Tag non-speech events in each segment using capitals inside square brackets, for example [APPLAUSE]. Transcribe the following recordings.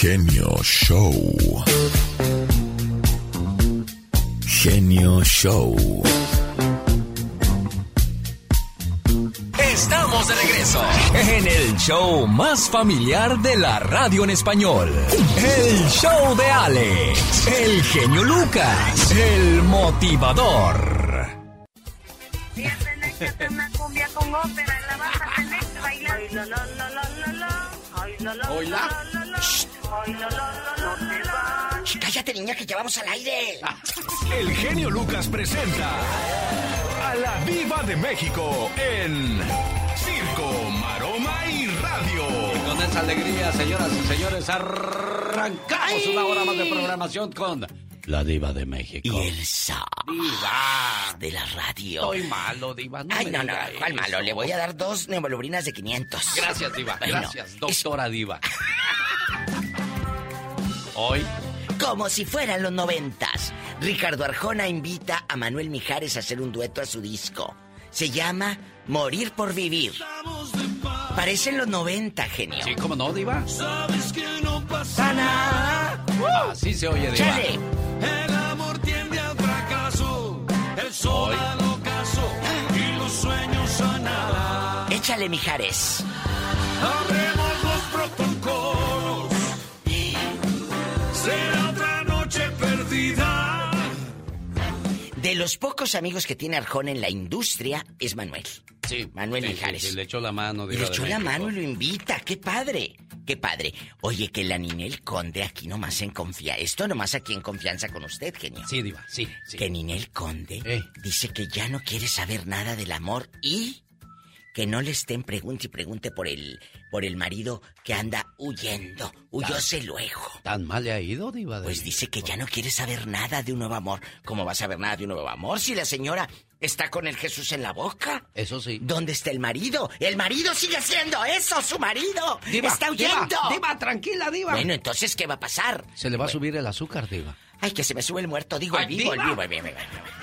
Genio Show. Genio Show. Estamos de regreso en el show más familiar de la radio en español. El show de Alex, el genio Lucas, el motivador. Cállate, niña, que ya vamos al aire. El genio Lucas presenta a la Viva de México en Circo, Maroma y Radio. Con esa alegría, señoras y señores, arrancamos una hora más de programación con la diva de México. Y el zar Diva. de la radio. Estoy malo, diva. No Ay, me no, no, ¿cuál eso. malo? Le voy a dar dos neumolubrinas de 500. Gracias, diva. Bueno, Gracias, es- doctora diva. [LAUGHS] Hoy, Como si fueran los noventas. Ricardo Arjona invita a Manuel Mijares a hacer un dueto a su disco. Se llama Morir por Vivir. Parecen los 90, genio. sí, ¿cómo no, diva? Sana. Así se oye, diva. Chale. El amor tiende al fracaso, el sol al ocaso y los sueños a nada. Échale, Mijares. Abremos los protocolos. Será otra noche perdida. De los pocos amigos que tiene Arjona en la industria es Manuel. Sí, Manuel sí, sí, Mijares. sí, le echó la mano, Le de echó la mano y lo invita. ¡Qué padre! ¡Qué padre! Oye, que la Ninel Conde aquí nomás en confianza. Esto nomás aquí en confianza con usted, genio. Sí, diva, sí, sí. Que Ninel Conde Eh. dice que ya no quiere saber nada del amor y que no le estén pregunte y pregunte por el por el marido que anda huyendo. Huyóse luego. ¿Tan mal le ha ido, diva? de Pues dice que ya no quiere saber nada de un nuevo amor. ¿Cómo va a saber nada de un nuevo amor si la señora está con el Jesús en la boca? Eso sí. ¿Dónde está el marido? El marido sigue siendo eso, su marido. Diva, está huyendo. Diva, tranquila, diva. Bueno, entonces, ¿qué va a pasar? Se le va a subir el azúcar, diva. Ay, que se me sube el muerto. Digo, el vivo, el vivo, el vivo.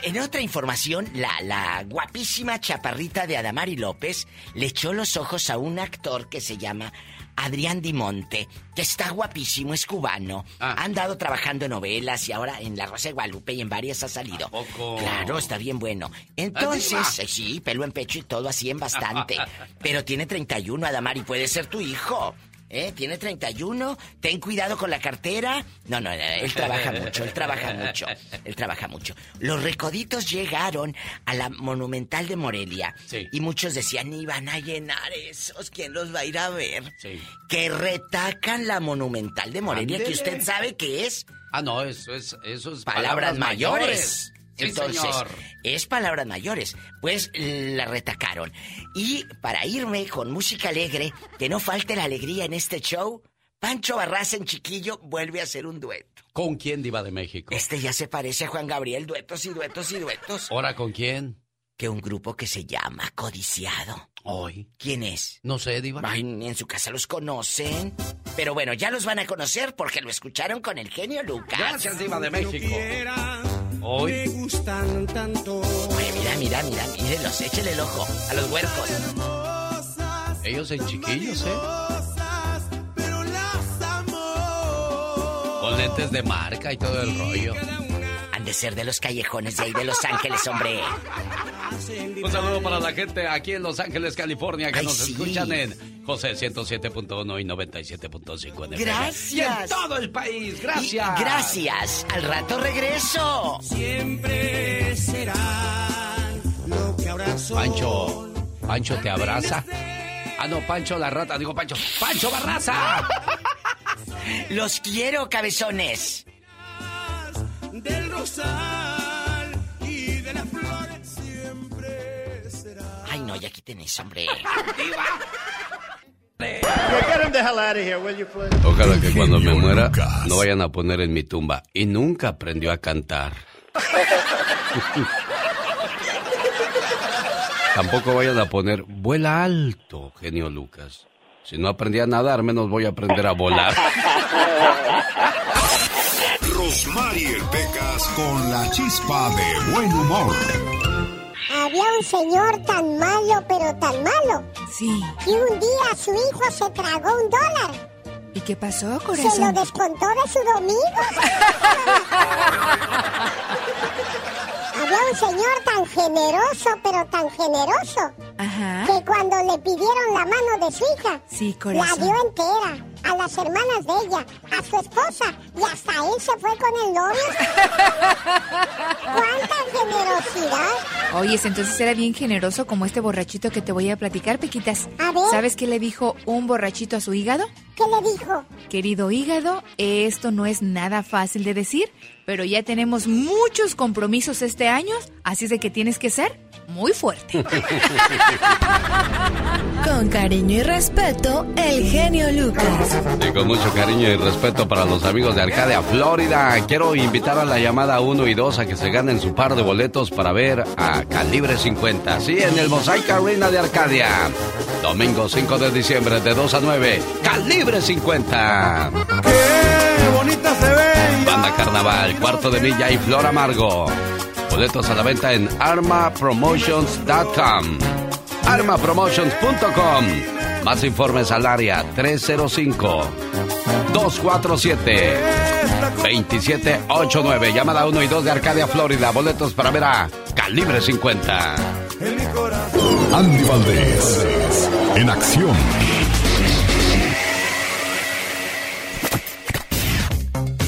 En otra información, la, la guapísima chaparrita de Adamari López le echó los ojos a un actor que se llama Adrián Dimonte, que está guapísimo, es cubano. Ah. Ha andado trabajando en novelas y ahora en La Rosa de Guadalupe y en varias ha salido. ¿A poco? Claro, está bien bueno. Entonces, eh, sí, pelo en pecho y todo así en bastante. [LAUGHS] Pero tiene 31, Adamari, puede ser tu hijo. ¿Eh? Tiene 31, ten cuidado con la cartera. No, no, no, él trabaja mucho, él trabaja mucho, él trabaja mucho. Los recoditos llegaron a la Monumental de Morelia Sí. y muchos decían, ni van a llenar esos, ¿quién los va a ir a ver? Sí. Que retacan la Monumental de Morelia, que usted sabe que es Ah, no, eso es, eso es palabras, mayores. Entonces, señor. es palabras mayores. Pues la retacaron. Y para irme con música alegre, que no falte la alegría en este show, Pancho Barraza en Chiquillo vuelve a hacer un dueto. ¿Con quién, diva de México? Este ya se parece a Juan Gabriel, duetos y duetos y duetos. ¿Ahora con quién? Que un grupo que se llama Codiciado. Hoy. ¿Quién es? No sé, diva. Ay, ni en su casa los conocen. Pero bueno, ya los van a conocer porque lo escucharon con el genio Lucas. Gracias, diva de México. Hoy. Me gustan tanto. Oye, mira, mira, mira, mírenlos, échele el ojo a los huercos. Ellos en chiquillos, ¿eh? Con lentes de marca y todo el rollo. Han de ser de los callejones de ahí de Los Ángeles, hombre. Un saludo para la gente aquí en Los Ángeles, California, que Ay, nos sí. escuchan en José 107.1 y 97.5 en FM. Gracias. Y en todo el país. Gracias. Y gracias. Al rato regreso. Siempre serán lo que ahora. Pancho. Pancho te abraza. Ah, no, Pancho la rata. Digo, Pancho. ¡Pancho Barraza! [LAUGHS] Los quiero, cabezones. Del rosal y de las flores siempre será. Ay, no, ya quiten eso, hombre. [LAUGHS] Ojalá que cuando me muera no vayan a poner en mi tumba. Y nunca aprendió a cantar. [LAUGHS] Tampoco vayan a poner vuela alto, genio Lucas. Si no aprendí a nadar, menos voy a aprender a volar. Rosmarie Pecas con la chispa de buen humor. Había un señor tan malo, pero tan malo, Sí. que un día su hijo se tragó un dólar. ¿Y qué pasó, Se lo corazón? descontó de su domingo. [LAUGHS] Había un señor tan generoso, pero tan generoso, Ajá. que cuando le pidieron la mano de su hija, Sí, la corazón. dio entera a las hermanas de ella, a su esposa, y hasta él se fue con el novio. [LAUGHS] ¡Cuánta generosidad! Oyes, entonces era bien generoso como este borrachito que te voy a platicar, Pequitas. A ver. ¿Sabes qué le dijo un borrachito a su hígado? ¿Qué le dijo? Querido hígado, esto no es nada fácil de decir, pero ya tenemos muchos compromisos este año, así es de que tienes que ser muy fuerte. [LAUGHS] Con cariño y respeto, el genio Lucas. Y con mucho cariño y respeto para los amigos de Arcadia, Florida, quiero invitar a la llamada 1 y 2 a que se ganen su par de boletos para ver a Calibre 50. Sí, en el Mosaic Arena de Arcadia. Domingo 5 de diciembre de 2 a 9. Calibre 50. ¡Qué bonita se ve! Banda Carnaval, Cuarto de Milla y Flor Amargo. Boletos a la venta en armapromotions.com. armapromotions.com. Más informes al área 305-247-2789. Llamada 1 y 2 de Arcadia, Florida. Boletos para ver a Calibre 50. Andy Valdés, en acción.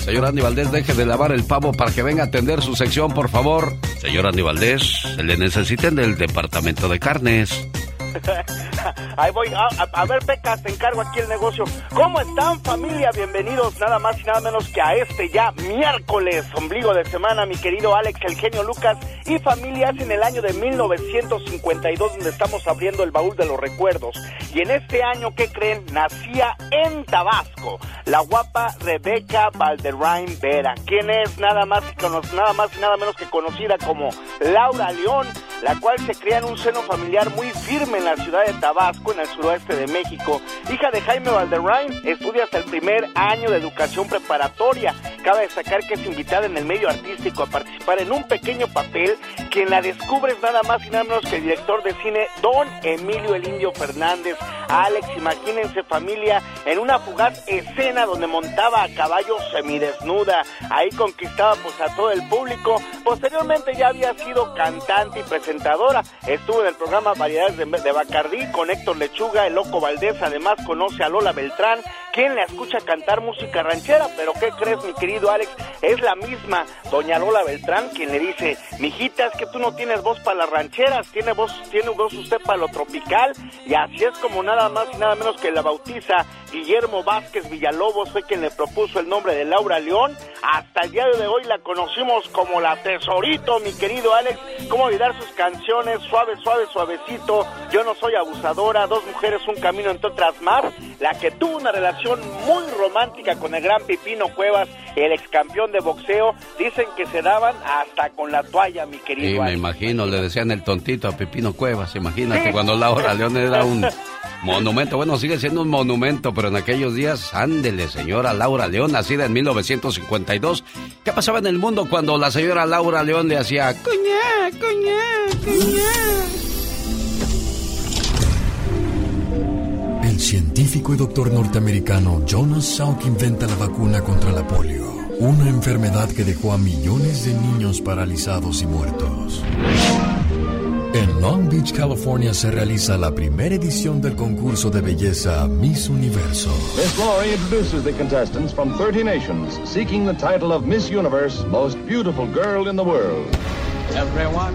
Señor Andy Valdés, deje de lavar el pavo para que venga a atender su sección, por favor. Señor Andy Valdés, se le necesiten del departamento de carnes. [LAUGHS] Ahí voy. A, a- ver, Pecas, te encargo aquí el negocio. ¿Cómo están, familia? Bienvenidos nada más y nada menos que a este ya miércoles, ombligo de semana, mi querido Alex, el genio Lucas y familias en el año de 1952, donde estamos abriendo el baúl de los recuerdos. Y en este año, ¿qué creen? Nacía en Tabasco la guapa Rebeca Valderrain Vera, quien es nada más, nada más y nada menos que conocida como Laura León, la cual se cría en un seno familiar muy firme en la ciudad de Tabasco, en el suroeste de México. Hija de Jaime Valderrain, estudia hasta el primer año de educación preparatoria. Cabe destacar que es invitada en el medio artístico a participar en un pequeño papel. Quien la descubre es nada más y nada menos que el director de cine Don Emilio El Indio Fernández. Alex, imagínense familia, en una fugaz escena donde montaba a caballo semidesnuda. Ahí conquistaba pues a todo el público. Posteriormente ya había sido cantante y presentadora. Estuvo en el programa Variedades de, de Bacardí con Héctor Lechuga, el Loco Valdés. Además conoce a Lola Beltrán, quien la escucha cantar música ranchera. Pero ¿qué crees, mi querido Alex? Es la misma doña Lola Beltrán quien le dice, mijita, es que tú no tienes voz para las rancheras, tiene voz, tiene voz usted para lo tropical. Y así es como nada más y nada menos que la bautiza Guillermo Vázquez Villalobos fue quien le propuso el nombre de Laura León. Hasta el día de hoy la conocimos como la Tesorito, mi querido Alex. Cómo olvidar sus canciones, suave, suave, suavecito. Yo no soy abusadora, dos mujeres, un camino, entre otras más. La que tuvo una relación muy romántica con el gran Pipino Cuevas, el ex campeón de boxeo. Dicen que se daban hasta con la toalla, mi Sí, querido me Alex. imagino, le decían el tontito a Pepino Cuevas, imagínate cuando Laura León era un [LAUGHS] monumento, bueno, sigue siendo un monumento, pero en aquellos días, ándele, señora Laura León, nacida en 1952. ¿Qué pasaba en el mundo cuando la señora Laura León le hacía coña, coña, coña? El científico y doctor norteamericano Jonas Salk inventa la vacuna contra la polio, una enfermedad que dejó a millones de niños paralizados y muertos. En Long Beach, California se realiza la primera edición del concurso de belleza Miss Universo. Miss Glory introduces the contestants from 30 nations seeking the title of Miss Universe, most beautiful girl in the world.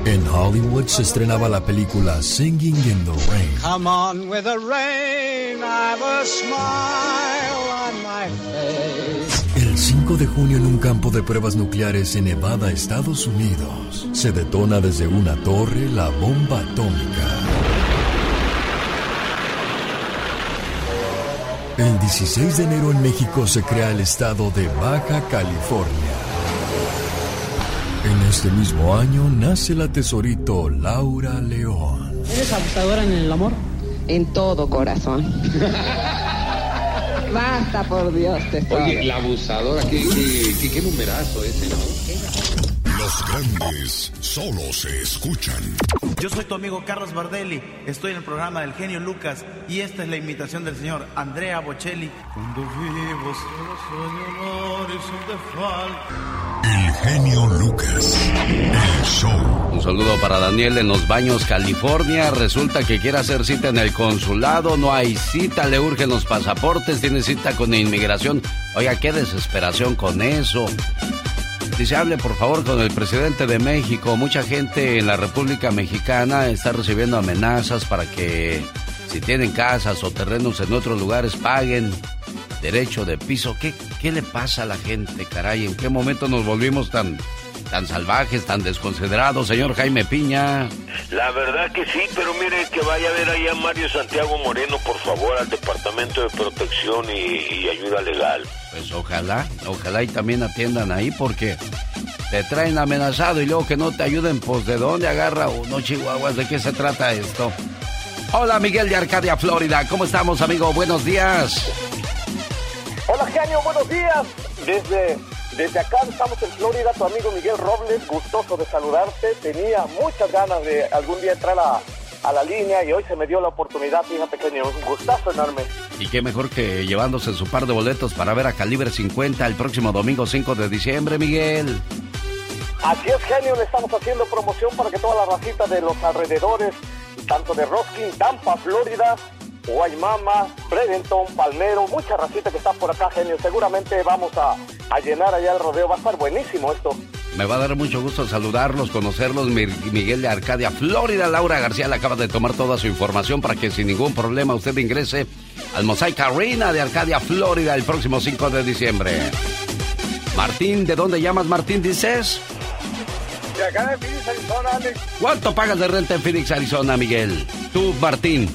En Hollywood se estrenaba la película Singing in the Rain. come on with the rain. I've a smile on my face. El 5 de junio en un campo de pruebas nucleares en Nevada, Estados Unidos, se detona desde una torre la bomba atómica. El 16 de enero en México se crea el estado de Baja California. En este mismo año nace la tesorito Laura León. ¿Eres abusadora en el amor? En todo corazón. [LAUGHS] Basta, por Dios, te Oye, la abusadora, qué, qué, qué- qué numerazo ese, ¿no? Los grandes solo se escuchan. Yo soy tu amigo Carlos Bardelli. Estoy en el programa del genio Lucas y esta es la invitación del señor Andrea Bocelli. Cuando vivo solo de El genio Lucas. El show. Un saludo para Daniel en Los Baños, California. Resulta que quiere hacer cita en el consulado. No hay cita, le urgen los pasaportes. Tiene cita con inmigración. Oiga, qué desesperación con eso. Dice, hable por favor con el presidente de México. Mucha gente en la República Mexicana está recibiendo amenazas para que si tienen casas o terrenos en otros lugares paguen derecho de piso. ¿Qué, qué le pasa a la gente, caray? ¿En qué momento nos volvimos tan tan salvajes, tan desconsiderados, señor Jaime Piña. La verdad que sí, pero mire que vaya a ver allá a Mario Santiago Moreno, por favor, al Departamento de Protección y, Ayuda Legal. Pues ojalá, ojalá y también atiendan ahí porque te traen amenazado y luego que no te ayuden, pues de dónde agarra uno, Chihuahuas, de qué se trata esto. Hola Miguel de Arcadia, Florida, ¿cómo estamos amigo? Buenos días. Hola genio, buenos días. Desde desde acá estamos en Florida, tu amigo Miguel Robles, gustoso de saludarte. Tenía muchas ganas de algún día entrar a, la línea y hoy se me dio la oportunidad, fíjate que un gustazo enorme. Y qué mejor que llevándose su par de boletos para ver a Calibre 50 el próximo domingo 5 de diciembre, Miguel. Así es, genio, le estamos haciendo promoción para que toda la racita de los alrededores, tanto de Roskin, Tampa, Florida, Guaymama, Bredenton, Palmero, mucha racita que está por acá, genio. Seguramente vamos a, llenar allá el rodeo. Va a estar buenísimo esto. Me va a dar mucho gusto saludarlos, conocerlos. Miguel de Arcadia, Florida. Laura García le acaba de tomar toda su información para que sin ningún problema usted ingrese al Mosaic Arena de Arcadia, Florida, el próximo 5 de diciembre. Martín, ¿de dónde llamas, Martín, dices? De acá de Phoenix, Arizona, Alex. ¿Cuánto pagas de renta en Phoenix, Arizona, Miguel? Tú, Martín.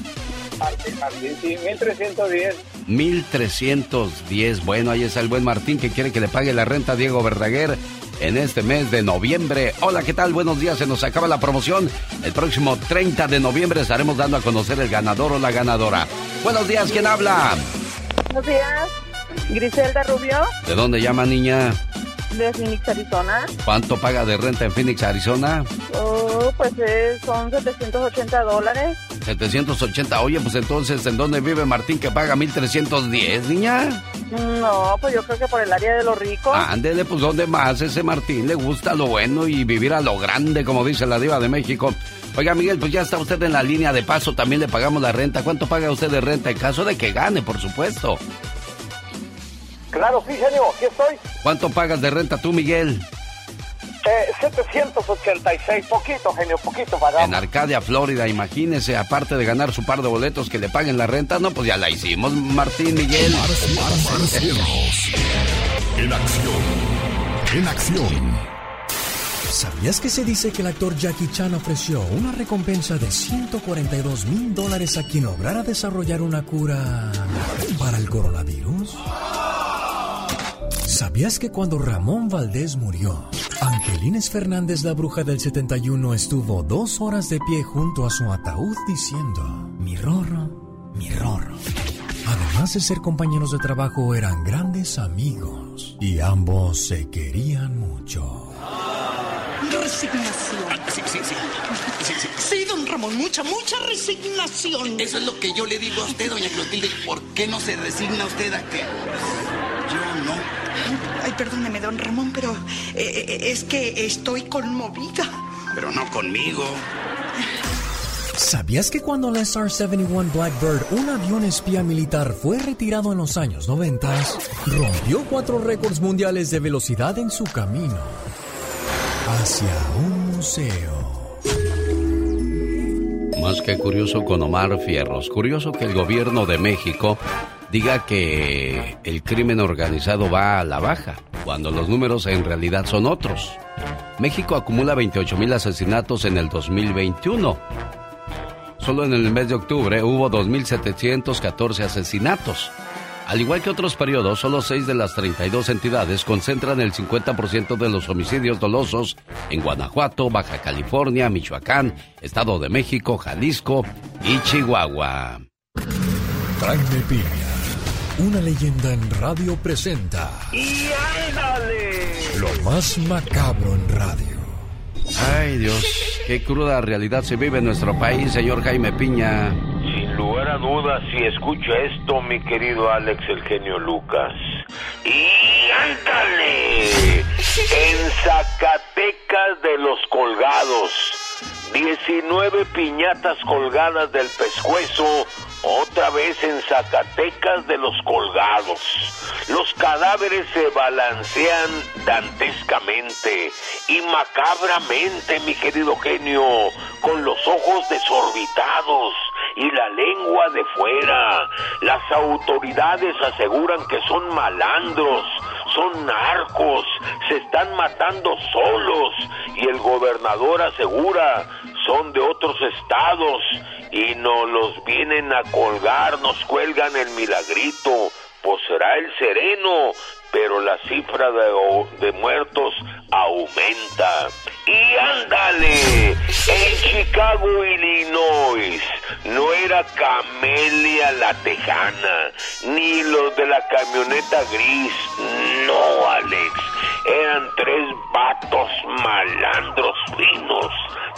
Martín, sí, 1310. 1310. Bueno, ahí está el buen Martín que quiere que le pague la renta a Diego Verdaguer en este mes de noviembre. Hola, ¿qué tal? Buenos días, se nos acaba la promoción. El próximo 30 de noviembre estaremos dando a conocer el ganador o la ganadora. Buenos días, ¿quién habla? Buenos días, Griselda Rubio. ¿De dónde llama, niña? De Phoenix, Arizona. ¿Cuánto paga de renta en Phoenix, Arizona? Oh, pues son 780 dólares. 780. Oye, pues entonces, ¿en dónde vive Martín que paga 1310, niña? No, pues yo creo que por el área de los ricos. Ándele, pues ¿dónde más? Ese Martín le gusta lo bueno y vivir a lo grande, como dice la diva de México. Oiga, Miguel, pues ya está usted en la línea de paso, también le pagamos la renta. ¿Cuánto paga usted de renta en caso de que gane, por supuesto? Claro, sí, genio, aquí estoy. ¿Cuánto pagas de renta tú, Miguel? Eh, 786, poquito, genio, poquito para. En Arcadia, Florida, imagínese, aparte de ganar su par de boletos que le paguen la renta, no, pues ya la hicimos, Martín Miguel. en acción, en acción. ¿Sabías que se dice que el actor Jackie Chan ofreció una recompensa de 142 mil dólares a quien lograra desarrollar una cura para el coronavirus? ¿Sabías que cuando Ramón Valdés murió, Angelines Fernández, la bruja del 71, estuvo dos horas de pie junto a su ataúd diciendo, mi rorro, mi rorro? Además de ser compañeros de trabajo, eran grandes amigos y ambos se querían mucho. Resignación. Sí, sí, sí. Sí, sí. sí, don Ramón, mucha, mucha resignación. Eso es lo que yo le digo a usted, doña Clotilde. ¿Por qué no se resigna usted a que yo no Ay, perdóneme, don Ramón, pero eh, eh, es que estoy conmovida. Pero no conmigo. ¿Sabías que cuando el SR-71 Blackbird, un avión espía militar, fue retirado en los años 90, rompió cuatro récords mundiales de velocidad en su camino hacia un museo? Más que curioso con Omar Fierros, curioso que el gobierno de México diga que el crimen organizado va a la baja, cuando los números en realidad son otros. México acumula 28 mil asesinatos en el 2021. Solo en el mes de octubre hubo 2.714 asesinatos. Al igual que otros periodos, solo 6 de las 32 entidades concentran el 50% de los homicidios dolosos en Guanajuato, Baja California, Michoacán, Estado de México, Jalisco y Chihuahua. Jaime Piña una leyenda en radio presenta. ¡Y ándale! Lo más macabro en radio. Ay, Dios, qué cruda realidad se vive en nuestro país, señor Jaime Piña. Lugar a dudas, si escucha esto, mi querido Alex, el genio Lucas. ¡Y ándale! En Zacatecas de los Colgados. 19 piñatas colgadas del pescuezo, otra vez en Zacatecas de los colgados. Los cadáveres se balancean dantescamente y macabramente, mi querido genio, con los ojos desorbitados y la lengua de fuera. Las autoridades aseguran que son malandros, son narcos, se están matando solos y el gobernador asegura son de otros estados y nos los vienen a colgar, nos cuelgan el milagrito, pues será el sereno, pero la cifra de, de, muertos aumenta. Y ándale, en Chicago, Illinois, no era Camelia la Tejana, ni los de la camioneta gris, no, Alex, eran tres vatos malandros finos,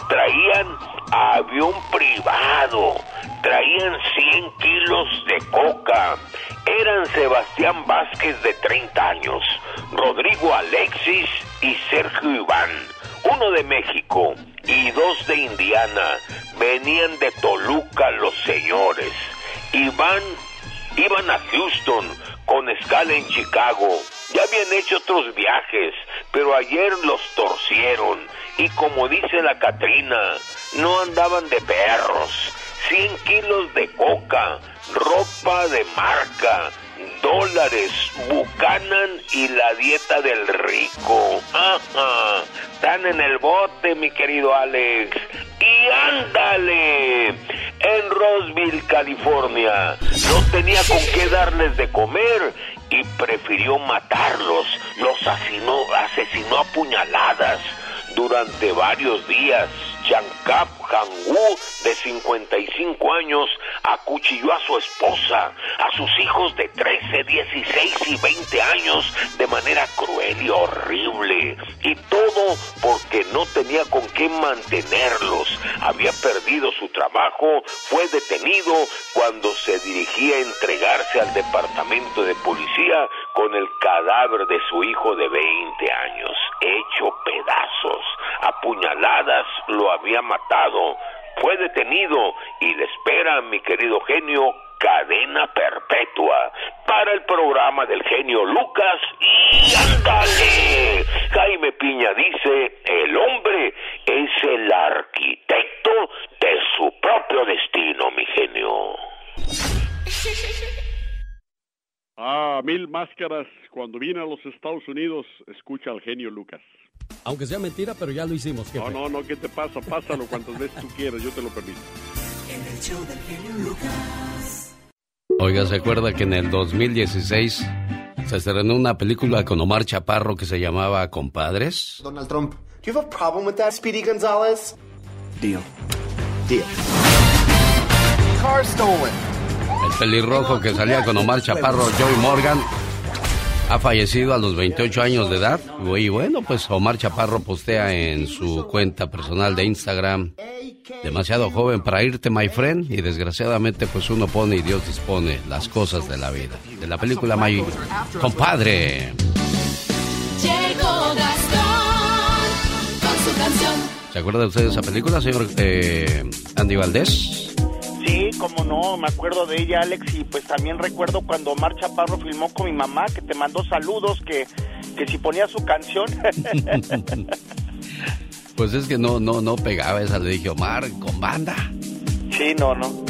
traían avión privado, traían 100 kilos de coca, eran Sebastián Vázquez de 30 años, Rodrigo Alexis y Sergio Iván, uno de México y dos de Indiana, venían de Toluca los señores. Iván iban a Houston con escala en Chicago. Ya habían hecho otros viajes, pero ayer los torcieron y como dice la Catrina, no andaban de perros. 100 kilos de coca, ropa de marca, dólares, Bucanan y la dieta del rico. Ajá, están en el bote, mi querido Alex. Y ándale, en Roseville, California, no tenía con qué darles de comer y prefirió matarlos. Los asesinó, asesinó a puñaladas durante varios días. Chankap Hangú, de 55 años, acuchilló a su esposa, a sus hijos de 13, 16 y 20 años de manera cruel y horrible. Y todo porque no tenía con qué mantenerlos. Había perdido su trabajo, fue detenido cuando se dirigía a entregarse al departamento de policía con el cadáver de su hijo de 20 años, hecho pedazos, apuñaladas, lo había matado. Fue detenido y le espera, mi querido genio, cadena perpetua para el programa del genio Lucas y ándale. Jaime Piña dice, el hombre es el arquitecto de su propio destino, mi genio. [LAUGHS] Ah, mil máscaras. Cuando vine a los Estados Unidos, escucha al genio Lucas. Aunque sea mentira, pero ya lo hicimos. No, no, no, ¿qué te pasa? Pásalo cuantas veces tú quieras, yo te lo permito. En el show del genio Lucas. Oiga, ¿se acuerda que en el 2016 se estrenó una película con Omar Chaparro que se llamaba Compadres? Donald Trump, do you have a problem with that, Speedy Gonzalez? Deal. Deal. Car stolen. El pelirrojo que salía con Omar Chaparro, Joey Morgan, ha fallecido a los 28 años de edad. Y bueno, pues Omar Chaparro postea en su cuenta personal de Instagram, demasiado joven para irte, my friend. Y desgraciadamente, pues uno pone y Dios dispone las cosas de la vida. De la película My Compadre. Llegó Gastón con su canción. ¿Se acuerda usted de esa película, señor eh, Andy Valdés? Sí, como no, me acuerdo de ella, Alex, y pues también recuerdo cuando Omar Chaparro filmó con mi mamá, que te mandó saludos, que, que si ponía su canción. [LAUGHS] pues es que no, no, no pegaba esa, le dije, Omar, con banda. Sí, no, no.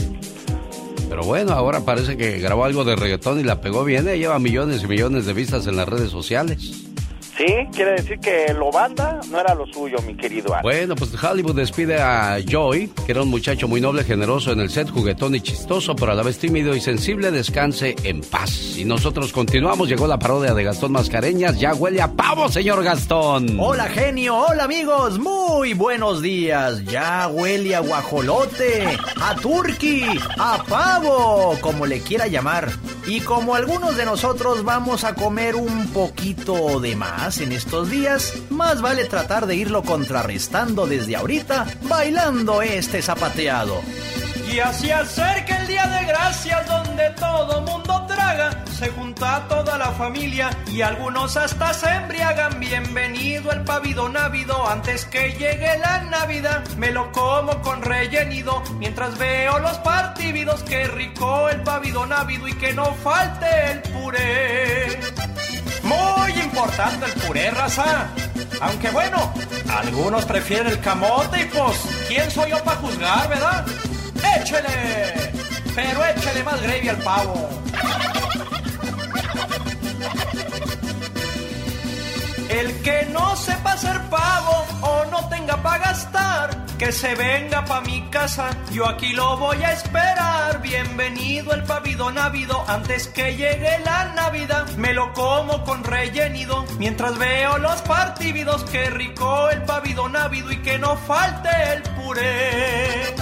Pero bueno, ahora parece que grabó algo de reggaetón y la pegó bien, ¿eh? lleva millones y millones de vistas en las redes sociales. Sí, quiere decir que lo banda no era lo suyo, mi querido Alex. Bueno, pues Hollywood despide a Joy, que era un muchacho muy noble, generoso en el set, juguetón y chistoso, pero a la vez tímido y sensible. Descanse en paz. Y nosotros continuamos. Llegó la parodia de Gastón Mascareñas. Ya huele a pavo, señor Gastón. Hola, genio. Hola, amigos. Muy buenos días. Ya huele a guajolote, a turqui, a pavo, como le quiera llamar. Y como algunos de nosotros vamos a comer un poquito de más en estos días, más vale tratar de irlo contrarrestando desde ahorita, bailando este zapateado. Y así acerca el día de gracias donde todo mundo traga, se junta toda la familia y algunos hasta se embriagan. Bienvenido el pavido návido antes que llegue la Navidad. Me lo como con rellenido mientras veo los partidos. Qué rico el pavido návido y que no falte el puré. Muy importante el puré, raza. Aunque bueno, algunos prefieren el camote y pues, ¿quién soy yo para juzgar, verdad? ¡Échele! Pero échele más gravy al pavo. El que no sepa hacer pavo o no tenga para gastar, que se venga pa' mi casa, yo aquí lo voy a esperar. Bienvenido el pavido návido, antes que llegue la Navidad, me lo como con rellenido, mientras veo los partidos, qué rico el pavido návido y que no falte el puré.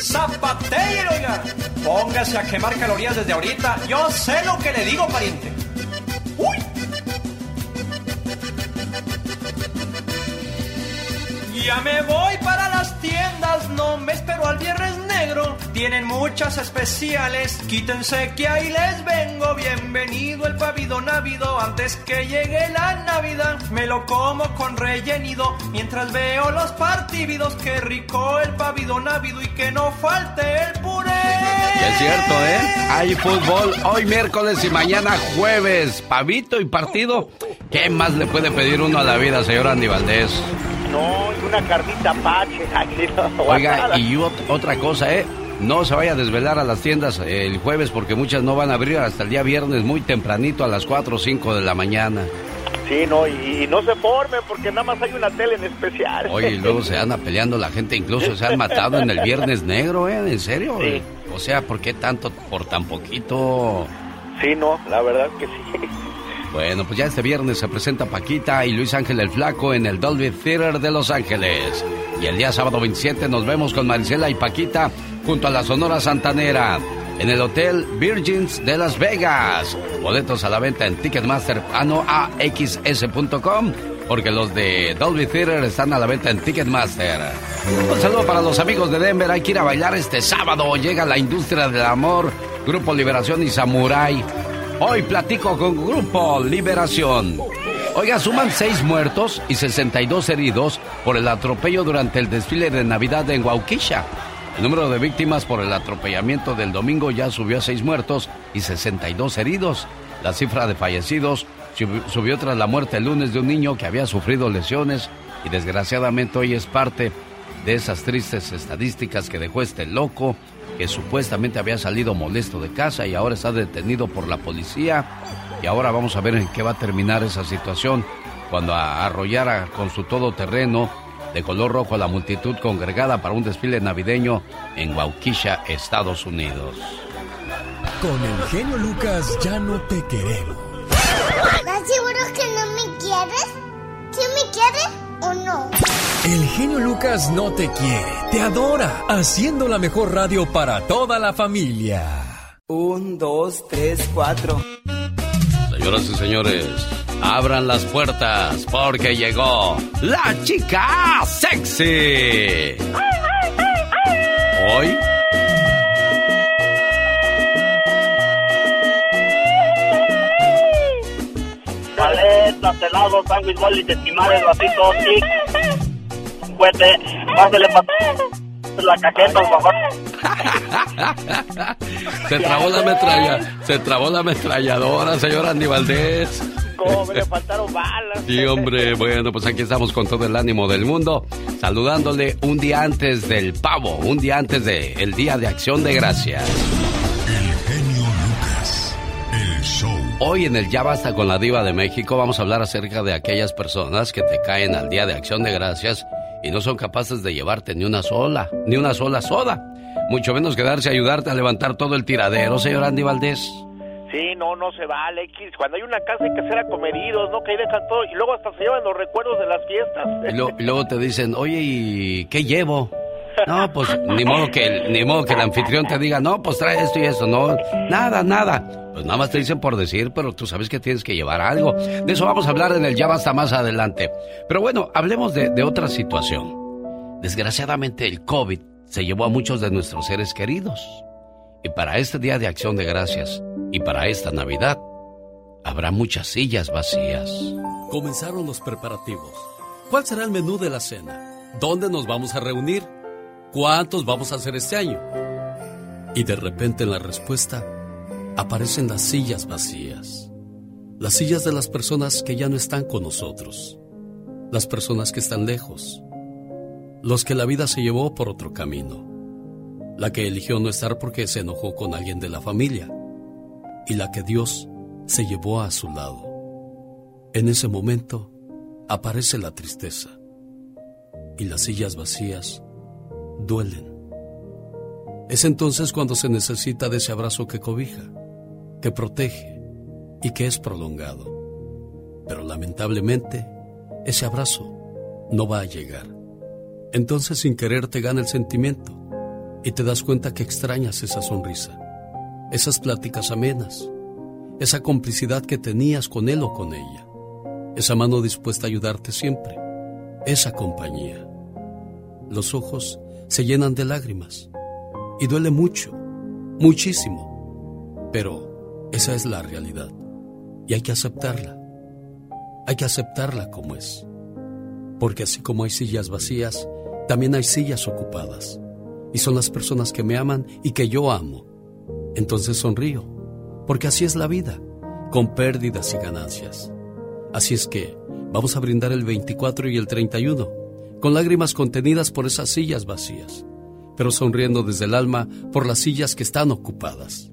Zapatero, oiga. Póngase a quemar calorías desde ahorita. Yo sé lo que le digo, pariente. ¡Uy! Ya me voy para las tiendas, no me espero al viernes negro. Tienen muchas especiales, quítense que ahí les vengo. Bienvenido el pavido návido, antes que llegue la Navidad. Me lo como con rellenido, mientras veo los partidos. Qué rico el pavido návido y que no falte el puré. Y es cierto, ¿eh? Hay fútbol hoy miércoles y mañana jueves. Pavito y partido. ¿Qué más le puede pedir uno a la vida, señor Andy Valdés? No, y una carnita pache. No, [LAUGHS] Oiga, y ot- otra cosa, ¿eh? No se vaya a desvelar a las tiendas el jueves porque muchas no van a abrir hasta el día viernes muy tempranito a las 4 o 5 de la mañana. Sí, no, y, y no se formen porque nada más hay una tele en especial. Oye, y luego [LAUGHS] se anda peleando la gente, incluso se han matado en el Viernes Negro, ¿eh? ¿En serio? Sí. O sea, ¿por qué tanto por tan poquito? Sí, no, la verdad que sí. Bueno, pues ya este viernes se presenta Paquita y Luis Ángel el Flaco en el Dolby Theater de Los Ángeles. Y el día sábado 27 nos vemos con Marisela y Paquita junto a la Sonora Santanera en el Hotel Virgins de Las Vegas. Boletos a la venta en Ticketmaster, ah no, axs.com, porque los de Dolby Theater están a la venta en Ticketmaster. Un saludo para los amigos de Denver, hay que ir a bailar este sábado. Llega la industria del amor, Grupo Liberación y Samurai. Hoy platico con Grupo Liberación. Oiga, suman seis muertos y 62 heridos por el atropello durante el desfile de Navidad en Huauquisha. El número de víctimas por el atropellamiento del domingo ya subió a seis muertos y 62 heridos. La cifra de fallecidos sub- subió tras la muerte el lunes de un niño que había sufrido lesiones y desgraciadamente hoy es parte de esas tristes estadísticas que dejó este loco que supuestamente había salido molesto de casa y ahora está detenido por la policía. Y ahora vamos a ver en qué va a terminar esa situación cuando arrollara con su todoterreno de color rojo a la multitud congregada para un desfile navideño en Waukesha, Estados Unidos. Con el genio Lucas ya no te queremos. ¿Estás seguro que no me quieres? ¿Sí me quieres o no? El genio Lucas no te quiere, te adora, haciendo la mejor radio para toda la familia. Un, dos, tres, cuatro. Señoras y señores, abran las puertas porque llegó la chica sexy. Hoy Paletas, helados, sándwich, bolis, estimales, vasitos, y... Cuete, pásale. La cajeta, por favor. [LAUGHS] se trabó la metralla, se trabó la ametralladora, señor Andy Valdés. ¿Cómo me le faltaron balas? Sí, hombre, bueno, pues aquí estamos con todo el ánimo del mundo, saludándole un día antes del pavo, un día antes del el Día de Acción de Gracias. Hoy en el Ya Basta con la Diva de México vamos a hablar acerca de aquellas personas que te caen al Día de Acción de Gracias y no son capaces de llevarte ni una sola, ni una sola soda. Mucho menos quedarse a ayudarte a levantar todo el tiradero, señor Andy Valdés. Sí, no, no se vale, X. Cuando hay una casa hay que hacer acomedidos, ¿no? Que ahí dejan todo. Y luego hasta se llevan los recuerdos de las fiestas. Y, lo- y luego te dicen, oye, ¿y qué llevo? No, pues ni modo que ni modo que el anfitrión te diga, no, pues trae esto y eso, no, nada, nada. Pues nada más te dicen por decir, pero tú sabes que tienes que llevar algo. De eso vamos a hablar en el Ya Basta más adelante. Pero bueno, hablemos de, de otra situación. Desgraciadamente el COVID se llevó a muchos de nuestros seres queridos. Y para este Día de Acción de Gracias y para esta Navidad, habrá muchas sillas vacías. Comenzaron los preparativos. ¿Cuál será el menú de la cena? ¿Dónde nos vamos a reunir? ¿Cuántos vamos a hacer este año? Y de repente en la respuesta aparecen las sillas vacías. Las sillas de las personas que ya no están con nosotros. Las personas que están lejos. Los que la vida se llevó por otro camino. La que eligió no estar porque se enojó con alguien de la familia. Y la que Dios se llevó a su lado. En ese momento aparece la tristeza. Y las sillas vacías duelen. Es entonces cuando se necesita de ese abrazo que cobija, que protege y que es prolongado. Pero lamentablemente, ese abrazo no va a llegar. Entonces sin querer te gana el sentimiento y te das cuenta que extrañas esa sonrisa, esas pláticas amenas, esa complicidad que tenías con él o con ella, esa mano dispuesta a ayudarte siempre, esa compañía. Los ojos se llenan de lágrimas. Y duele mucho, muchísimo, pero esa es la realidad. Y hay que aceptarla. Hay que aceptarla como es, porque así como hay sillas vacías, también hay sillas ocupadas. Y son las personas que me aman y que yo amo. Entonces sonrío, porque así es la vida, con pérdidas y ganancias. Así es que vamos a brindar el 24 y el 31, con lágrimas contenidas por esas sillas vacías, pero sonriendo desde el alma por las sillas que están ocupadas.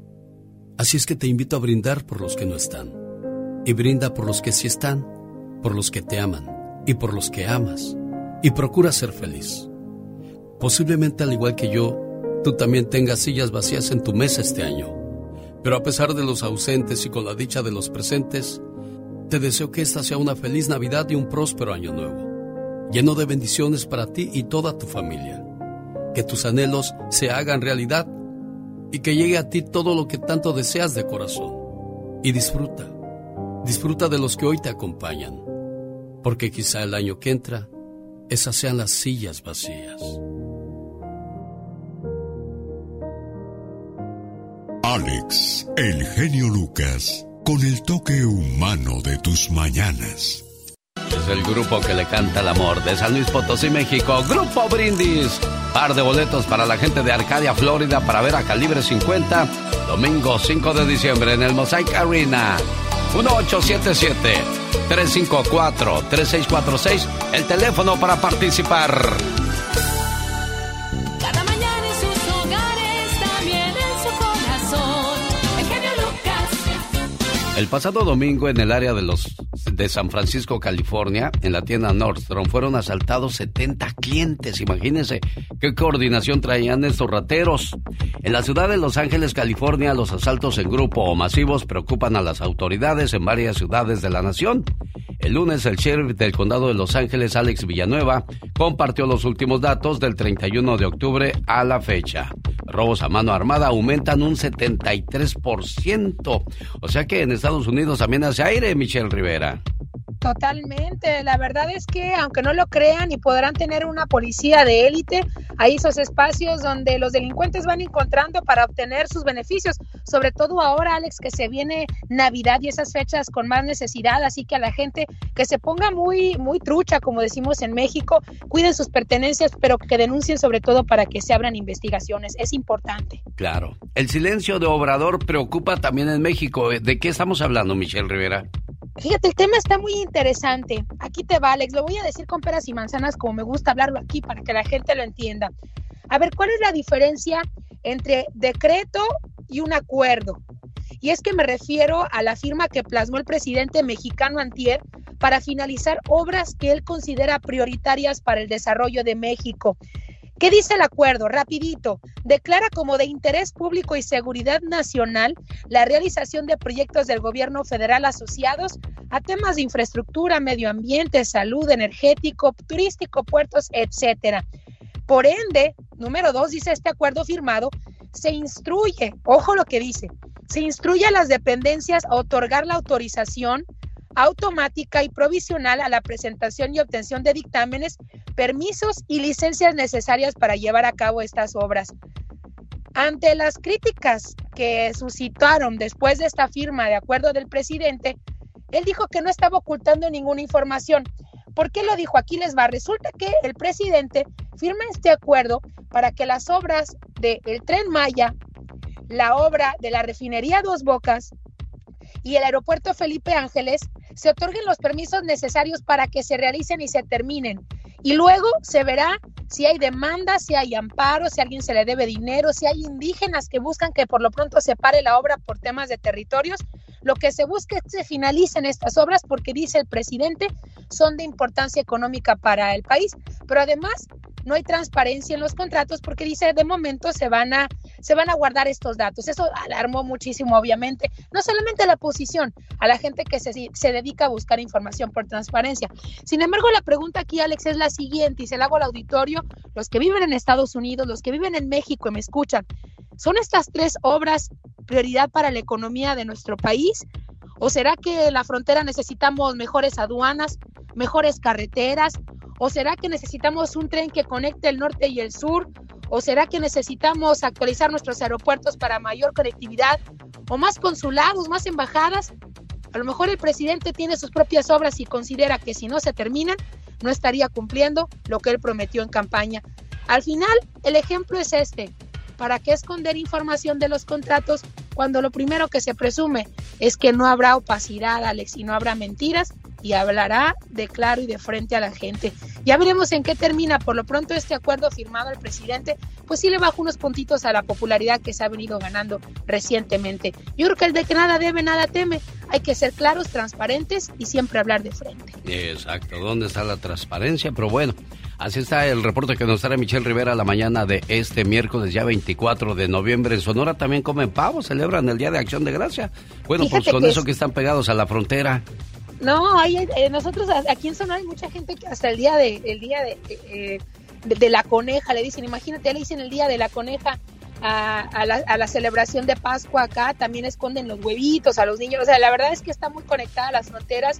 Así es que te invito a brindar por los que no están, y brinda por los que sí están, por los que te aman y por los que amas, y procura ser feliz. Posiblemente al igual que yo, tú también tengas sillas vacías en tu mesa este año, pero a pesar de los ausentes y con la dicha de los presentes, te deseo que esta sea una feliz Navidad y un próspero año nuevo, lleno de bendiciones para ti y toda tu familia. Que tus anhelos se hagan realidad y que llegue a ti todo lo que tanto deseas de corazón. Y disfruta, disfruta de los que hoy te acompañan, porque quizá el año que entra, esas sean las sillas vacías. Alex, el genio Lucas con el toque humano de tus mañanas. Es el grupo que le canta el amor de San Luis Potosí, México. Grupo Brindis. Par de boletos para la gente de Arcadia, Florida, para ver a Calibre 50. Domingo 5 de diciembre en el Mosaic Arena. 1877-354-3646. El teléfono para participar. El pasado domingo en el área de los de San Francisco, California, en la tienda Nordstrom, fueron asaltados 70 clientes. Imagínense qué coordinación traían estos rateros. En la ciudad de Los Ángeles, California, los asaltos en grupo o masivos preocupan a las autoridades en varias ciudades de la nación. El lunes, el sheriff del condado de Los Ángeles, Alex Villanueva, compartió los últimos datos del 31 de octubre a la fecha. Robos a mano armada aumentan un 73%. O sea que en Estados Unidos también hace aire, Michelle Rivera. Totalmente. La verdad es que, aunque no lo crean y podrán tener una policía de élite, hay esos espacios donde los delincuentes van encontrando para obtener sus beneficios. Sobre todo ahora, Alex, que se viene Navidad y esas fechas con más necesidad. Así que a la gente que se ponga muy, muy trucha, como decimos en México, cuiden sus pertenencias, pero que denuncien sobre todo para que se abran investigaciones. Es importante. Claro. El silencio de Obrador preocupa también en México. ¿De qué estamos hablando, Michelle Rivera? Fíjate, el tema está muy interesante. Aquí te va, Alex. Lo voy a decir con peras y manzanas, como me gusta hablarlo aquí para que la gente lo entienda. A ver, ¿cuál es la diferencia entre decreto y un acuerdo? Y es que me refiero a la firma que plasmó el presidente mexicano Antier para finalizar obras que él considera prioritarias para el desarrollo de México. ¿Qué dice el acuerdo? Rapidito. Declara como de interés público y seguridad nacional la realización de proyectos del gobierno federal asociados a temas de infraestructura, medio ambiente, salud, energético, turístico, puertos, etcétera. Por ende, número dos, dice este acuerdo firmado, se instruye, ojo lo que dice, se instruye a las dependencias a otorgar la autorización automática y provisional a la presentación y obtención de dictámenes, permisos y licencias necesarias para llevar a cabo estas obras. Ante las críticas que suscitaron después de esta firma de acuerdo del presidente, él dijo que no estaba ocultando ninguna información. ¿Por qué lo dijo? Aquí les va. Resulta que el presidente firma este acuerdo para que las obras del tren Maya, la obra de la refinería Dos Bocas y el aeropuerto Felipe Ángeles se otorguen los permisos necesarios para que se realicen y se terminen. Y luego se verá si hay demanda, si hay amparo, si alguien se le debe dinero, si hay indígenas que buscan que por lo pronto se pare la obra por temas de territorios. Lo que se busca es que se finalicen estas obras porque dice el presidente son de importancia económica para el país, pero además no hay transparencia en los contratos porque dice de momento se van a se van a guardar estos datos. Eso alarmó muchísimo, obviamente, no solamente a la oposición, a la gente que se, se dedica a buscar información por transparencia. Sin embargo, la pregunta aquí, Alex, es la siguiente y se la hago al auditorio, los que viven en Estados Unidos, los que viven en México y me escuchan. ¿Son estas tres obras prioridad para la economía de nuestro país? ¿O será que en la frontera necesitamos mejores aduanas, mejores carreteras? ¿O será que necesitamos un tren que conecte el norte y el sur? ¿O será que necesitamos actualizar nuestros aeropuertos para mayor conectividad? ¿O más consulados, más embajadas? A lo mejor el presidente tiene sus propias obras y considera que si no se terminan, no estaría cumpliendo lo que él prometió en campaña. Al final, el ejemplo es este. ¿Para qué esconder información de los contratos cuando lo primero que se presume es que no habrá opacidad, Alex, y no habrá mentiras y hablará de claro y de frente a la gente. Ya veremos en qué termina. Por lo pronto este acuerdo firmado al presidente, pues sí le baja unos puntitos a la popularidad que se ha venido ganando recientemente. Yo creo que el de que nada debe, nada teme. Hay que ser claros, transparentes y siempre hablar de frente. Exacto. ¿Dónde está la transparencia? Pero bueno. Así está el reporte que nos trae Michelle Rivera la mañana de este miércoles, ya 24 de noviembre. En Sonora también comen pavo, celebran el Día de Acción de Gracia. Bueno, pues con eso que están pegados a la frontera. No, hay, eh, nosotros aquí en Sonora hay mucha gente que hasta el día de, el día de, eh, de, la coneja le dicen, imagínate, le dicen el día de la coneja a, la, a, la, celebración de Pascua acá, también esconden los huevitos a los niños, o sea, la verdad es que está muy conectada a las fronteras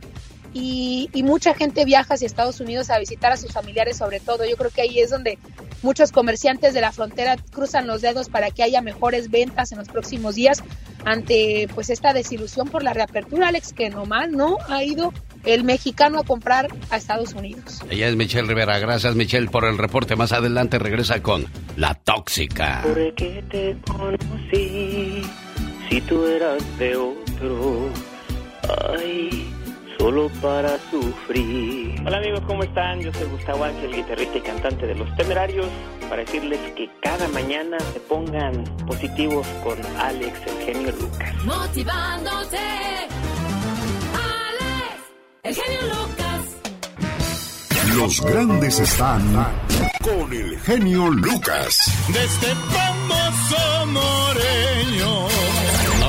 y, y, mucha gente viaja hacia Estados Unidos a visitar a sus familiares sobre todo. Yo creo que ahí es donde muchos comerciantes de la frontera cruzan los dedos para que haya mejores ventas en los próximos días ante pues esta desilusión por la reapertura, Alex, que nomás no ha ido el mexicano a comprar a Estados Unidos. Ella es Michelle Rivera. Gracias, Michelle, por el reporte. Más adelante regresa con La Tóxica. Porque te conocí si tú eras de otro. Ay solo para sufrir. Hola amigos, ¿cómo están? Yo soy Gustavo Ángel, guitarrista y cantante de Los Temerarios, para decirles que cada mañana se pongan positivos con Alex, el genio Lucas. Motivándote, Alex, el genio Lucas. Los grandes están con el genio Lucas. De este famoso moreño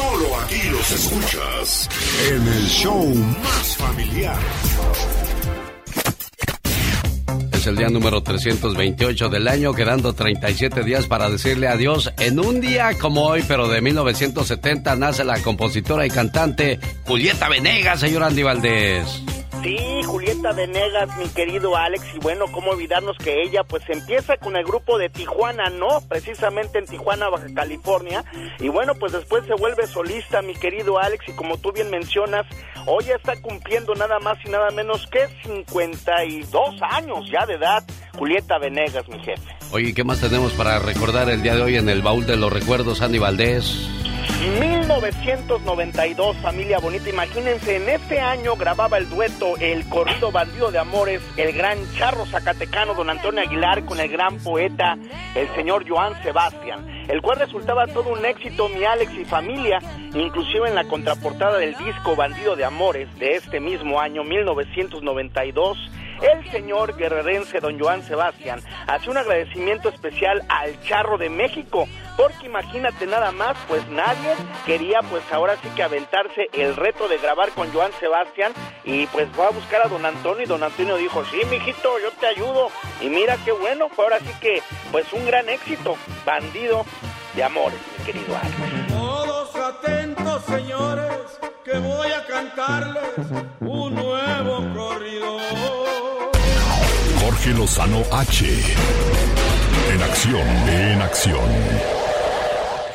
Solo aquí los escuchas en el show más familiar. Es el día número 328 del año, quedando 37 días para decirle adiós. En un día como hoy, pero de 1970, nace la compositora y cantante Julieta Venegas, señor Andy Valdés. Sí, Julieta Venegas, mi querido Alex, y bueno, cómo olvidarnos que ella pues empieza con el grupo de Tijuana, ¿no? Precisamente en Tijuana, Baja California, y bueno, pues después se vuelve solista, mi querido Alex, y como tú bien mencionas, hoy ya está cumpliendo nada más y nada menos que 52 años ya de edad, Julieta Venegas, mi jefe. Oye, ¿qué más tenemos para recordar el día de hoy en el baúl de los recuerdos, Andy Valdés? 1992, familia bonita. Imagínense, en este año grababa el dueto El corrido bandido de amores, el gran charro zacatecano don Antonio Aguilar con el gran poeta, el señor Joan Sebastián, el cual resultaba todo un éxito, mi Alex y familia, inclusive en la contraportada del disco Bandido de Amores de este mismo año, 1992 el señor guerrerense don Joan Sebastián hace un agradecimiento especial al Charro de México, porque imagínate nada más, pues nadie quería pues ahora sí que aventarse el reto de grabar con Joan Sebastián y pues fue a buscar a don Antonio y don Antonio dijo, sí, mijito, yo te ayudo. Y mira qué bueno, fue ahora sí que pues un gran éxito, bandido de amores, mi querido Alex. Todos atentos, señores, que voy a cantarles un nuevo corrido. Jorge Lozano H. En acción, en acción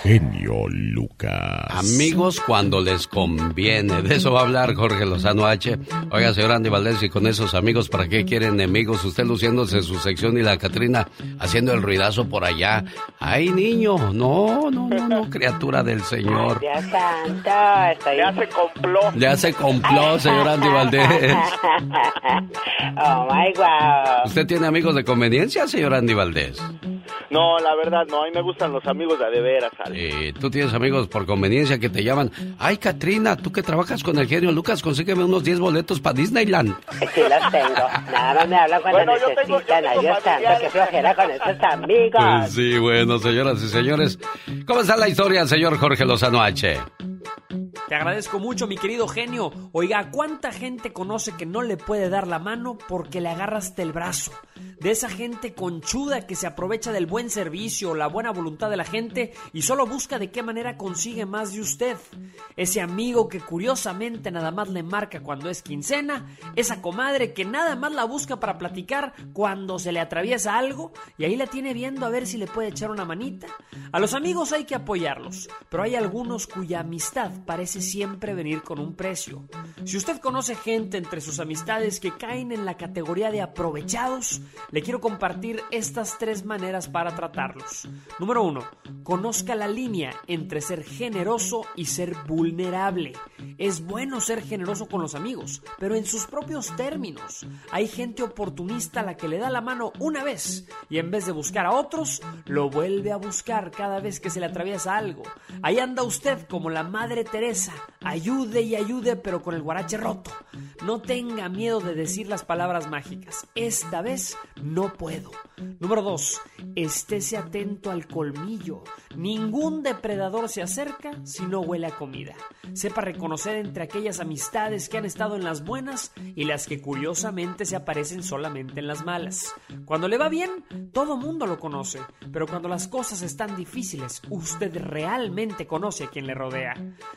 genio Lucas. Amigos cuando les conviene. De eso va a hablar Jorge Lozano H. Oiga, señor Andy Valdés, y con esos amigos, ¿para qué quieren enemigos? Usted luciéndose su sección y la Catrina haciendo el ruidazo por allá. ¡Ay, niño! No, no, no, no, criatura del Señor. Ya santo, Ya se compló. Ya se compló, señor Andy Valdés. [LAUGHS] oh my God. ¿Usted tiene amigos de conveniencia, señor Andy Valdés? No, la verdad no. A mí me gustan los amigos de, de veras, eh, tú tienes amigos por conveniencia que te llaman. Ay, Katrina, tú que trabajas con el genio Lucas, consígueme unos 10 boletos para Disneyland. Sí, los tengo. Nada más me hablan cuando necesitan. Adiós, tanto que flojera con estos amigos. Pues sí, bueno, señoras y señores. ¿Cómo está la historia, señor Jorge Lozano H? Te agradezco mucho, mi querido genio. Oiga, ¿cuánta gente conoce que no le puede dar la mano porque le agarraste el brazo? De esa gente conchuda que se aprovecha del buen servicio, la buena voluntad de la gente y solo busca de qué manera consigue más de usted. Ese amigo que curiosamente nada más le marca cuando es quincena, esa comadre que nada más la busca para platicar cuando se le atraviesa algo y ahí la tiene viendo a ver si le puede echar una manita. A los amigos hay que apoyarlos, pero hay algunos cuya amistad parece siempre venir con un precio. Si usted conoce gente entre sus amistades que caen en la categoría de aprovechados, le quiero compartir estas tres maneras para tratarlos. Número uno, conozca la línea entre ser generoso y ser vulnerable. Es bueno ser generoso con los amigos, pero en sus propios términos. Hay gente oportunista la que le da la mano una vez y en vez de buscar a otros, lo vuelve a buscar cada vez que se le atraviesa algo. Ahí anda usted como la Madre Teresa, ayude y ayude pero con el guarache roto. No tenga miedo de decir las palabras mágicas. Esta vez no puedo. Número 2. Estése atento al colmillo. Ningún depredador se acerca si no huele a comida. Sepa reconocer entre aquellas amistades que han estado en las buenas y las que curiosamente se aparecen solamente en las malas. Cuando le va bien, todo mundo lo conoce, pero cuando las cosas están difíciles, usted realmente conoce a quien le rodea.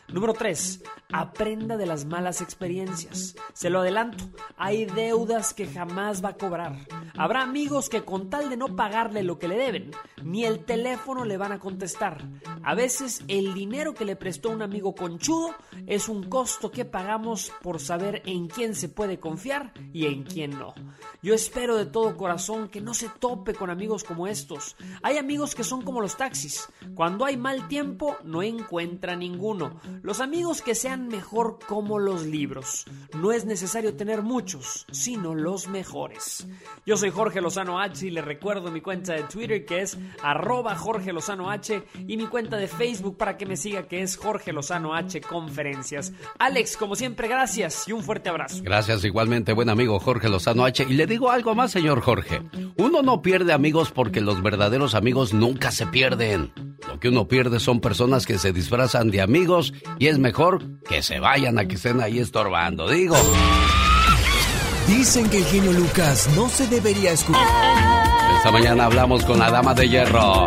Número 3. Aprenda de las malas experiencias. Se lo adelanto, hay deudas que jamás va a cobrar. Habrá amigos que con tal de no pagarle lo que le deben, ni el teléfono le van a contestar. A veces el dinero que le prestó un amigo conchudo es un costo que pagamos por saber en quién se puede confiar y en quién no. Yo espero de todo corazón que no se tope con amigos como estos. Hay amigos que son como los taxis. Cuando hay mal tiempo no encuentra ninguno. Los amigos que sean mejor como los libros. No es necesario tener muchos, sino los mejores. Yo soy Jorge Lozano H y le recuerdo mi cuenta de Twitter que es arroba Jorge Lozano H y mi cuenta de Facebook para que me siga que es Jorge Lozano H Conferencias. Alex, como siempre, gracias y un fuerte abrazo. Gracias igualmente, buen amigo Jorge Lozano H. Y le digo algo más, señor Jorge. Uno no pierde amigos porque los verdaderos amigos nunca se pierden. Lo que uno pierde son personas que se disfrazan de amigos y es mejor que se vayan a que estén ahí estorbando. Digo. Dicen que el genio Lucas no se debería escuchar. Esta mañana hablamos con la dama de hierro.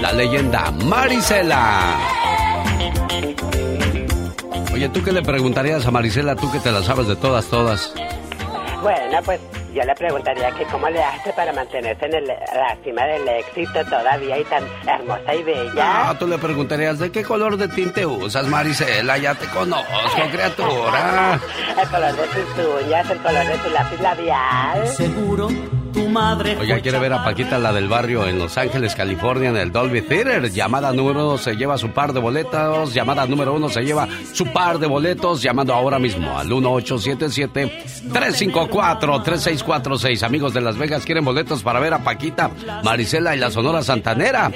La leyenda Marisela. Oye, ¿tú qué le preguntarías a Marisela, tú que te la sabes de todas, todas? Bueno, pues yo le preguntaría que cómo le hace para mantenerse en la cima del éxito todavía y tan hermosa y bella. No, tú le preguntarías de qué color de tinte usas, Marisela. Ya te conozco, criatura. [LAUGHS] el color de tus uñas, el color de tu lápiz labial. Seguro tu madre. Oiga, quiere ver a Paquita, la del barrio en Los Ángeles, California, en el Dolby Theater. Llamada número uno se lleva su par de boletos. Llamada número uno se lleva su par de boletos. Llamando ahora mismo al 1877-354-3646. Amigos de Las Vegas, ¿quieren boletos para ver a Paquita, Marisela y la Sonora Santanera?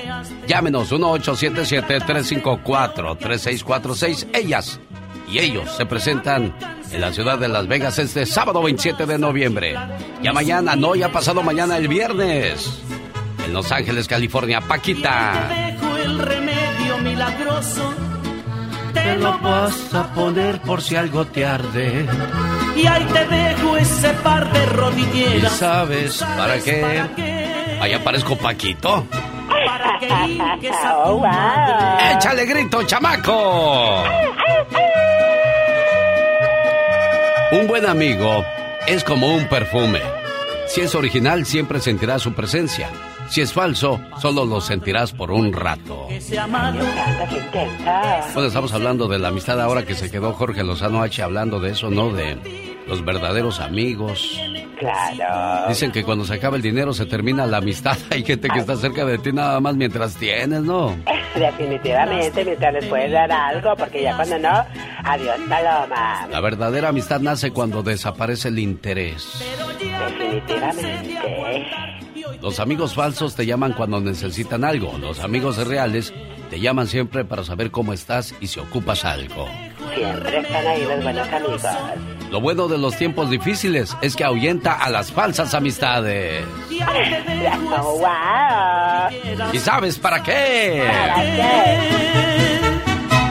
Llámenos 1877-354-3646. Ellas y ellos se presentan en la ciudad de Las Vegas este sábado 27 de noviembre. Ya mañana, no, ya pasado mañana el viernes. En Los Ángeles, California, Paquita. Te dejo el remedio milagroso. Te lo vas a poner por si algo te arde. Y ahí te dejo ese par de ¿Y rodilleras. sabes para qué? Allá parezco Paquito. Para que hinques a tu Oh, wow. ¡Échale grito, chamaco! Un buen amigo es como un perfume. Si es original, siempre sentirás su presencia. Si es falso, solo lo sentirás por un rato. Bueno, estamos hablando de la amistad ahora que se quedó Jorge Lozano H hablando de eso, ¿no? De los verdaderos amigos. Claro. Dicen que cuando se acaba el dinero se termina la amistad. [LAUGHS] Hay gente que está cerca de ti nada más mientras tienes, ¿no? [LAUGHS] Definitivamente, mientras les puedes dar algo, porque ya cuando no, adiós, paloma. La verdadera amistad nace cuando desaparece el interés. Definitivamente. Los amigos falsos te llaman cuando necesitan algo. Los amigos reales te llaman siempre para saber cómo estás y si ocupas algo. Siempre están ahí. Lo bueno de los tiempos difíciles es que ahuyenta a las falsas amistades. Oh, wow. ¿Y sabes para qué?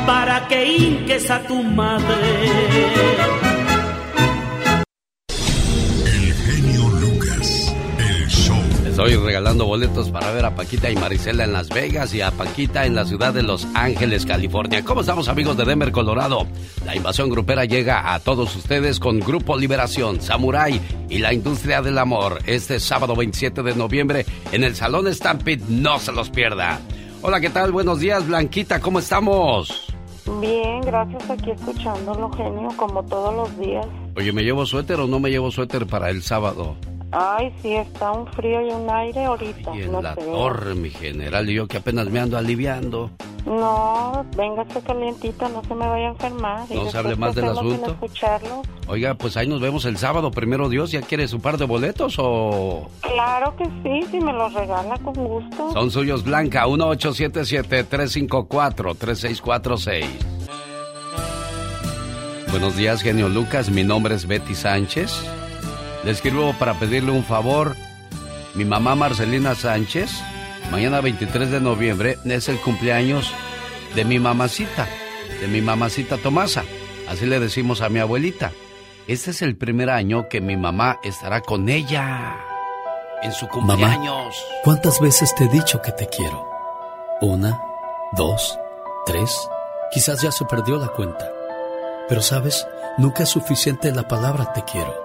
Para que hinques a tu madre. Estoy regalando boletos para ver a Paquita y Marisela en Las Vegas y a Paquita en la ciudad de Los Ángeles, California. ¿Cómo estamos amigos de Denver, Colorado? La invasión grupera llega a todos ustedes con Grupo Liberación, Samurai y la Industria del Amor este sábado 27 de noviembre en el Salón Stampede. No se los pierda. Hola, ¿qué tal? Buenos días, Blanquita, ¿cómo estamos? Bien, gracias aquí escuchándolo, genio, como todos los días. Oye, ¿me llevo suéter o no me llevo suéter para el sábado? Ay, sí, está un frío y un aire ahorita. Y en no la sé. torre, mi general, y yo que apenas me ando aliviando. No, véngase calientita, no se me vaya a enfermar. Y No se después, hable ¿qué más del asunto. escucharlo? Oiga, pues ahí nos vemos el sábado, primero Dios. ¿Ya quiere su par de boletos o...? Claro que sí, si me los regala con gusto. Son suyos, Blanca, 1877-354-3646. Buenos días, genio Lucas. Mi nombre es Betty Sánchez. Le escribo para pedirle un favor. Mi mamá Marcelina Sánchez, mañana 23 de noviembre, es el cumpleaños de mi mamacita, de mi mamacita Tomasa. Así le decimos a mi abuelita. Este es el primer año que mi mamá estará con ella en su cumpleaños. ¿Cuántas veces te he dicho que te quiero? Una, dos, tres, quizás ya se perdió la cuenta. Pero sabes, nunca es suficiente la palabra te quiero.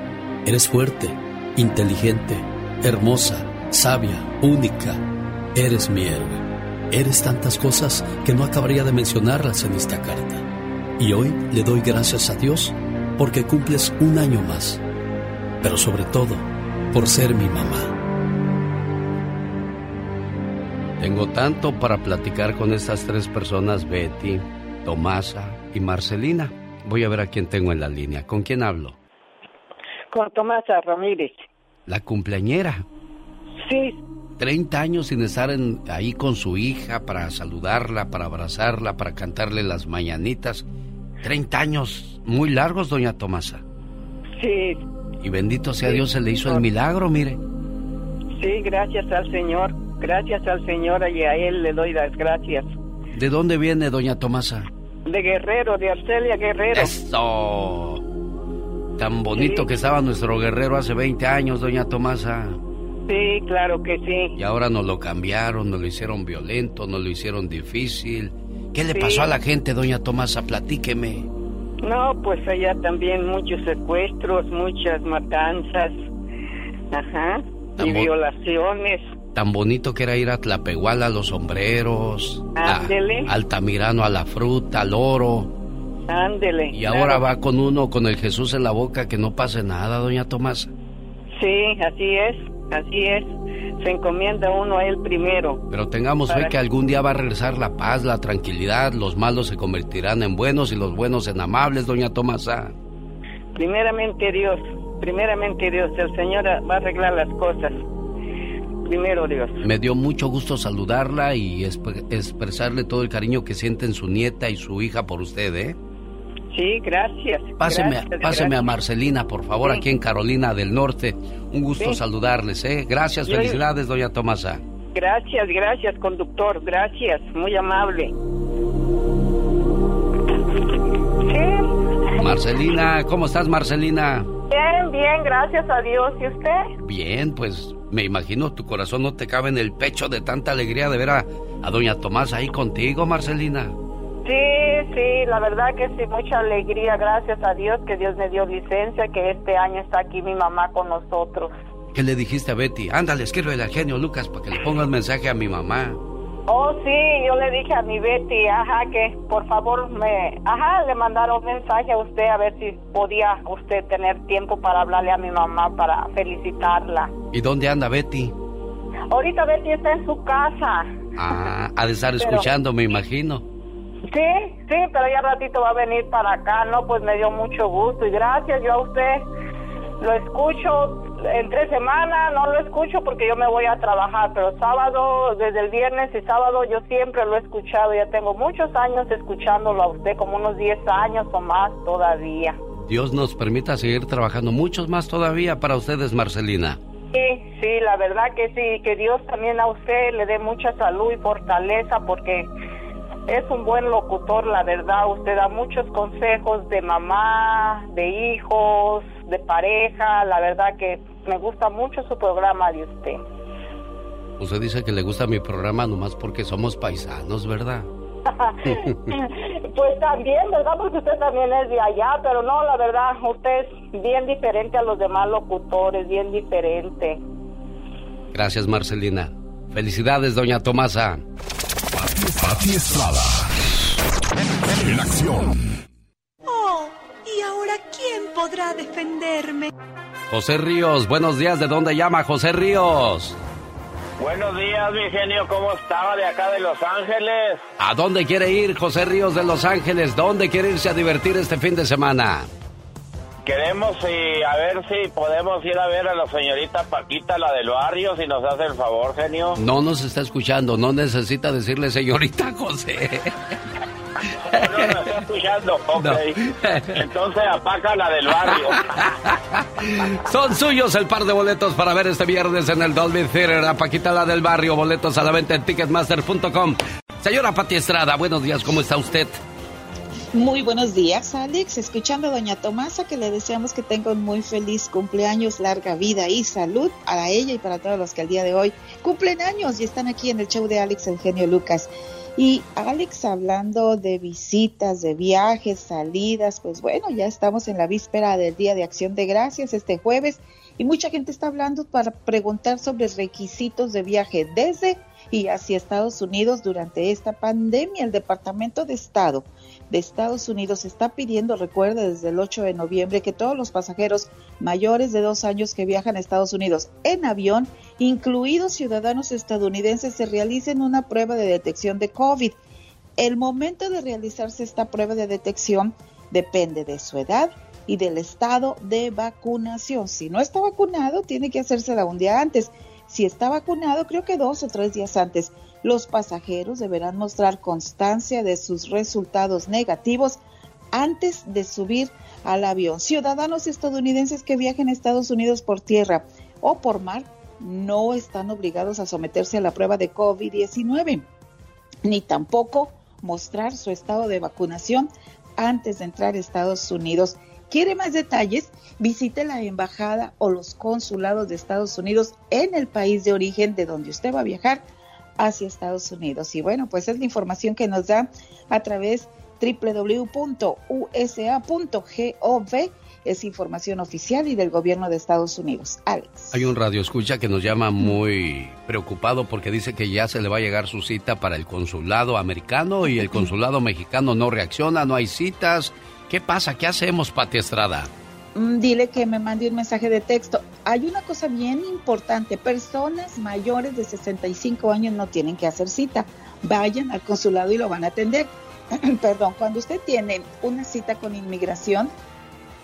eres fuerte, inteligente, hermosa, sabia, única. Eres mi héroe. Eres tantas cosas que no acabaría de mencionarlas en esta carta. Y hoy le doy gracias a Dios porque cumples un año más. Pero sobre todo, por ser mi mamá. Tengo tanto para platicar con estas tres personas, Betty, Tomasa y Marcelina. Voy a ver a quién tengo en la línea. ¿Con quién hablo? Con Tomasa Ramírez. La cumpleañera. Sí, 30 años sin estar en, ahí con su hija para saludarla, para abrazarla, para cantarle las mañanitas. 30 años muy largos, doña Tomasa. Sí. Y bendito sea Dios, se le hizo el milagro, mire. Sí, gracias al Señor. Gracias al Señor y a Él le doy las gracias. ¿De dónde viene, doña Tomasa? De Guerrero, de Arcelia Guerrero. ¡Eso! Tan bonito que estaba nuestro guerrero hace 20 años, doña Tomasa. Sí, claro que sí. Y ahora nos lo cambiaron, nos lo hicieron violento, nos lo hicieron difícil. ¿Qué le Sí. pasó a la gente, doña Tomasa? Platíqueme. No, pues allá también muchos secuestros, muchas matanzas. Ajá. Y violaciones. Tan bonito que era ir a Tlapehuala a los sombreros, a. Altamirano a la fruta, al oro. Ándele. Y claro. ahora va con uno con el Jesús en la boca que no pase nada, doña Tomasa. Sí, así es, así es. Se encomienda uno a él primero. Pero tengamos fe que algún día va a regresar la paz, la tranquilidad, los malos se convertirán en buenos y los buenos en amables, doña Tomasa. Primeramente Dios, primeramente Dios, el Señor va a arreglar las cosas. Primero Dios. Me dio mucho gusto saludarla y expresarle todo el cariño que sienten su nieta y su hija por usted, ¿eh? Sí, gracias. Páseme, gracias, páseme a. Marcelina, por favor, Sí. aquí en Carolina del Norte. Un gusto Sí. saludarles, ¿eh? Gracias, Yo- felicidades, doña Tomasa. Gracias, gracias, conductor, gracias, muy amable. Marcelina, ¿cómo estás, Marcelina? Bien, bien, gracias a Dios. ¿Y usted? Bien, pues me imagino tu corazón no te cabe en el pecho de tanta alegría de ver a, a doña Tomasa ahí contigo, Marcelina. Sí, sí, la verdad que sí, mucha alegría, gracias a Dios que Dios me dio licencia, que este año está aquí mi mamá con nosotros. ¿Qué le dijiste a Betty? Ándale, escríbele al genio Lucas para que le ponga un mensaje a mi mamá. Oh, sí, yo le dije a mi Betty, ajá, que por favor me, ajá, le mandara un mensaje a usted a ver si podía usted tener tiempo para hablarle a mi mamá para felicitarla. ¿Y dónde anda Betty? Ahorita Betty está en su casa. Ah, ha de estar Pero- escuchando, me imagino. Sí, sí, pero ya ratito va a venir para acá, ¿no? Pues me dio mucho gusto y gracias, yo a usted lo escucho entre semana, no lo escucho porque yo me voy a trabajar, pero sábado, desde el viernes y sábado yo siempre lo he escuchado, ya tengo muchos años escuchándolo a usted, como unos 10 años o más todavía. Dios nos permita seguir trabajando muchos más todavía para ustedes, Marcelina. Sí, sí, la verdad que sí, que Dios también a usted le dé mucha salud y fortaleza porque es un buen locutor, la verdad, usted da muchos consejos de mamá, de hijos, de pareja, la verdad que me gusta mucho su programa de usted. Usted dice que le gusta mi programa nomás porque somos paisanos, ¿verdad? [LAUGHS] Pues también, ¿verdad? Porque usted también es de allá, pero no, la verdad, usted es bien diferente a los demás locutores, bien diferente. Gracias, Marcelina. Felicidades, doña Tomasa. Pati Estrada. En acción. Oh, ¿y ahora quién podrá defenderme? José Ríos, buenos días. ¿De dónde llama José Ríos? Buenos días, mi genio, ¿cómo estaba de acá de Los Ángeles? ¿A dónde quiere ir José Ríos de Los Ángeles? ¿Dónde quiere irse a divertir este fin de semana? Queremos y a ver si podemos ir a ver a la señorita Paquita, la del barrio, si nos hace el favor, genio. No nos está escuchando, no necesita decirle señorita José. No, no, nos está escuchando, [LAUGHS] ok. Entonces apaga la del barrio. [LAUGHS] Son suyos el par de boletos para ver este viernes en el Dolby Theater a Paquita la del Barrio. Boletos a la venta en ticketmaster.com. Señora Pati Estrada, buenos días, ¿cómo está usted? Muy buenos días, Alex. Escuchando a Doña Tomasa, que le deseamos que tenga un muy feliz cumpleaños, larga vida y salud para ella y para todos los que al día de hoy cumplen años y están aquí en el show de Alex Eugenio Lucas. Y Alex, hablando de visitas, de viajes, salidas, pues bueno, ya estamos en la víspera del Día de Acción de Gracias este jueves y mucha gente está hablando para preguntar sobre requisitos de viaje desde y hacia Estados Unidos durante esta pandemia. El Departamento de Estado de Estados Unidos está pidiendo, recuerde, desde el 8 de noviembre que todos los pasajeros mayores de dos años que viajan a Estados Unidos en avión, incluidos ciudadanos estadounidenses, se realicen una prueba de detección de COVID. El momento de realizarse esta prueba de detección depende de su edad y del estado de vacunación. Si no está vacunado, tiene que hacérsela un día antes. si está vacunado, creo que dos o tres días antes. Los pasajeros deberán mostrar constancia de sus resultados negativos antes de subir al avión. Ciudadanos estadounidenses que viajen a Estados Unidos por tierra o por mar no están obligados a someterse a la prueba de COVID-19, ni tampoco mostrar su estado de vacunación antes de entrar a Estados Unidos. ¿Quiere más detalles? Visite la embajada o los consulados de Estados Unidos en el país de origen de donde usted va a viajar hacia Estados Unidos. Y bueno, pues es la información que nos da a través www.usa.gov es información oficial y del gobierno de Estados Unidos. Alex. Hay un radio escucha que nos llama muy preocupado porque dice que ya se le va a llegar su cita para el consulado americano y el consulado mexicano no reacciona, no hay citas. ¿Qué pasa? ¿Qué hacemos, Pati Estrada? Mm, dile que me mande un mensaje de texto. Hay una cosa bien importante. Personas mayores de 65 años no tienen que hacer cita. Vayan al consulado y lo van a atender. [CLEARS THROAT] Perdón, cuando usted tiene una cita con inmigración,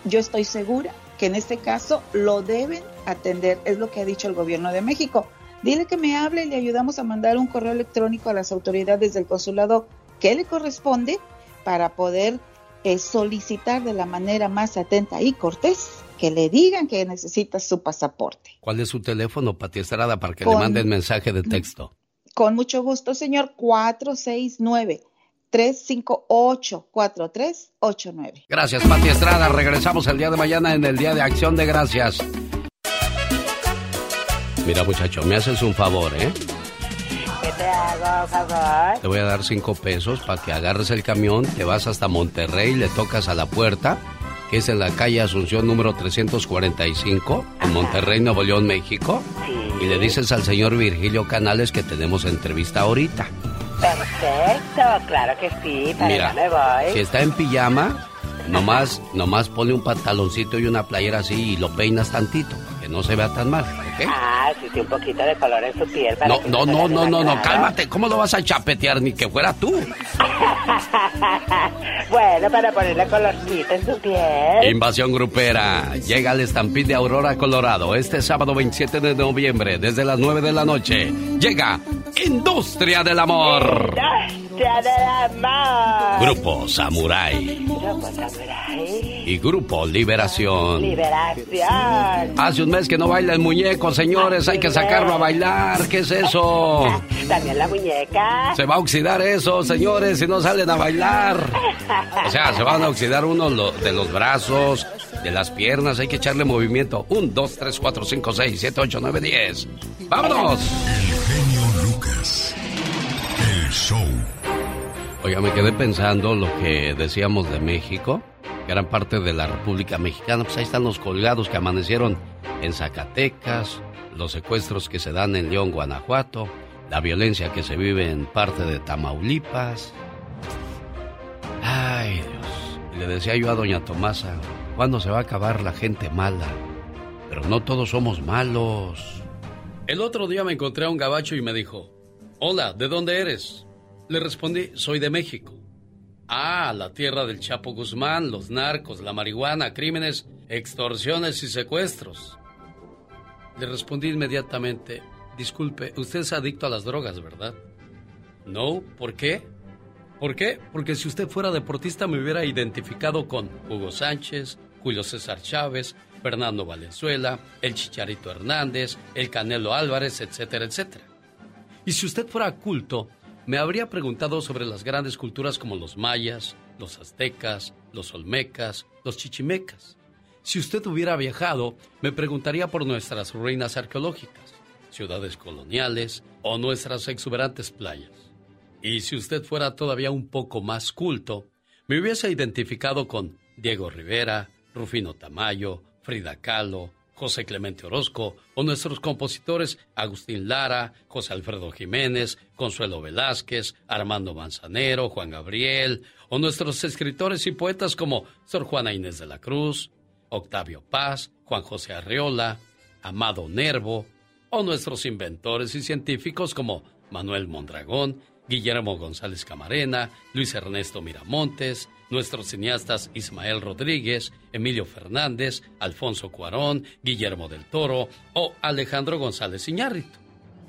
yo estoy segura que en este caso lo deben atender, es lo que ha dicho el gobierno de México. Dile que me hable y le ayudamos a mandar un correo electrónico a las autoridades del consulado que le corresponde para poder eh, solicitar de la manera más atenta y cortés que le digan que necesita su pasaporte. ¿Cuál es su teléfono, Pati Estrada, para que le manden mensaje de texto? Con mucho gusto, señor, 469 358-4389. Gracias, Pati Estrada. Regresamos el día de mañana en el Día de Acción de Gracias. Mira, muchacho, me haces un favor, ¿eh? ¿Qué te hago, favor? Te voy a dar cinco pesos para que agarres el camión, te vas hasta Monterrey, le tocas a la puerta, que es en la calle Asunción número 345, en Monterrey, Nuevo León, México. Y le dices al señor Virgilio Canales que tenemos entrevista ahorita. Perfecto, claro que sí, para Mira, me voy. Si está en pijama, nomás, nomás pone un pantaloncito y una playera así y lo peinas tantito, que no se vea tan mal, ¿ok? Ah, sí, sí, un poquito de color en su piel. Para No, que no, no, no, no, no, cálmate, ¿cómo lo vas a chapetear ni que fuera tú? [LAUGHS] bueno, para ponerle en piel. Invasión grupera. Llega al Estampid de Aurora, Colorado, este sábado 27 de noviembre, desde las 9 de la noche. Llega Industria del Amor. Industria del amor. Grupo Samurai Grupo Samurai. y Grupo Liberación. Liberación. Hace un mes que no baila el muñeco, señores. Hay que sacarlo a bailar. ¿Qué es eso? [LAUGHS] También la muñeca. Se va a oxidar eso, señores, si no salen a bailar. O sea, se van a oxidar uno lo- de los brazos, de las piernas. Hay que echarle movimiento. Un, dos, tres, cuatro, cinco, seis, siete, ocho, nueve, diez. ¡Vámonos! genio Lucas. El show. Oiga, me quedé pensando lo que decíamos de México, eran parte de la República Mexicana. Pues ahí están los colgados que amanecieron en Zacatecas, los secuestros que se dan en León, Guanajuato, la violencia que se vive en parte de Tamaulipas. Ay, le decía yo a doña Tomasa, ¿cuándo se va a acabar la gente mala? Pero no todos somos malos. El otro día me encontré a un gabacho y me dijo, Hola, ¿de dónde eres? Le respondí, soy de México. Ah, la tierra del Chapo Guzmán, los narcos, la marihuana, crímenes, extorsiones y secuestros. Le respondí inmediatamente, disculpe, usted es adicto a las drogas, ¿verdad? No, ¿por qué? ¿Por qué? Porque si usted fuera deportista me hubiera identificado con Hugo Sánchez, Julio César Chávez, Fernando Valenzuela, el Chicharito Hernández, el Canelo Álvarez, etcétera, etcétera. Y si usted fuera culto, me habría preguntado sobre las grandes culturas como los mayas, los aztecas, los olmecas, los chichimecas. Si usted hubiera viajado, me preguntaría por nuestras ruinas arqueológicas, ciudades coloniales o nuestras exuberantes playas. Y si usted fuera todavía un poco más culto, me hubiese identificado con Diego Rivera, Rufino Tamayo, Frida Kahlo, José Clemente Orozco o nuestros compositores Agustín Lara, José Alfredo Jiménez, Consuelo Velázquez, Armando Manzanero, Juan Gabriel o nuestros escritores y poetas como Sor Juana Inés de la Cruz, Octavio Paz, Juan José Arreola, Amado Nervo o nuestros inventores y científicos como Manuel Mondragón, Guillermo González Camarena, Luis Ernesto Miramontes, nuestros cineastas Ismael Rodríguez, Emilio Fernández, Alfonso Cuarón, Guillermo del Toro o Alejandro González Iñárritu.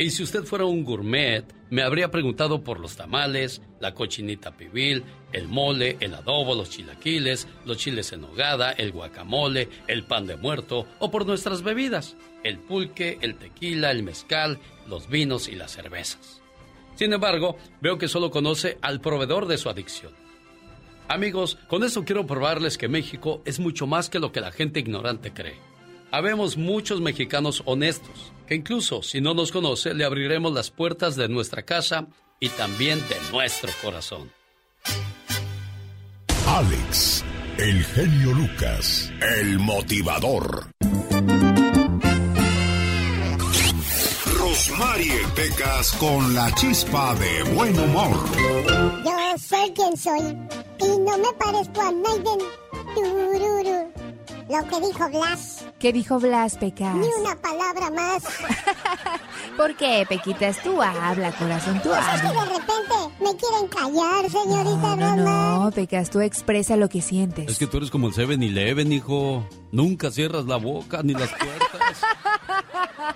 Y si usted fuera un gourmet, me habría preguntado por los tamales, la cochinita pibil, el mole, el adobo, los chilaquiles, los chiles en hogada, el guacamole, el pan de muerto o por nuestras bebidas, el pulque, el tequila, el mezcal, los vinos y las cervezas. Sin embargo, veo que solo conoce al proveedor de su adicción. Amigos, con eso quiero probarles que México es mucho más que lo que la gente ignorante cree. Habemos muchos mexicanos honestos, que incluso si no nos conoce, le abriremos las puertas de nuestra casa y también de nuestro corazón. Alex, el genio Lucas, el motivador. Mariel Pecas con la chispa de buen humor. Yo soy quien soy y no me parezco a Naiden. Tururu. Lo que dijo Blas. ¿Qué dijo Blas, Pecas? Ni una palabra más. [LAUGHS] ¿Por qué, Pequitas? Tú habla, corazón, tú habla. Es que de repente me quieren callar, señorita no, no, Roma. No, Pecas, tú expresa lo que sientes. Es que tú eres como el 7-Eleven, hijo. Nunca cierras la boca ni las puertas.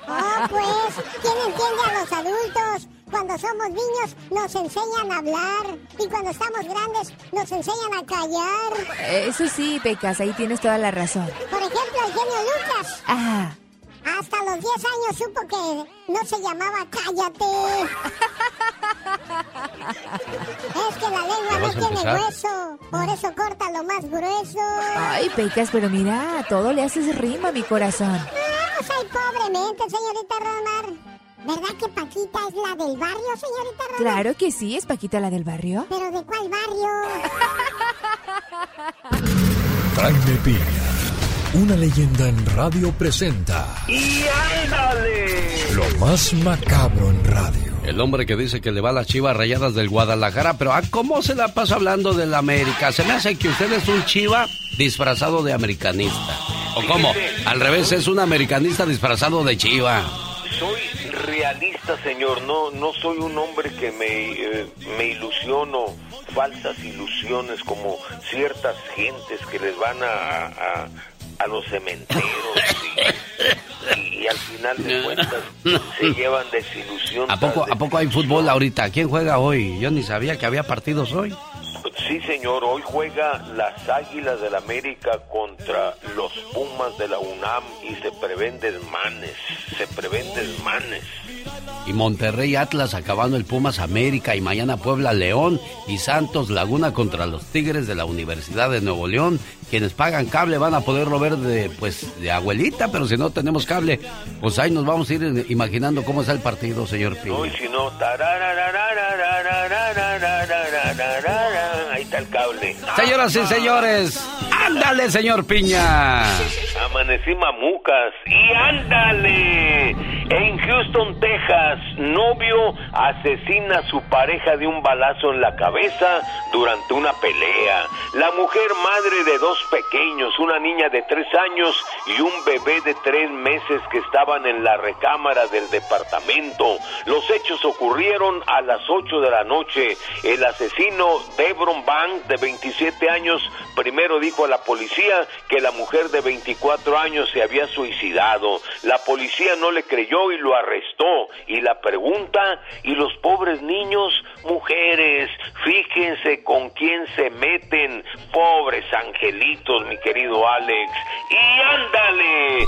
oh, [LAUGHS] pues, ¿quién entiende a los adultos? Cuando somos niños nos enseñan a hablar y cuando estamos grandes nos enseñan a callar. Eso sí, Pecas, ahí tienes toda la razón. Por ejemplo, Eugenio Lucas. Ah. Hasta los 10 años supo que no se llamaba Cállate. [LAUGHS] es que la lengua no tiene hueso, por eso corta lo más grueso. Ay, Pecas, pero mira, todo le haces rima, a mi corazón. Ay, pobremente, señorita Romar. ¿Verdad que Paquita es la del barrio, señorita Romero? Claro que sí, es Paquita la del barrio. ¿Pero de cuál barrio? [LAUGHS] Jaime Piña, una leyenda en radio presenta. ¡Y ándale! Lo más macabro en radio. El hombre que dice que le va las chivas rayadas del Guadalajara, pero ¿a cómo se la pasa hablando del América? Se me hace que usted es un chiva disfrazado de americanista. ¿O cómo? Al revés, es un americanista disfrazado de chiva soy realista, señor. No, no soy un hombre que me, eh, me ilusiono falsas ilusiones como ciertas gentes que les van a, a, los cementeros y, y, y, al final de cuentas se llevan desilusión. ¿A poco, ¿A poco hay fútbol ahorita? ¿Quién juega hoy? Yo ni sabía que había partidos hoy. Sí, señor, hoy juega las Águilas del la América contra los Pumas de la UNAM y se prevén desmanes, se prevén desmanes. Y Monterrey Atlas acabando el Pumas América y mañana Puebla León y Santos Laguna contra los Tigres de la Universidad de Nuevo León. Quienes pagan cable van a poderlo ver de pues de abuelita, pero si no tenemos cable, pues ahí nos vamos a ir imaginando cómo está el partido, señor Pino. Señoras y señores, ándale, señor Piña. Amanecí mamucas y ándale. En Houston, Texas, novio asesina a su pareja de un balazo en la cabeza durante una pelea. La mujer madre de dos pequeños, una niña de tres años y un bebé de tres meses que estaban en la recámara del departamento. Los hechos ocurrieron a las 8 de la noche. El asesino Debron Bank, de 27 años, primero dijo a la policía que la mujer de 24 años se había suicidado. La policía no le creyó y lo arrestó. Y la pregunta, ¿y los pobres niños? Mujeres, fíjense con quién se meten. Pobres angelitos, mi querido Alex. Y ándale,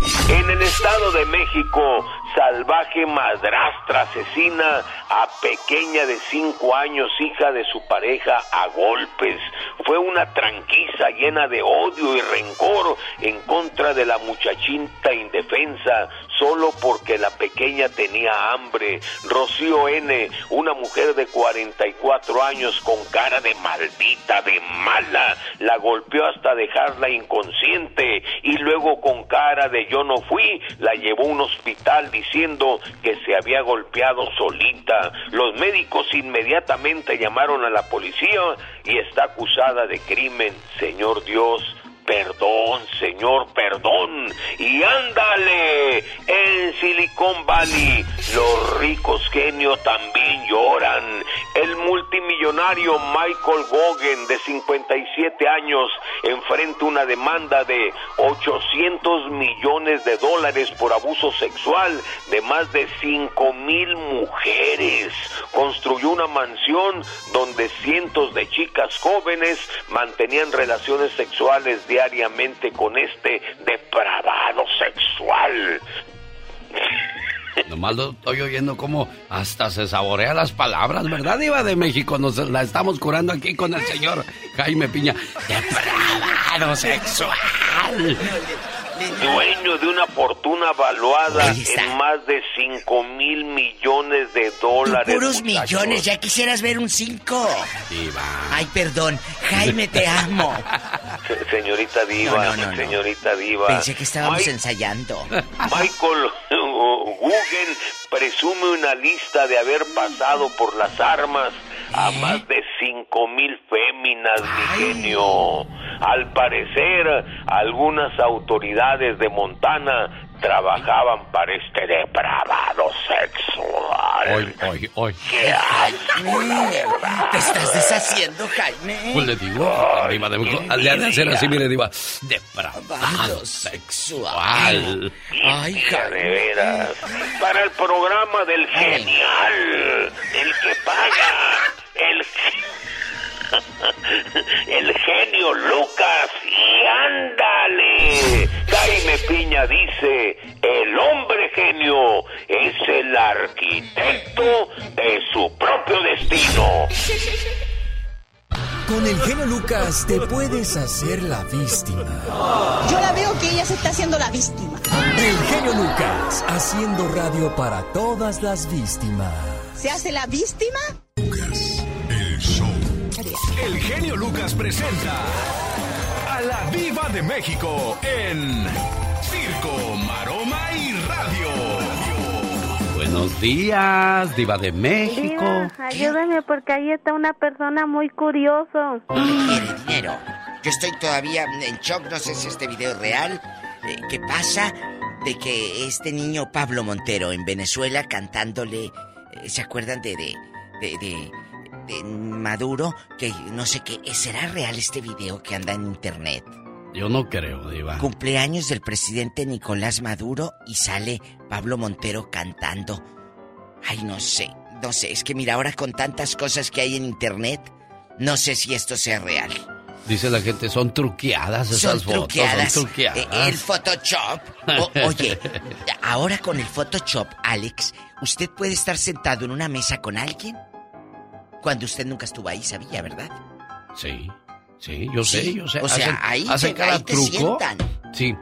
en el Estado de México, salvaje madrastra asesina a pequeña de 5 años, hija de su pareja, a golpes. Fue una tranquiza llena de odio y rencor en contra de la muchachita indefensa solo porque la pequeña tenía hambre. Rocío N., una mujer de 44 años con cara de maldita, de mala, la golpeó hasta dejarla inconsciente y luego con cara de yo no fui, la llevó a un hospital diciendo que se había golpeado solita. Los médicos inmediatamente llamaron a la policía y está acusada de crimen. Señor Dios, perdón, señor, perdón. Y ándale, en Silicon Valley los ricos genios también lloran. El multimillonario Michael Gogan, de 57 años, enfrenta una demanda de 800 millones de dólares por abuso sexual de más de 5 mil mujeres. Construyó una mansión donde cientos de chicas jóvenes mantenían relaciones sexuales diariamente con este depravado sexual. Nomás lo estoy oyendo como hasta se saborea las palabras, ¿verdad, Iba de México? Nos la estamos curando aquí con el señor Jaime Piña. ¡Depravado sexual! Dueño de una fortuna valuada en más de 5 mil millones de dólares. Puros muchachos. millones, ya quisieras ver un 5. Diva. Ay, perdón. Jaime, te amo. Se- Señorita Diva, No, no, no, no. señorita Diva. Pensé que estábamos Mike- ensayando. Michael Guggen presume una lista de haber pasado por las armas a más de cinco mil féminas, mi genio. Al parecer, algunas autoridades de Montana trabajaban para este depravado sexual. Hoy, hoy, hoy. ¡Qué la verdad! Te estás deshaciendo, Jaime. Pues le digo, Diva de le ha de hacer así, mire, Diva. Depravado sexual. Ay, Hija, de veras. Para el programa del genial, el que paga, el, [LAUGHS] el genio Lucas. Y ándale. Jaime Piña dice, el hombre genio es el arquitecto de su propio destino. Con el genio Lucas te puedes hacer la víctima. Yo la veo que ella se está haciendo la víctima. El genio Lucas haciendo radio para todas las víctimas. ¿Se hace la víctima? Show. El genio Lucas presenta a la Viva de México en Circo, Maroma y Radio. Buenos días, Diva de México. Diva, ayúdame porque ahí está una persona muy curioso. quiere dinero. Yo estoy todavía en shock, no sé si este video es real. Eh, ¿Qué pasa? De que este niño Pablo Montero en Venezuela cantándole, eh, ¿se acuerdan de, de- de Maduro? Que no sé qué, ¿será real este video que anda en internet? Yo no creo, Diva. Cumpleaños del presidente Nicolás Maduro y sale Pablo Montero cantando. Ay, no sé, no sé, es que mira, ahora con tantas cosas que hay en internet, no sé si esto sea real. Dice la gente, son truqueadas esas son fotos. truqueadas. Son truqueadas. Eh, El Photoshop. O- oye, ahora con el Photoshop, Alex, ¿usted puede estar sentado en una mesa con alguien? Cuando usted nunca estuvo ahí, sabía, ¿verdad? Sí, sí, yo sé, yo sé. o sea, ahí hacen te- cada ahí te truco. sientan. Sí.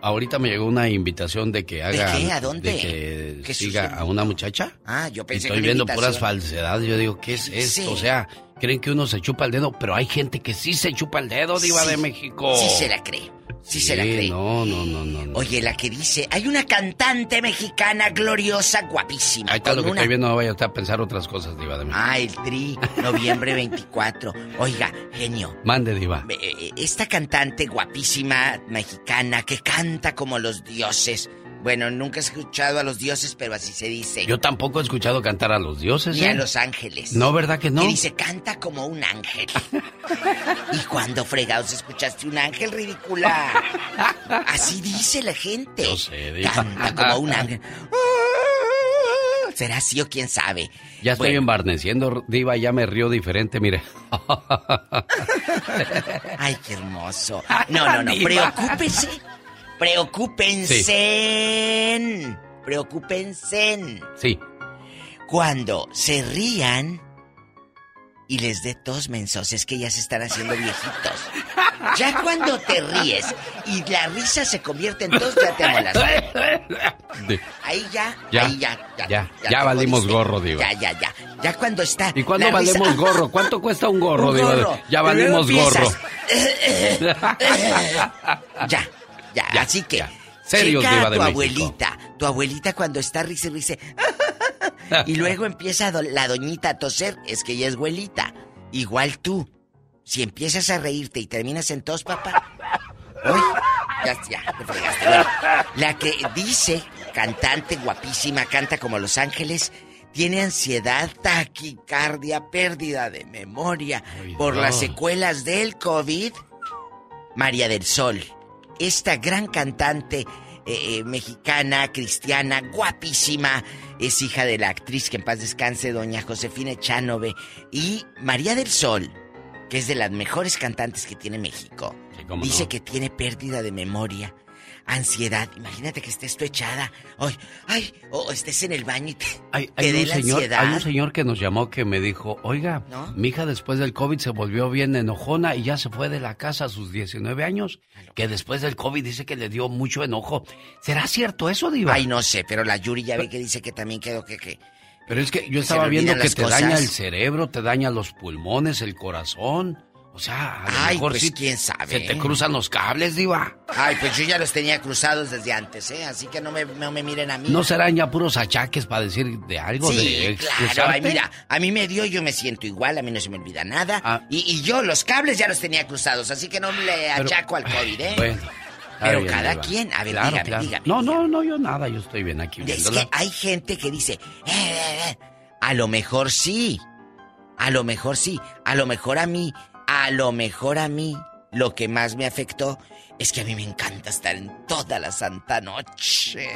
Ahorita me llegó una invitación de que haga. qué? ¿A dónde? De que ¿Qué siga sucede? a una muchacha. Ah, yo pensé estoy que viendo invitación. puras falsedades. Yo digo, ¿qué es esto? Sí. O sea, creen que uno se chupa el dedo, pero hay gente que sí se chupa el dedo, Diva Sí, de México. Sí se la cree. Sí, se la cree. No, no, no, no. Oye, la que dice, hay una cantante mexicana gloriosa, guapísima. Ahí está lo que una... estoy viendo, no vaya usted a pensar otras cosas, Diva de México. Ah, el Tri, noviembre 24. Oiga, genio. Mande, Diva. eh, eh, Esta cantante guapísima mexicana que canta como los dioses. Bueno, nunca he escuchado a los dioses, pero así se dice. Yo tampoco he escuchado cantar a los dioses. Ni a ¿eh? los ángeles. No, ¿verdad que no? Que dice, canta como un ángel. [LAUGHS] ¿Y cuando fregados escuchaste un ángel ridícula? Así dice la gente. Yo sé, Diva. Canta como un ángel. ¿Será así o quién sabe? Ya estoy Bueno. embarneciendo, Diva, ya me río diferente, mire. Ay, qué hermoso. [LAUGHS] No, no, no, Diva. Preocúpense. Preocúpense. Preocúpense. Sí. Cuando se rían y les dé tos mensos, es que ya se están haciendo viejitos. Ya cuando te ríes y la risa se convierte en tos, ya te amolaste. De- Ahí ya, Ya, ahí ya, ya. ya, ya valimos gorro, Diva. Ya, ya, ya. Ya cuando está. ¿Y cuándo risa- valemos gorro? ¿Cuánto cuesta un gorro, Un gorro. Ya Pero luego valimos gorro. [LAUGHS] ya, ya, así que. Serios, checa Diva a de tu México. abuelita. Tu abuelita cuando está risa y risa. [LAUGHS] y luego empieza la doñita a toser, es que ella es abuelita. Igual tú. Si empiezas a reírte y terminas en tos, papá, Uy, ya, ya, te fregaste. Bueno, la que dice, cantante guapísima, canta como Los Ángeles, tiene ansiedad, taquicardia, pérdida de memoria por no. las secuelas del COVID. María del Sol, esta gran cantante eh, eh, mexicana, cristiana, guapísima, es hija de la actriz que en paz descanse, doña Josefina Echanove, y María del Sol, que es de las mejores cantantes que tiene México, dice no. que tiene pérdida de memoria. Ansiedad, imagínate que estés tú echada, ay, ay, o estés en el baño y te, Hay, un la señor, ansiedad. hay un señor que nos llamó que me dijo, oiga, ¿No? mi hija después del COVID se volvió bien enojona y ya se fue de la casa a sus 19 años, que después del COVID dice que le dio mucho enojo. ¿Será cierto eso, Diva? Ay, no sé, pero la Yuri ya ve que dice que también quedó que, que Pero es que yo que estaba viendo que te cosas. daña el cerebro, te daña los pulmones, el corazón. O sea, a lo Ay, mejor pues, sí quién sabe. Se te cruzan los cables, Diva. Ay, pues yo ya los tenía cruzados desde antes, ¿eh? Así que no me, no me miren a mí. ¿No serán ya puros achaques para decir de algo? Sí, de claro. Ay, mira, a mí me dio, yo me siento igual, a mí no se me olvida nada. Ah. Y, y yo los cables ya los tenía cruzados, así que no le Pero- achaco al COVID, ¿eh? Bueno. Pero bien, cada Diva. quien, a ver, Claro, dígame, claro. dígame. No, no, no, yo nada, yo estoy bien aquí Es que hay gente que dice, "Eh, eh, eh, a lo mejor sí, a lo mejor sí, a lo mejor a mí, a lo mejor a mí, lo que más me afectó es que a mí me encanta estar en toda la santa noche,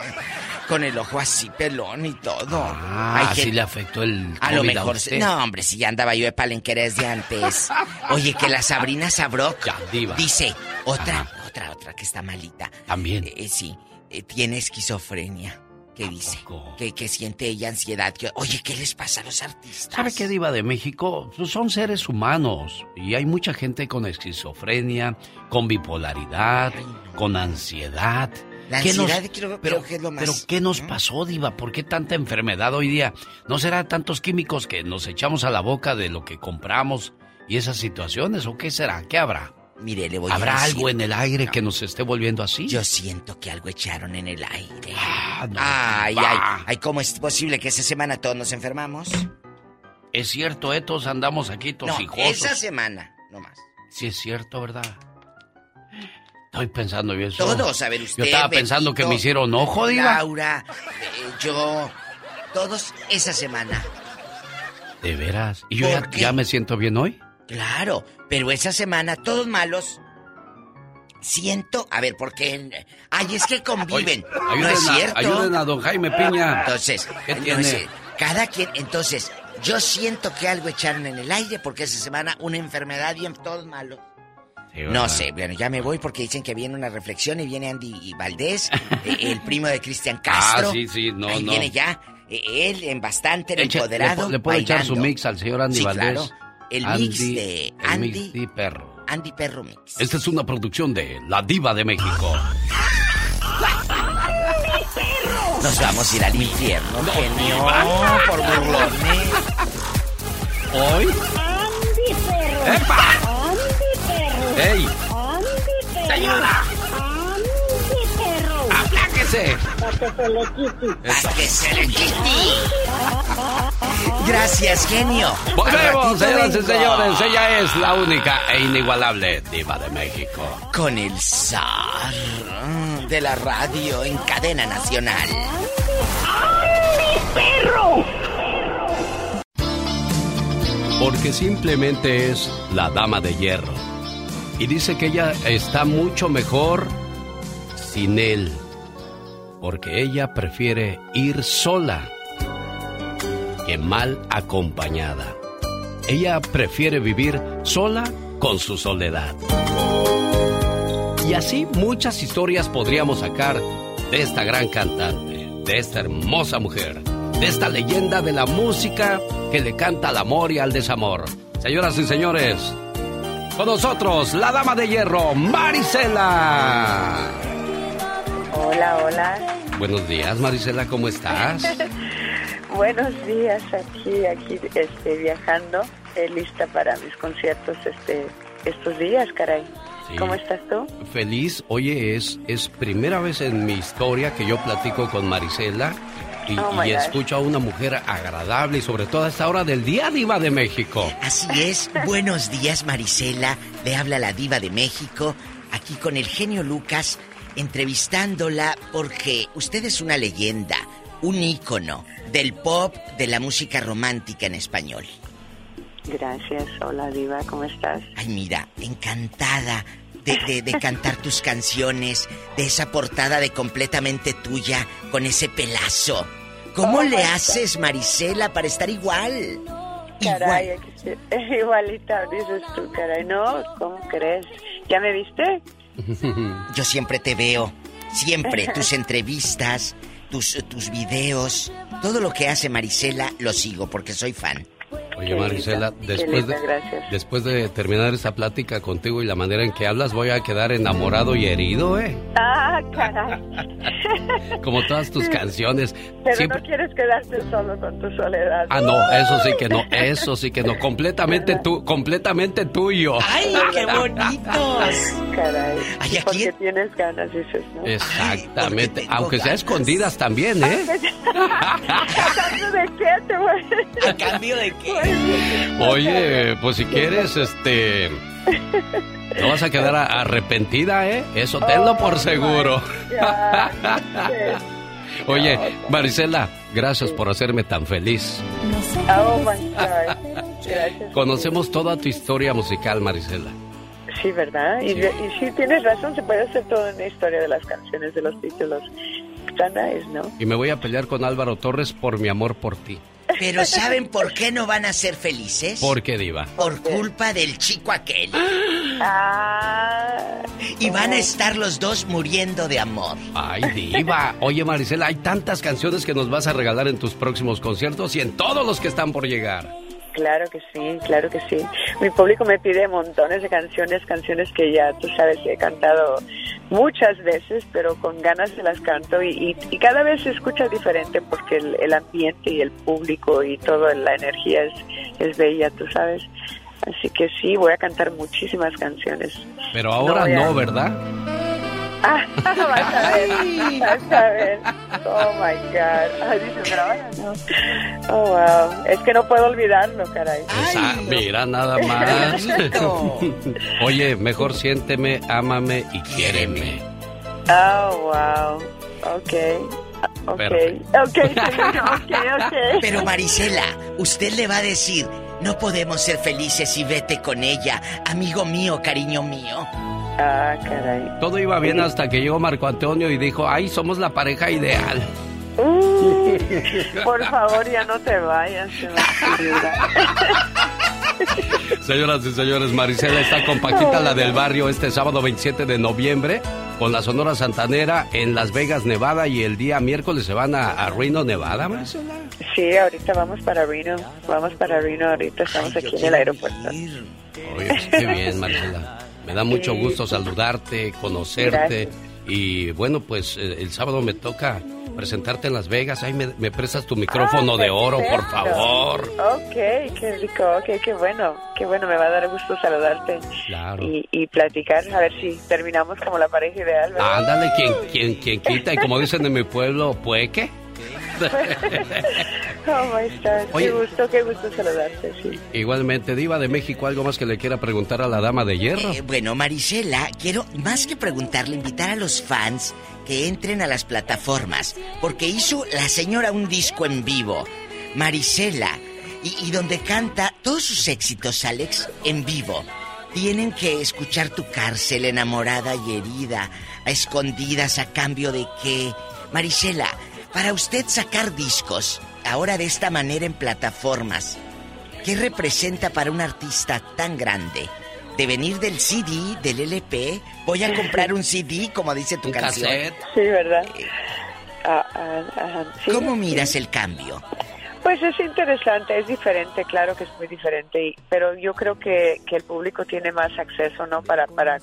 con el ojo así pelón y todo. Ah, Hay así gente- le afectó el a lo mejor usted. No, hombre, si ya andaba yo de palenquera desde antes. Oye, que la Sabrina Sabrok Ya, diva. dice, otra, otra, otra que está malita. También. Eh, sí, eh, tiene esquizofrenia. ¿Qué dice? Que, que siente ella ansiedad. que- oye, ¿qué les pasa a los artistas? ¿Sabe qué, Diva de México? Pues son seres humanos. Y hay mucha gente con esquizofrenia, con bipolaridad, con ansiedad. La ¿Qué nos- ansiedad creo, pero, creo que es lo más... pero ¿qué nos pasó, Diva? ¿Por qué tanta enfermedad hoy día? ¿No será tantos químicos que nos echamos a la boca de lo que compramos y esas situaciones? ¿O qué será? ¿Qué habrá? Mire, le voy a ¿Habrá decir- algo en el aire que nos esté volviendo así? Yo siento que algo echaron en el aire. Ah, no, ay, ay, ay, ¿cómo es posible que esa semana todos nos enfermamos? Es cierto, ¿eh? Todos andamos aquí No, tosijosos. esa semana, no más. Sí, es cierto, ¿verdad? Estoy pensando yo eso. Todos, a ver, usted. Yo estaba pensando que me hicieron ojo, Diva. Laura, eh, yo. Todos esa semana. De veras. ¿Y yo ya, ya me siento bien hoy? Claro, pero esa semana, todos malos. Siento. A ver, ¿por qué? Ay, es que conviven. no es a, cierto. ayuden a don Jaime Piña. Entonces, ¿Qué no tiene? es- cada quien. Entonces, yo siento que algo echaron en el aire porque esa semana una enfermedad y en todos malos. Sí, No sé, bueno, ya me voy porque dicen que viene una reflexión y viene Andy Valdés, [LAUGHS] eh, el primo de Cristian Castro. Ah, sí, sí, no, Ahí no. viene ya, eh, él en bastante, en Eche- empoderado. le, le puedo echar su mix al señor Andy Sí, Valdés. claro. El Andy, mix de el Andy, mix de perro. Andy Perro Mix. Esta es una producción de La Diva de México. Nos vamos a ir al infierno, genio, por burlones. ¿Hoy? Andy Perro. ¡Epa! Andy Perro. ¡Ey! Para que se le quite. Para que se le quite. Gracias, genio. Volvemos, señoras y señores. Ella es la única e inigualable Diva de México. Con el zar de la radio en cadena nacional. Perro. Porque simplemente es la dama de hierro. Y dice que ella está mucho mejor sin él. Porque ella prefiere ir sola que mal acompañada. Ella prefiere vivir sola con su soledad. Y así muchas historias podríamos sacar de esta gran cantante, de esta hermosa mujer, de esta leyenda de la música que le canta al amor y al desamor. Señoras y señores, con nosotros la dama de hierro, Marisela. Hola, hola. Buenos días, Marisela, ¿cómo estás? [LAUGHS] Buenos días aquí, aquí, este, viajando, eh, lista para mis conciertos, este, estos días, caray. Sí. ¿Cómo estás tú? Feliz, oye, es, es primera vez en mi historia que yo platico con Marisela y, Oh, y escucho a una mujer agradable y sobre todo a esta hora del día, Diva de México. Así es. [LAUGHS] Buenos días, Marisela. Le habla la diva de México. aquí con el genio Lucas, entrevistándola porque usted es una leyenda, un ícono del pop, de la música romántica en español. Gracias, hola Diva, ¿cómo estás? Ay, mira, encantada de, de- de cantar tus canciones, de esa portada de completamente tuya, con ese pelazo. ¿Cómo Oh, le haces, Marisela, para estar igual? Caray, estoy- [LAUGHS] igualita dices tú, caray, no, ¿cómo crees? ¿Ya me viste? [LAUGHS] Yo siempre te veo, siempre, tus [LAUGHS] entrevistas, tus, tus videos, todo lo que hace Marisela lo sigo porque soy fan. Oye, Marisela, después de, después de terminar esta plática contigo y la manera en que hablas, voy a quedar enamorado y herido, ¿eh? Ah, caray. [LAUGHS] Como todas tus canciones. Pero Siempre- no quieres quedarte solo con tu soledad. Ah, no, eso sí que no, [LAUGHS] eso sí que no. Completamente tú, completamente tuyo. ¡Ay, qué [LAUGHS] bonitos! Caray. Ay, aquí- Porque tienes ganas, dices, ¿no? Exactamente. Aunque sea escondidas también, ¿eh? ¿A cambio de qué te voy ¿A cambio de qué? Oye, pues si quieres, este. No vas a quedar arrepentida, ¿eh? Eso tenlo por seguro. [LAUGHS] Oye, Marisela, gracias por hacerme tan feliz. Oh my God. Gracias. Conocemos toda tu historia musical, Marisela. Sí, ¿verdad? Y, y sí, tienes razón, se puede hacer toda una historia de las canciones, de los títulos. Tan nice, ¿no? Y me voy a pelear con Álvaro Torres por mi amor por ti. Pero ¿saben por qué no van a ser felices? ¿Por qué, Diva? Por culpa del chico aquel. Ah. Y van a estar los dos muriendo de amor. Ay, Diva. Oye, Marisela, hay tantas canciones que nos vas a regalar en tus próximos conciertos y en todos los que están por llegar. Claro que sí, claro que sí. Mi público me pide montones de canciones, canciones que ya tú sabes he cantado muchas veces, pero con ganas se las canto y, y- y cada vez se escucha diferente porque el, el ambiente y el público y toda la energía es, es bella, tú sabes. Así que sí, voy a cantar muchísimas canciones. Pero ahora a- no, ¿verdad? Ah, vas a ver, vas a ver. Oh my God. Ay, dice, pero ahora no. Oh wow. Es que no puedo olvidarlo, caray. Esa- mira nada más. [LAUGHS] Oye, mejor siénteme, ámame y quiéreme. Oh wow. Ok. Ok. Perfecto. Ok, [LAUGHS] ok, ok. Pero Marisela, usted le va a decir, no podemos ser felices y vete con ella, amigo mío, cariño mío. Ah, caray. Todo iba bien hasta que llegó Marco Antonio y dijo, ay, somos la pareja ideal. Uh, por [LAUGHS] favor, ya no te vayas. se va a olvidar. [LAUGHS] Señoras y señores, Marisela está con Paquita, la del barrio, este sábado 27 de noviembre, con la Sonora Santanera en Las Vegas, Nevada, y el día miércoles se van a, a Reno, Nevada, Marisela. Sí, ahorita vamos para Reno. Vamos para Reno ahorita. Estamos aquí en el aeropuerto. Oye, pues qué bien, Marisela. Me da mucho gusto saludarte, conocerte. Y bueno, pues eh, el sábado me toca presentarte en Las Vegas. Ay, me, me prestas tu micrófono Ah, de oro, por favor. Ok, qué rico, ok, qué bueno, qué bueno, me va a dar gusto saludarte Claro. y, y platicar, a ver si terminamos como la pareja ideal. ¿verdad? Ándale, quien, quien, quien quita. Y como dicen en mi pueblo, ¿pueque? [LAUGHS] Oh my God, Oye. qué gusto, qué gusto saludarte, sí. Igualmente, Diva de México, ¿algo más que le quiera preguntar a la dama de hierro? Eh, bueno, Marisela, quiero más que preguntarle, invitar a los fans que entren a las plataformas, porque hizo la señora un disco en vivo, Marisela, y, y donde canta todos sus éxitos, Alex, en vivo. Tienen que escuchar tu cárcel enamorada y herida, a escondidas a cambio de qué. Marisela, para usted sacar discos, ahora de esta manera en plataformas, ¿Qué representa para un artista tan grande? De venir del CD, del LP, voy a comprar un CD, como dice tu canción. cassette. Sí, ¿verdad? Ah, ah, sí. ¿Cómo miras el cambio? Pues es interesante, es diferente, claro que es muy diferente, y- pero yo creo que, que el público tiene más acceso, ¿no? Para para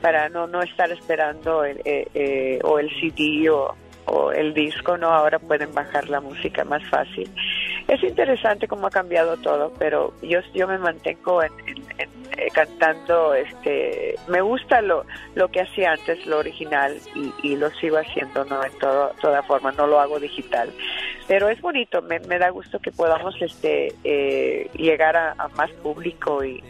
para no no estar esperando el, eh, eh, o el CD o, o el disco, ¿no? Ahora pueden bajar la música más fácil. Es interesante cómo ha cambiado todo, pero yo yo me mantengo en, eh, cantando, este, me gusta lo lo que hacía antes, lo original y, y lo sigo haciendo, ¿no? En todo, toda forma, no lo hago digital pero es bonito, me, da gusto que podamos este eh, llegar a más público y,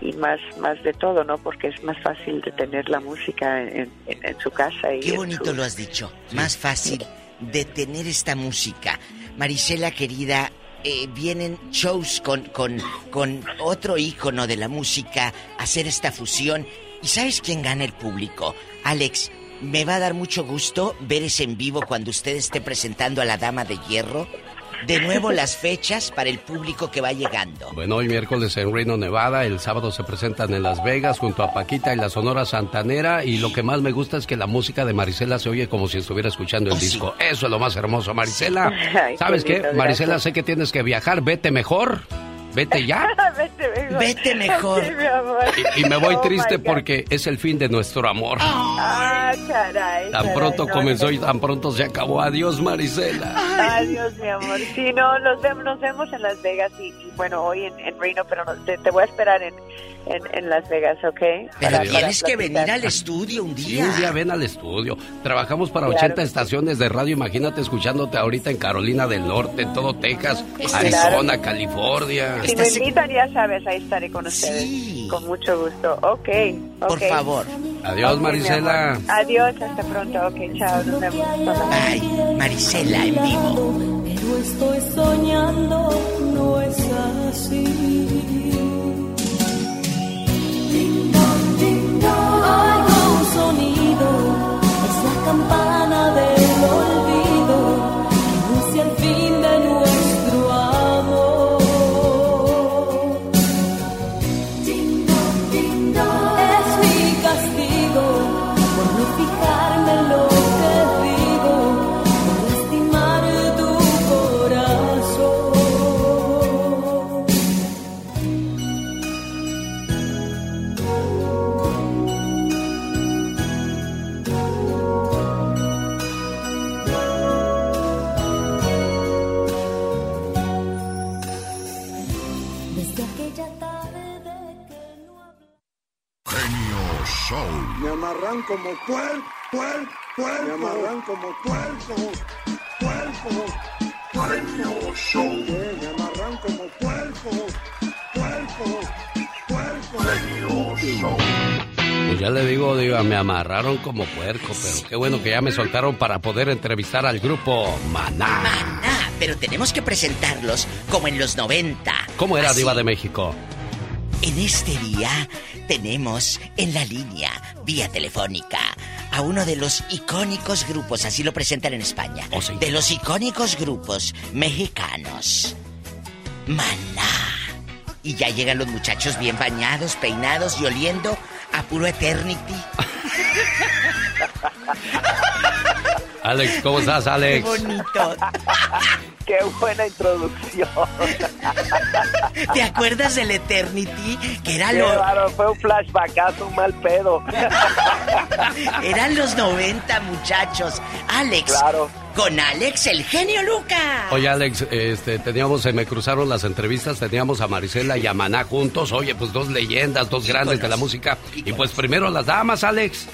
y más más de todo, ¿no? Porque es más fácil de tener la música en, en- en su casa. Y Qué bonito su- lo has dicho. Más fácil de tener esta música. Marisela querida, eh, vienen shows con, con, con otro ícono de la música, hacer esta fusión. ¿Y sabes quién gana el público? Alex, me va a dar mucho gusto ver ese en vivo cuando usted esté presentando a la Dama de Hierro. De nuevo las fechas para el público que va llegando. Bueno, hoy miércoles en Reno, Nevada, el sábado se presentan en Las Vegas junto a Paquita y la Sonora Santanera y lo que más me gusta es que la música de Marisela se oye como si estuviera escuchando el disco. Eso es lo más hermoso, Marisela. [LAUGHS] Ay, ¿Sabes qué? lindo, Marisela, gracias. sé que tienes que viajar, vete mejor. Vete ya. [LAUGHS] Vete mejor. Vete mejor. Sí, mi amor. Y, y me voy Oh, triste porque es el fin de nuestro amor. Ah, caray. Tan caray, pronto no, comenzó no. y tan pronto se acabó. Adiós, Marisela. Adiós, mi amor. Sí, no, nos vemos, nos vemos en Las Vegas y, y bueno, hoy en, en Reno, pero no- te, te voy a esperar en, en, en Las Vegas, ¿ok? Pero Para- tienes para que venir al estudio un Sí, día. un día ven al estudio. Trabajamos para Claro 80 que sí. estaciones de radio. Imagínate escuchándote ahorita en Carolina del Norte, en todo Texas, Claro. Arizona, California. Si me invitan, ya sabes, ahí estaré con ustedes. Con mucho gusto. Ok. Por ok. favor. Adiós, Ok, mi Marisela. Adiós, hasta pronto. Ok, chao, nos vemos. Ay, Marisela en vivo. Pero estoy soñando, no es así. Qué bueno que ya me soltaron para poder entrevistar al grupo Maná. Ah, pero tenemos que presentarlos como en los 90. ¿Cómo era Así. Diva de México? En este día tenemos en la línea, vía telefónica, a uno de los icónicos grupos, así lo presentan en España, de los icónicos grupos mexicanos, Maná. Y ya llegan los muchachos bien bañados, peinados y oliendo a puro Eternity. [LAUGHS] [LAUGHS] Alex, ¿cómo estás, Alex? Qué bonito. [LAUGHS] Qué buena introducción. ¿Te acuerdas del Eternity? Que era Qué lo... bárbaro, fue un flashbackazo, un mal pedo. [LAUGHS] Eran los 90, muchachos. Alex. Claro. Con Alex, el genio Lucas. Oye, Alex, este, teníamos, se me cruzaron las entrevistas, teníamos a Marisela y a Maná juntos. Oye, pues dos leyendas, dos grandes de la música. Y pues primero las damas, Alex.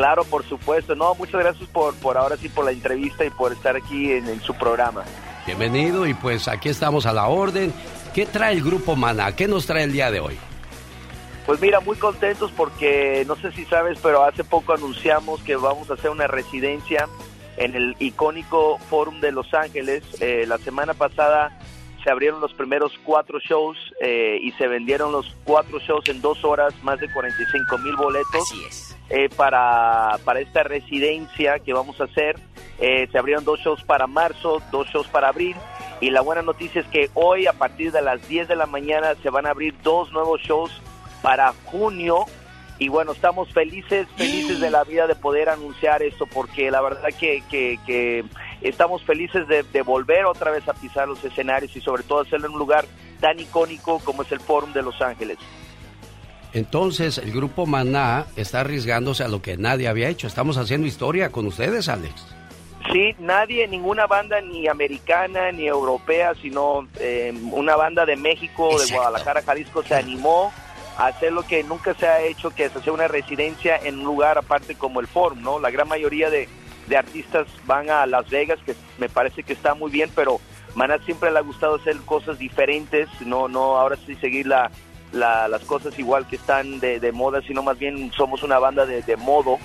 Claro, por supuesto. No, muchas gracias por, por ahora sí por la entrevista y por estar aquí en, en su programa. Bienvenido y pues aquí estamos a la orden. ¿Qué trae el grupo Maná? ¿Qué nos trae el día de hoy? Pues mira, muy contentos porque no sé si sabes, pero hace poco anunciamos que vamos a hacer una residencia en el icónico Forum de Los Ángeles. Eh, la semana pasada se abrieron los primeros cuatro shows eh, y se vendieron los cuatro shows en dos horas, más de 45 mil boletos. Así es. eh, para, para esta residencia que vamos a hacer. Eh, se abrieron dos shows para marzo, dos shows para abril. Y la buena noticia es que hoy, a partir de las 10 de la mañana, se van a abrir dos nuevos shows para junio. Y bueno, estamos felices, felices de la vida de poder anunciar esto, porque la verdad que, que, que estamos felices de, de volver otra vez a pisar los escenarios y sobre todo hacerlo en un lugar tan icónico como es el Forum de Los Ángeles. Entonces, el grupo Maná está arriesgándose a lo que nadie había hecho. Estamos haciendo historia con ustedes, Alex. Sí, nadie, ninguna banda ni americana ni europea, sino eh, una banda de México, de Guadalajara, Jalisco, se animó a hacer lo que nunca se ha hecho, que es hacer una residencia en un lugar aparte como el Forum, ¿no? La gran mayoría de, de artistas van a Las Vegas, que me parece que está muy bien, pero Maná siempre le ha gustado hacer cosas diferentes, no, no, ahora sí seguir la, la- las cosas igual que están de, de moda, sino más bien somos una banda de, de modo.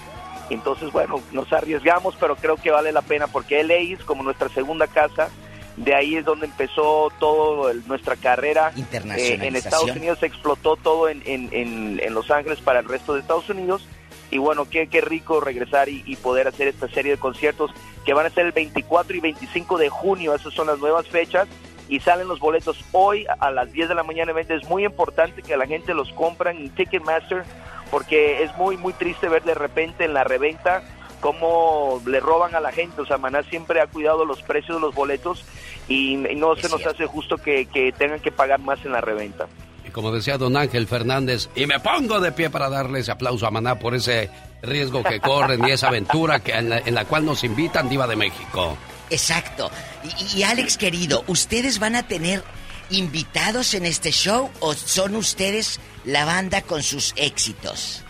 Entonces, bueno, nos arriesgamos, pero creo que vale la pena porque LA es como nuestra segunda casa. De ahí es donde empezó toda nuestra carrera. Eh, en. Estados Unidos explotó todo en, en- en- en Los Ángeles para el resto de Estados Unidos. Y bueno, qué, qué rico regresar y, y poder hacer esta serie de conciertos que van a ser el 24 y 25 de junio. Esas son las nuevas fechas. Y salen los boletos hoy a las 10 de la mañana. Es muy importante que la gente los compran en Ticketmaster porque es muy, muy triste ver de repente en la reventa cómo le roban a la gente. O sea, Maná siempre ha cuidado los precios de los boletos y, no se nos hace justo que, que tengan que pagar más en la reventa. Como decía don Ángel Fernández, y me pongo de pie para darle ese aplauso a Maná por ese riesgo que corren y esa aventura que, en, la, en la cual nos invitan Diva de México. Exacto. Y, y Alex, querido, ¿ustedes van a tener invitados en este show o son ustedes la banda con sus éxitos?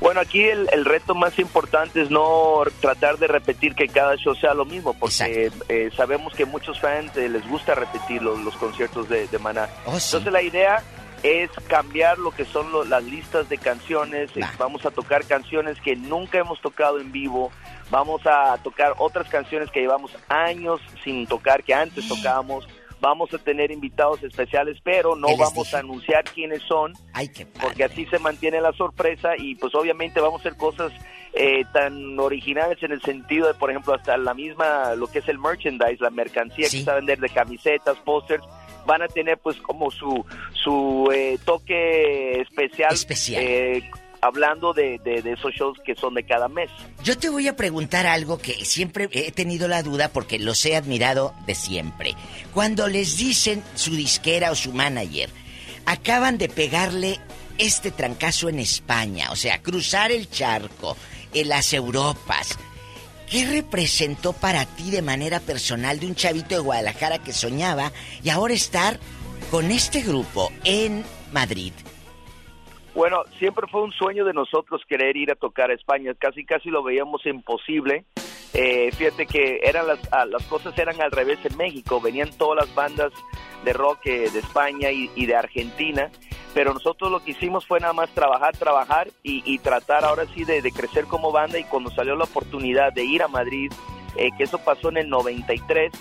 Bueno, aquí el, el reto más importante es no tratar de repetir que cada show sea lo mismo, porque eh, sabemos que muchos fans eh, les gusta repetir los, los conciertos de, de Maná. Entonces la idea es cambiar lo que son lo- las listas de canciones, vamos a tocar canciones que nunca hemos tocado en vivo, vamos a tocar otras canciones que llevamos años sin tocar, que antes tocábamos. Vamos a tener invitados especiales, pero no ¿Qué les vamos dije? a anunciar quiénes son, porque así se mantiene la sorpresa y pues obviamente vamos a hacer cosas eh, tan originales en el sentido de, por ejemplo, hasta la misma, lo que es el merchandise, la mercancía que se va a vender de camisetas, pósters, van a tener pues como su, su eh, toque especial, eh, hablando de, de- de esos shows que son de cada mes. Yo te voy a preguntar algo que siempre he tenido la duda porque los he admirado de siempre. Cuando les dicen su disquera o su manager, acaban de pegarle este trancazo en España, o sea, cruzar el charco, en las Europas. ¿Qué representó para ti de manera personal de un chavito de Guadalajara que soñaba y ahora estar con este grupo en Madrid? Bueno, siempre fue un sueño de nosotros querer ir a tocar a España. Casi, casi lo veíamos imposible. Eh, fíjate que eran las, ah, las cosas eran al revés en México. Venían todas las bandas de rock eh, de España y de Argentina. Pero nosotros lo que hicimos fue nada más trabajar, trabajar y, y tratar ahora sí de, de crecer como banda. Y cuando salió la oportunidad de ir a Madrid, eh, que eso pasó en el 93,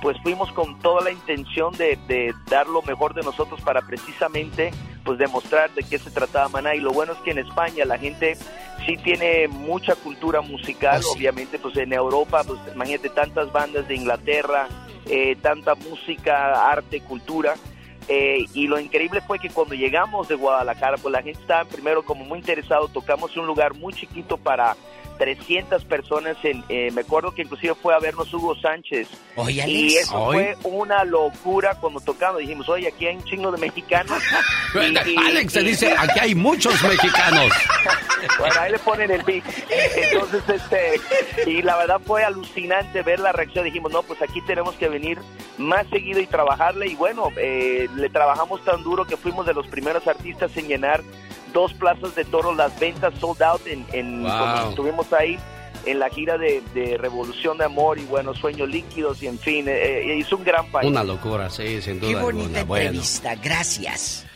pues fuimos con toda la intención de, de dar lo mejor de nosotros para precisamente pues demostrar de qué se trataba Maná y lo bueno es que en España la gente sí tiene mucha cultura musical, obviamente pues en Europa pues imagínate tantas bandas de Inglaterra, eh, tanta música, arte, cultura eh, y lo increíble fue que cuando llegamos de Guadalajara pues la gente estaba primero como muy interesado, tocamos un lugar muy chiquito para 300 personas, en, eh, me acuerdo que inclusive fue a vernos Hugo Sánchez. Oye, y eso fue una locura cuando tocamos. Dijimos, oye, aquí hay un chingo de mexicanos. [LAUGHS] Y- y- Alex se dice, [LAUGHS] aquí hay muchos mexicanos. [LAUGHS] bueno, ahí le ponen el beat. Entonces, este, y la verdad fue alucinante ver la reacción. Dijimos, no, pues aquí tenemos que venir más seguido y trabajarle. Y bueno, eh, le trabajamos tan duro que fuimos de los primeros artistas en llenar dos plazas de toro, las ventas sold out en, en Wow. cuando estuvimos ahí en la gira de, de Revolución de Amor y bueno, Sueños Líquidos y en fin, eh, eh, hizo un gran país. Una locura, sí, sin duda Qué bonita alguna. Bueno, entrevista, gracias.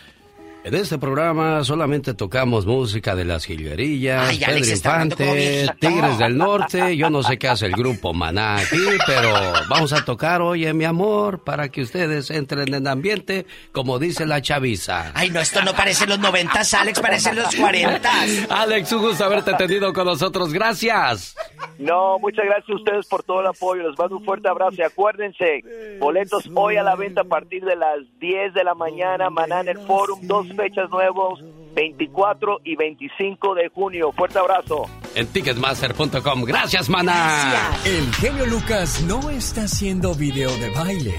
En este programa solamente tocamos música de las jilguerillas, Ay, Pedro Infante. Tigres del Norte. Yo no sé qué hace el grupo Maná aquí, pero vamos a tocar, oye, mi amor, para que ustedes entren en ambiente, como dice la chaviza. Ay, no, esto no parece los noventas, Alex, parece los cuarentas. Alex, un gusto haberte tenido con nosotros. Gracias. No, muchas gracias a ustedes por todo el apoyo. Les mando un fuerte abrazo y acuérdense, boletos hoy a la venta a partir de las 10 de la mañana, Maná en el Forum, dos fechas nuevos, 24 y 25 de junio. Fuerte abrazo. En ticketmaster.com. Gracias, Maná. El genio Lucas no está haciendo video de baile.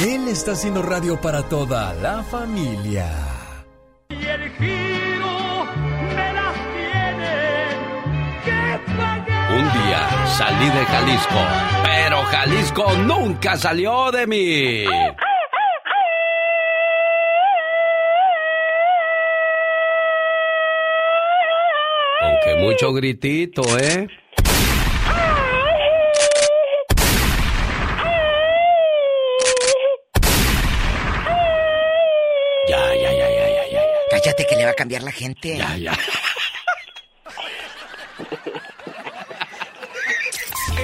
Él está haciendo radio para toda la familia. Y el Salí de Jalisco, pero Jalisco nunca salió de mí. Aunque mucho gritito, ¿eh? Ya, ya, ya, ya, ya, ya. Cállate que le va a cambiar la gente. Ya, ya.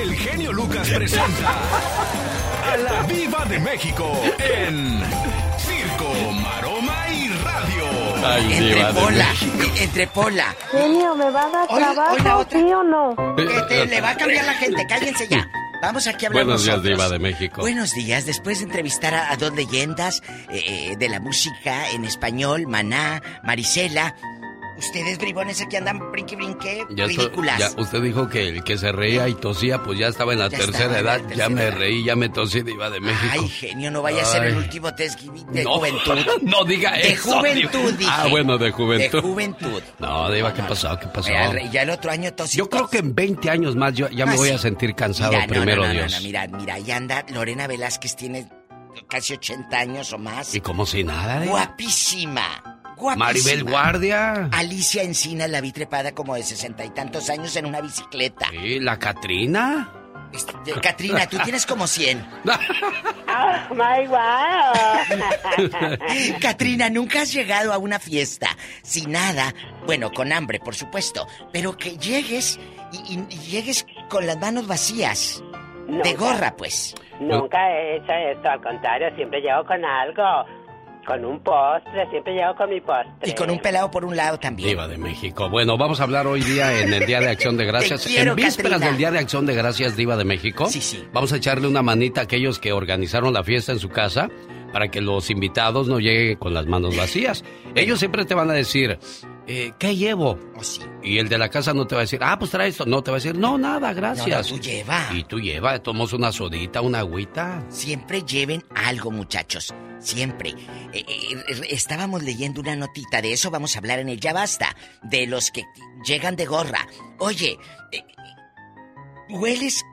El genio Lucas presenta a la Viva de México en Circo, Maroma y Radio. Ay, Entre Diva de Pola, eh, entre Pola. Genio, ¿me va a dar trabajo, oiga, otra. sí o no? Que te- le va a cambiar la gente, cállense ya. Vamos aquí a hablar Buenos días. Diva de México. Buenos días, después de entrevistar a, a dos leyendas eh, eh, de la música en español, Maná, Marisela. Ustedes, bribones, aquí andan brinque, brinque, Ya, estoy- ridículas. ya usted dijo que el que se reía y tosía, pues ya estaba en la Ya tercera la edad. ya me edad. reí, ya me tosí, Diva de México. Ay, genio, no vaya a ser el último test de No, juventud. [LAUGHS] no diga de eso, juventud, Diva. dije. Ah, bueno, de juventud. De juventud. No, Diva, ¿qué pasó? ¿Qué pasó? Ya, el- ya el otro año tos y Yo creo que en 20 años más yo ya me Ah, voy sí. a sentir cansado, Mira, primero no, no, Dios. Mira, mira, ya anda Lorena Velázquez, tiene casi 80 años o más. Y como si nada, Diva. Guapísima. Guapísima. Maribel Guardia. Alicia Encina la vi trepada como de sesenta y tantos años en una bicicleta. Sí, la Catrina. Este, Katrina, tú tienes como 100. Oh [LAUGHS] my wow. [LAUGHS] Katrina, nunca has llegado a una fiesta sin nada, bueno, con hambre, por supuesto, pero que llegues y, y- y llegues con las manos vacías. De gorra, pues. Nunca he hecho esto, al contrario, siempre llego con algo. Con un postre, siempre llego con mi postre. Y con un pelado por un lado también. Diva de México. Bueno, vamos a hablar hoy día en el Día de Acción de Gracias. Te quiero, en vísperas del Día de Acción de Gracias, Diva de México. Sí, sí. Vamos a echarle una manita a aquellos que organizaron la fiesta en su casa para que los invitados no lleguen con las manos vacías. Ellos siempre te van a decir, eh, ¿qué llevo? Oh, sí. Y el de la casa no te va a decir, ah, pues trae esto. No, te va a decir, no, nada, gracias. No, no, tú lleva. Y tú lleva, tomamos una sodita, una agüita. Siempre lleven algo, muchachos. Siempre. Eh, eh, estábamos leyendo una notita, de eso vamos a hablar en el Ya Basta. De los que llegan de gorra. Oye, hueles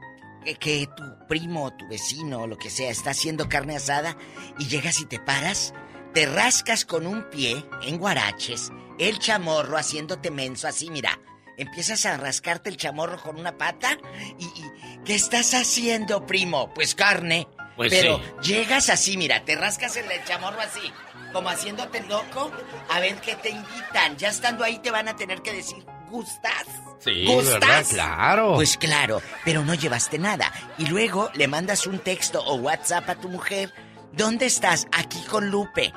que, tu primo, tu vecino, o lo que sea, está haciendo carne asada y llegas y te paras, te rascas con un pie en guaraches, el chamorro haciéndote menso así, mira. Empiezas a rascarte el chamorro con una pata y, y ¿qué estás haciendo, primo? Pues carne. Pues Pero sí. llegas así, mira, te rascas el chamorro así, como haciéndote loco, a ver qué te invitan. Ya estando ahí te van a tener que decir, ¿gustas? Sí, ¿Gustas? ¿verdad? Claro. Pues claro, pero no llevaste nada. Y luego le mandas un texto o WhatsApp a tu mujer. ¿Dónde estás? Aquí con Lupe.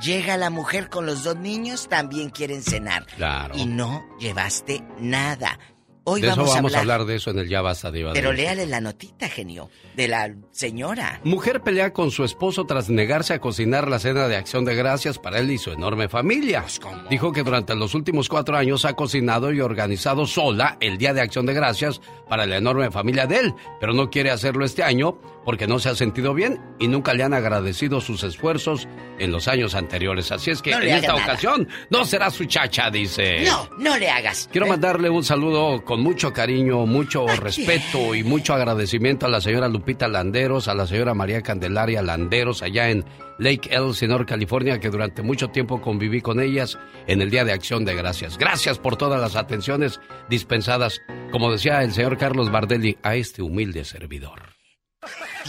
Llega la mujer con los dos niños, también quieren cenar. Claro. Y no llevaste nada. Hoy de eso vamos, a hablar de eso en el Ya Basta, Diva Pero léale la notita, genio, de la señora. Mujer pelea con su esposo tras negarse a cocinar la cena de acción de gracias para él y su enorme familia. Pues, Dijo que durante los últimos cuatro años ha cocinado y organizado sola el Día de Acción de Gracias para la enorme familia de él, pero no quiere hacerlo este año porque no se ha sentido bien y nunca le han agradecido sus esfuerzos en los años anteriores. Así es que No en esta nada. ocasión no será su chacha, dice. No, no le hagas. Quiero mandarle un saludo con mucho cariño, mucho respeto y mucho agradecimiento a la señora Lupita Landeros, a la señora María Candelaria Landeros allá en Lake Elsinore, California, que durante mucho tiempo conviví con ellas en el Día de Acción de Gracias. Gracias por todas las atenciones dispensadas, como decía el señor Carlos Bardelli, a este humilde servidor.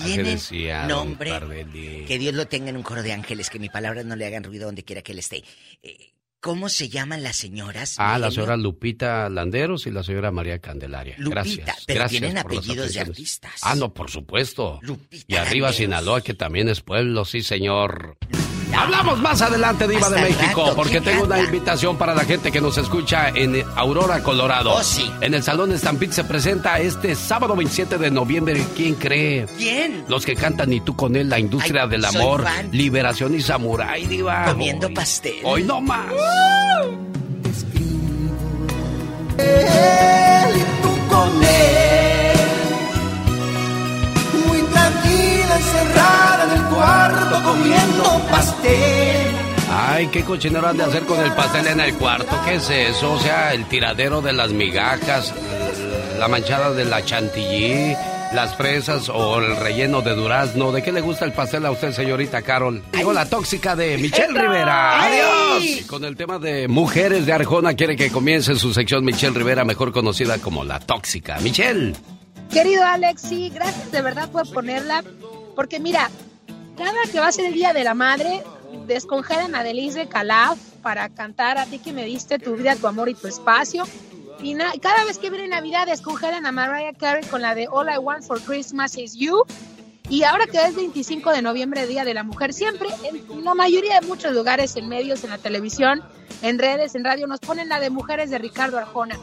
Tienen don nombre. Que Dios lo tenga en un coro de ángeles, que mi palabra no le hagan ruido donde quiera que él esté. Eh, ¿Cómo se llaman las señoras? Ah, la señora Lupita Landeros y la señora María Candelaria. Lupita, gracias. pero gracias tienen apellidos de artistas. Ah, no, por supuesto. Lupita y arriba Landeros. Sinaloa, que también es pueblo, sí, señor. Hablamos más adelante, Diva Hasta de México, rato, porque ¿quién tengo una invitación para la gente que nos escucha en Aurora, Colorado. Oh, sí. En el Salón Stampede se presenta este sábado 27 de noviembre. ¿Quién cree? ¿Quién? Los que cantan y tú con él, la industria Ay, del soy amor, fan. liberación y samurái, Diva. Comiendo Hoy- pastel. Hoy no más. él encerrada en el cuarto comiendo pastel. Ay, qué cochinero han de hacer con el pastel en el cuarto. ¿Qué es eso? O sea, el tiradero de las migajas, la manchada de la chantilly, las fresas o el relleno de durazno. ¿De qué le gusta el pastel a usted, señorita Carol? Digo, la tóxica de Michelle Rivera. ¡Adiós! Y con el tema de mujeres de Arjona, quiere que comience su sección Michelle Rivera, mejor conocida como la tóxica. Michelle. Querido Alex, sí, gracias de verdad por ponerla, porque mira, cada que va a ser el Día de la Madre, descongelen a Denise Calaf para cantar a ti que me diste tu vida, tu amor y tu espacio. Y cada vez que viene Navidad descongelen a Mariah Carey con la de All I Want for Christmas is You. Y ahora que es 25 de noviembre, Día de la Mujer, siempre en la mayoría de muchos lugares, en medios, en la televisión, en redes, en radio, nos ponen la de Mujeres de Ricardo Arjona.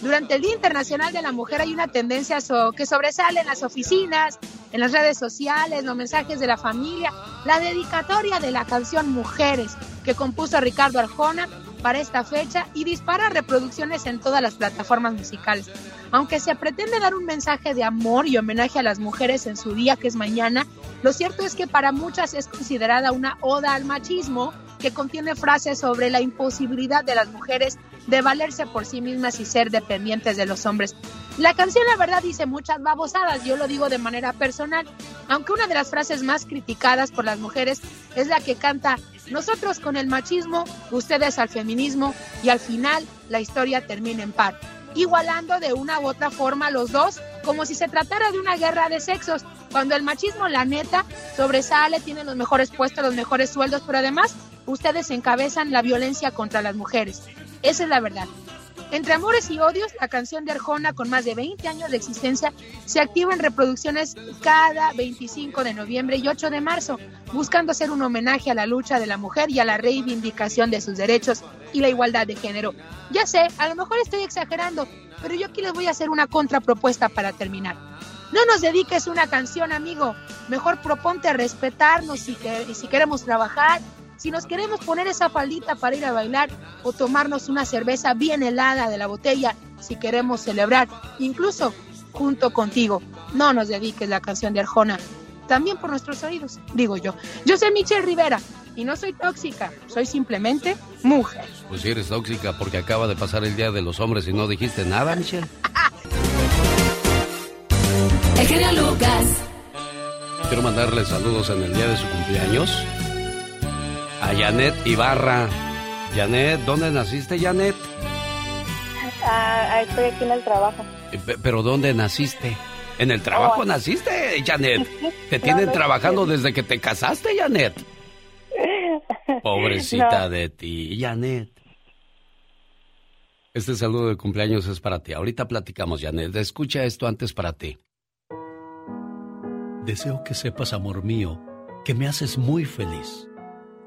Durante el Día Internacional de la Mujer hay una tendencia que sobresale en las oficinas, en las redes sociales, los mensajes de la familia, la dedicatoria de la canción Mujeres que compuso Ricardo Arjona para esta fecha y dispara reproducciones en todas las plataformas musicales. Aunque se pretende dar un mensaje de amor y homenaje a las mujeres en su día que es mañana, lo cierto es que para muchas es considerada una oda al machismo que contiene frases sobre la imposibilidad de las mujeres de valerse por sí mismas y ser dependientes de los hombres. La canción, la verdad, dice muchas babosadas, yo lo digo de manera personal, aunque una de las frases más criticadas por las mujeres es la que canta nosotros con el machismo, ustedes al feminismo y al final la historia termina en par, igualando de una u otra forma los dos como si se tratara de una guerra de sexos, cuando el machismo, la neta, sobresale, tiene los mejores puestos, los mejores sueldos, pero además ustedes encabezan la violencia contra las mujeres. Esa es la verdad. Entre amores y odios, la canción de Arjona, con más de 20 años de existencia, se activa en reproducciones cada 25 de noviembre y 8 de marzo, buscando ser un homenaje a la lucha de la mujer y a la reivindicación de sus derechos y la igualdad de género. Ya sé, a lo mejor estoy exagerando, pero yo aquí les voy a hacer una contrapropuesta para terminar. No nos dediques una canción, amigo. Mejor proponte respetarnos si, que- si queremos trabajar, si nos queremos poner esa faldita para ir a bailar o tomarnos una cerveza bien helada de la botella si queremos celebrar, incluso junto contigo. No nos dediques la canción de Arjona, también por nuestros oídos, digo yo. Yo soy Michelle Rivera y no soy tóxica, soy simplemente mujer. Pues si eres tóxica porque acaba de pasar el Día de los Hombres y no dijiste nada, Michelle. El genio Lucas. Quiero mandarle saludos en el día de su cumpleaños a Janet Ibarra. Janet, ¿dónde naciste, Janet? Ah, estoy aquí en el trabajo. Eh, pe- ¿Pero dónde naciste? ¿En el trabajo Oh. naciste, Janet? [LAUGHS] Te tienen no, trabajando desde que te casaste, Janet. [LAUGHS] Pobrecita No. de ti, Janet. Este saludo de cumpleaños es para ti. Ahorita platicamos, Janet. Escucha esto antes para ti. Deseo que sepas, amor mío, que me haces muy feliz.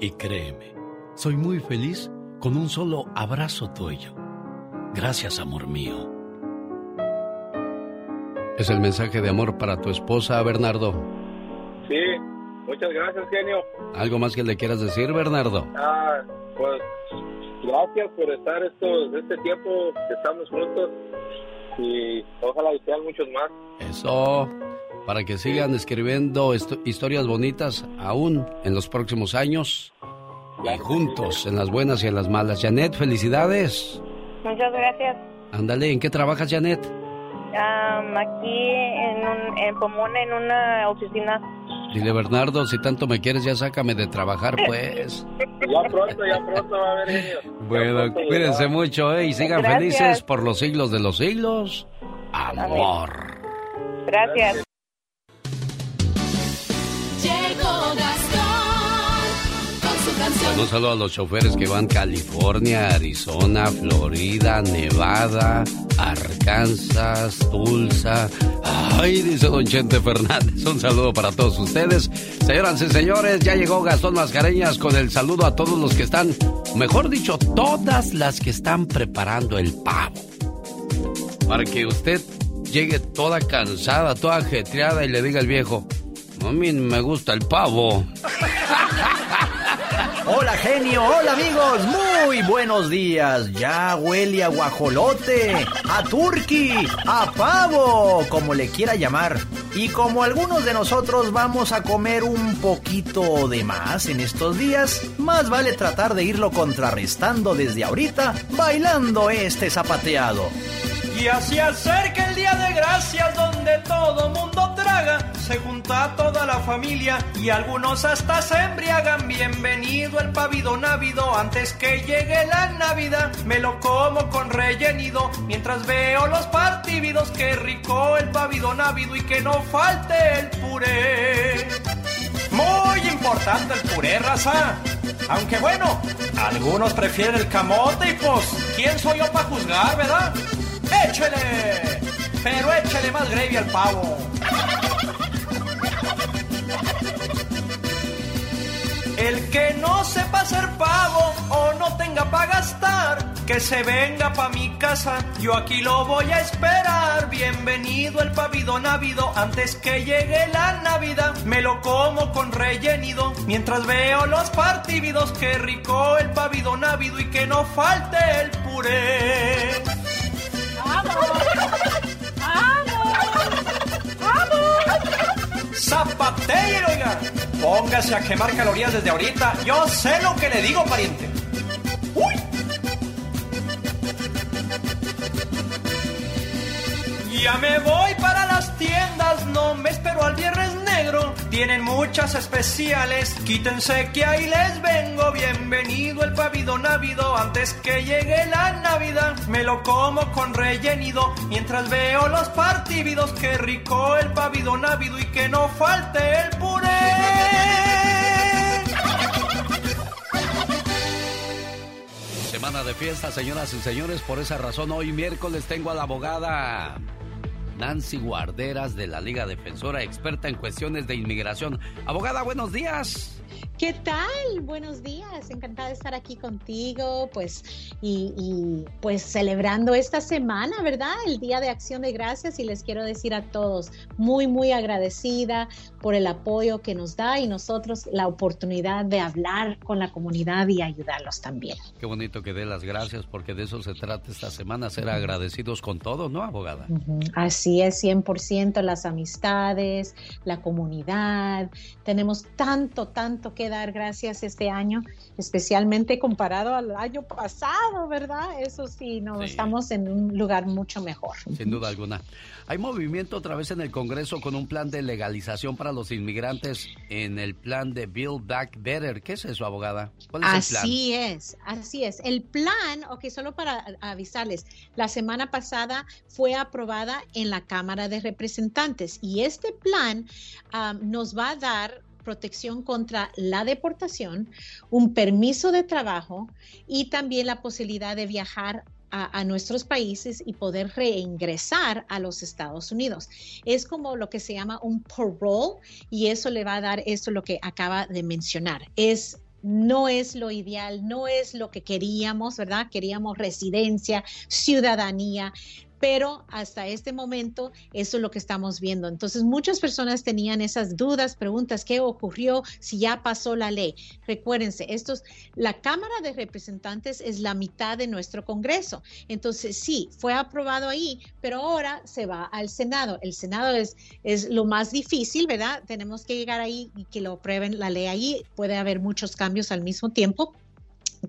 Y créeme, soy muy feliz con un solo abrazo tuyo. Gracias, amor mío. Es el mensaje de amor para tu esposa, Bernardo. Sí, muchas gracias, genio. ¿Algo más que le quieras decir, Bernardo? Ah, pues gracias por estar estos, este tiempo que estamos juntos y ojalá y sean muchos más. Eso, para que sigan escribiendo historias bonitas aún en los próximos años. Y juntos, en las buenas y en las malas. Janet, felicidades. Muchas gracias. Ándale, ¿en qué trabajas, Janet? Am, aquí en, un, en Pomona, en una oficina. Dile, Bernardo, si tanto me quieres, ya sácame de trabajar, pues. [LAUGHS] Ya pronto, ya pronto va a haber genio. Bueno, cuídense mucho, ¿eh? Y sigan Gracias. felices por los siglos de los siglos. Amor. Gracias. Un saludo a los choferes que van California, Arizona, Florida, Nevada, Arkansas, Tulsa. Ay, dice don Chente Fernández. Un saludo para todos ustedes. Señoras y señores, ya llegó Gastón Mascareñas con el saludo a todos los que están, mejor dicho, todas las que están preparando el pavo. Para que usted llegue toda cansada, toda ajetreada y le diga al viejo, a mí me gusta el pavo. [LAUGHS] Hola genio, hola amigos, muy buenos días. Ya huele a guajolote, a turqui, a pavo, como le quiera llamar. Y como algunos de nosotros vamos a comer un poquito de más en estos días, más vale tratar de irlo contrarrestando desde ahorita, bailando este zapateado. Y así acerca el día de gracias donde todo mundo traga, se junta toda la familia y algunos hasta se embriagan. Bienvenido el pavido návido antes que llegue la Navidad. Me lo como con rellenido mientras veo los partidos. Qué rico el pavido návido y que no falte el puré. Muy importante el puré, raza. Aunque bueno, algunos prefieren el camote y pues, ¿quién soy yo para juzgar, verdad? ¡Échele! Pero échele más gravy al pavo. El que no sepa hacer pavo o no tenga para gastar, que se venga pa' mi casa, yo aquí lo voy a esperar. Bienvenido el pavido návido, antes que llegue la Navidad, me lo como con rellenido, mientras veo los partidos, qué rico el pavido návido y que no falte el puré. Zapatero, oiga. Póngase a quemar calorías desde ahorita. Yo sé lo que le digo, pariente. ¡Uy! Ya me voy para las tiendas, no me espero al viernes. Tienen muchas especiales, quítense que ahí les vengo. Bienvenido el pavido návido, antes que llegue la Navidad. Me lo como con rellenido, mientras veo los partidos. Qué rico el pavido návido y que no falte el puré. Semana de fiesta, señoras y señores. Por esa razón, hoy miércoles tengo a la abogada Nancy Guarderas de la Liga Defensora, experta en cuestiones de inmigración. Abogada, buenos días. ¿Qué tal? Buenos días, encantada de estar aquí contigo, pues, y, y, pues celebrando esta semana, ¿verdad? El Día de Acción de Gracias y les quiero decir a todos, muy, muy agradecida por el apoyo que nos da y nosotros la oportunidad de hablar con la comunidad y ayudarlos también. Qué bonito que dé las gracias porque de eso se trata esta semana, ser agradecidos con todo, ¿no, abogada? Uh -huh. Así es, 100% las amistades, la comunidad, tenemos tanto, tanto que dar gracias este año, especialmente comparado al año pasado, ¿verdad? Eso sí, no, sí. estamos en un lugar mucho mejor. Sin duda alguna. Hay movimiento otra vez en el Congreso con un plan de legalización para los inmigrantes en el plan de Build Back Better. ¿Qué es eso, abogada? ¿Cuál es así el plan? es, así es. El plan, ok, solo para avisarles, la semana pasada fue aprobada en la Cámara de Representantes y este plan um, nos va a dar protección contra la deportación, un permiso de trabajo y también la posibilidad de viajar a, nuestros países y poder reingresar a los Estados Unidos. Es como lo que se llama un parole y eso le va a dar esto lo que acaba de mencionar. Es no es lo ideal, no es lo que queríamos, ¿verdad? Queríamos residencia, ciudadanía, pero hasta este momento eso es lo que estamos viendo. Entonces muchas personas tenían esas dudas, preguntas, ¿qué ocurrió si ya pasó la ley? Recuérdense, estos, la Cámara de Representantes es la mitad de nuestro Congreso. Entonces sí, fue aprobado ahí, pero ahora se va al Senado. El Senado es, es lo más difícil, ¿verdad? Tenemos que llegar ahí y que lo aprueben la ley ahí. Puede haber muchos cambios al mismo tiempo.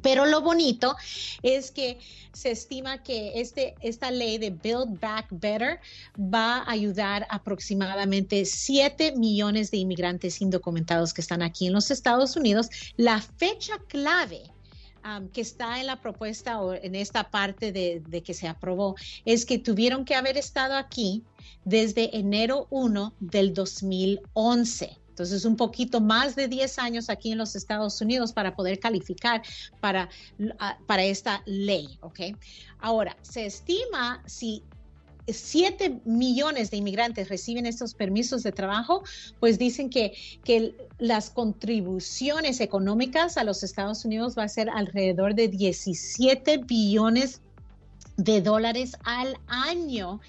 Pero lo bonito es que se estima que este, esta ley de Build Back Better va a ayudar aproximadamente 7 millones de inmigrantes indocumentados que están aquí en los Estados Unidos. La fecha clave Um, que está en la propuesta o en esta parte de, de, que se aprobó es que tuvieron que haber estado aquí desde enero 1 del 2011. Entonces, un poquito más de 10 años aquí en los Estados Unidos para poder calificar para, para esta ley. Ahora, se estima si 7 millones de inmigrantes reciben estos permisos de trabajo, pues dicen que, que las contribuciones económicas a los Estados Unidos va a ser alrededor de 17 billones de dólares al año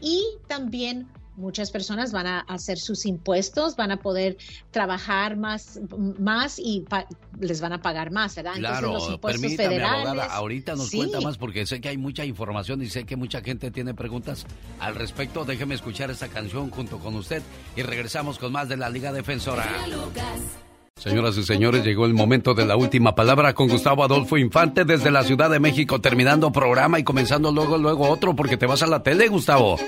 y también muchas personas van a hacer sus impuestos, van a poder trabajar más, más y les van a pagar más, ¿verdad? Claro, Entonces, los impuestos permítame, federales, abogada, ahorita nos cuenta más porque sé que hay mucha información y sé que mucha gente tiene preguntas al respecto. Déjeme escuchar esta canción junto con usted y regresamos con más de la Liga Defensora. Señoras y señores, llegó el momento de la última palabra con Gustavo Adolfo Infante desde la Ciudad de México, terminando programa y comenzando luego, luego otro, porque te vas a la tele, Gustavo.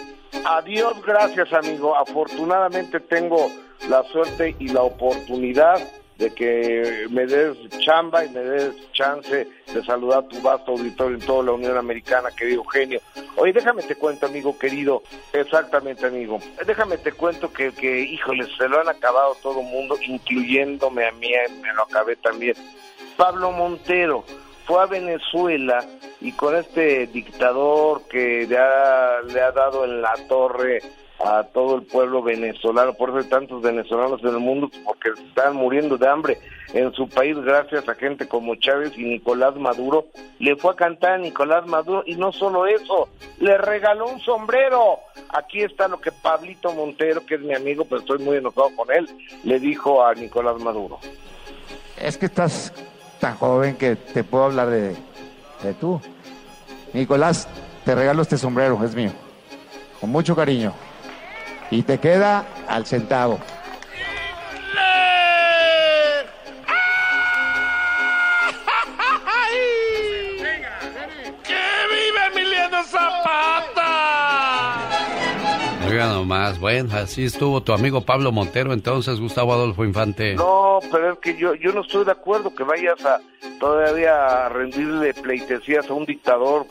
Adiós, gracias, amigo. Afortunadamente tengo la suerte y la oportunidad de que me des chamba y me des chance de saludar a tu vasto auditorio en toda la Unión Americana, querido genio. Oye, déjame te cuento, amigo querido, exactamente, amigo. Déjame te cuento que, que híjole, se lo han acabado todo el mundo, incluyéndome a mí, me lo acabé también. Pablo Montero fue a Venezuela y con este dictador que le ha, le ha dado en la torre a todo el pueblo venezolano, por eso hay tantos venezolanos en el mundo, porque están muriendo de hambre en su país gracias a gente como Chávez y Nicolás Maduro. Le fue a cantar a Nicolás Maduro y no solo eso, le regaló un sombrero. Aquí está lo que Pablito Montero, que es mi amigo, pero estoy muy enojado con él, le dijo a Nicolás Maduro. Es que estás tan joven que te puedo hablar de, de tú. Nicolás, te regalo este sombrero, es mío. Con mucho cariño y te queda al centavo. Oiga nomás, bueno, así estuvo tu amigo Pablo Montero, entonces Gustavo Adolfo Infante. No, pero es que yo, yo no estoy de acuerdo que vayas a todavía a rendirle pleitesías a un dictador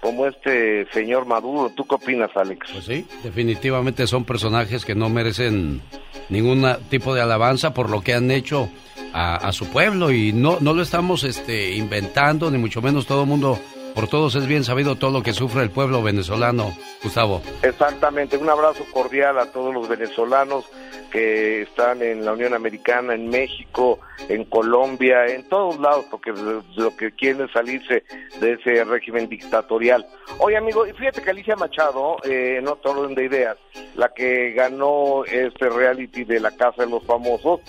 como este señor Maduro. ¿Tú qué opinas, Alex? Pues sí, definitivamente son personajes que no merecen ningún tipo de alabanza por lo que han hecho a, su pueblo y no, no lo estamos este, inventando, ni mucho menos todo el mundo por todos es bien sabido todo lo que sufre el pueblo venezolano, Gustavo. Exactamente, un abrazo cordial a todos los venezolanos que están en la Unión Americana, en México, en Colombia, en todos lados, porque lo que quieren es salirse de ese régimen dictatorial. Oye, amigo, y fíjate que Alicia Machado, eh, en otro orden de ideas, la que ganó este reality de la Casa de los Famosos,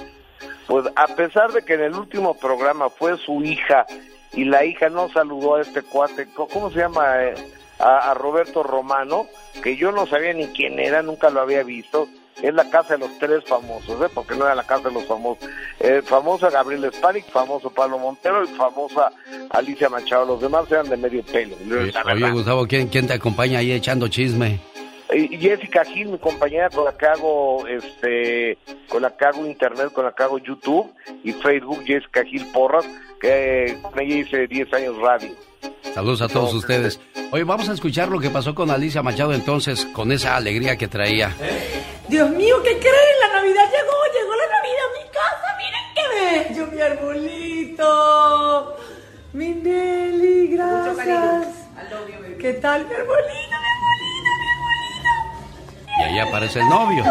pues a pesar de que en el último programa fue su hija y la hija no saludó a este cuate, ¿cómo se llama? Eh, a, Roberto Romano, que yo no sabía ni quién era, nunca lo había visto. Es la casa de los tres famosos, ¿eh? porque no era la casa de los famosos. Eh, famosa Gabriel Spanik, famoso Pablo Montero y famosa Alicia Machado. Los demás eran de medio pelo. Oye, Gustavo, ¿quién, ¿quién te acompaña ahí echando chisme? Jessica Gil, mi compañera con la que hago este, con la que hago internet, con la que hago YouTube y Facebook, Jessica Gil Porras, que con ella hice 10 años radio. Saludos a todos ustedes. Hoy vamos a escuchar lo que pasó con Alicia Machado entonces, con esa alegría que traía. Dios mío, ¿qué creen? La Navidad llegó, llegó la Navidad a mi casa. Miren qué bello, mi arbolito. Mi Nelly, gracias. ¿Qué tal, mi arbolito, mi arbolito? Y ahí aparece el novio.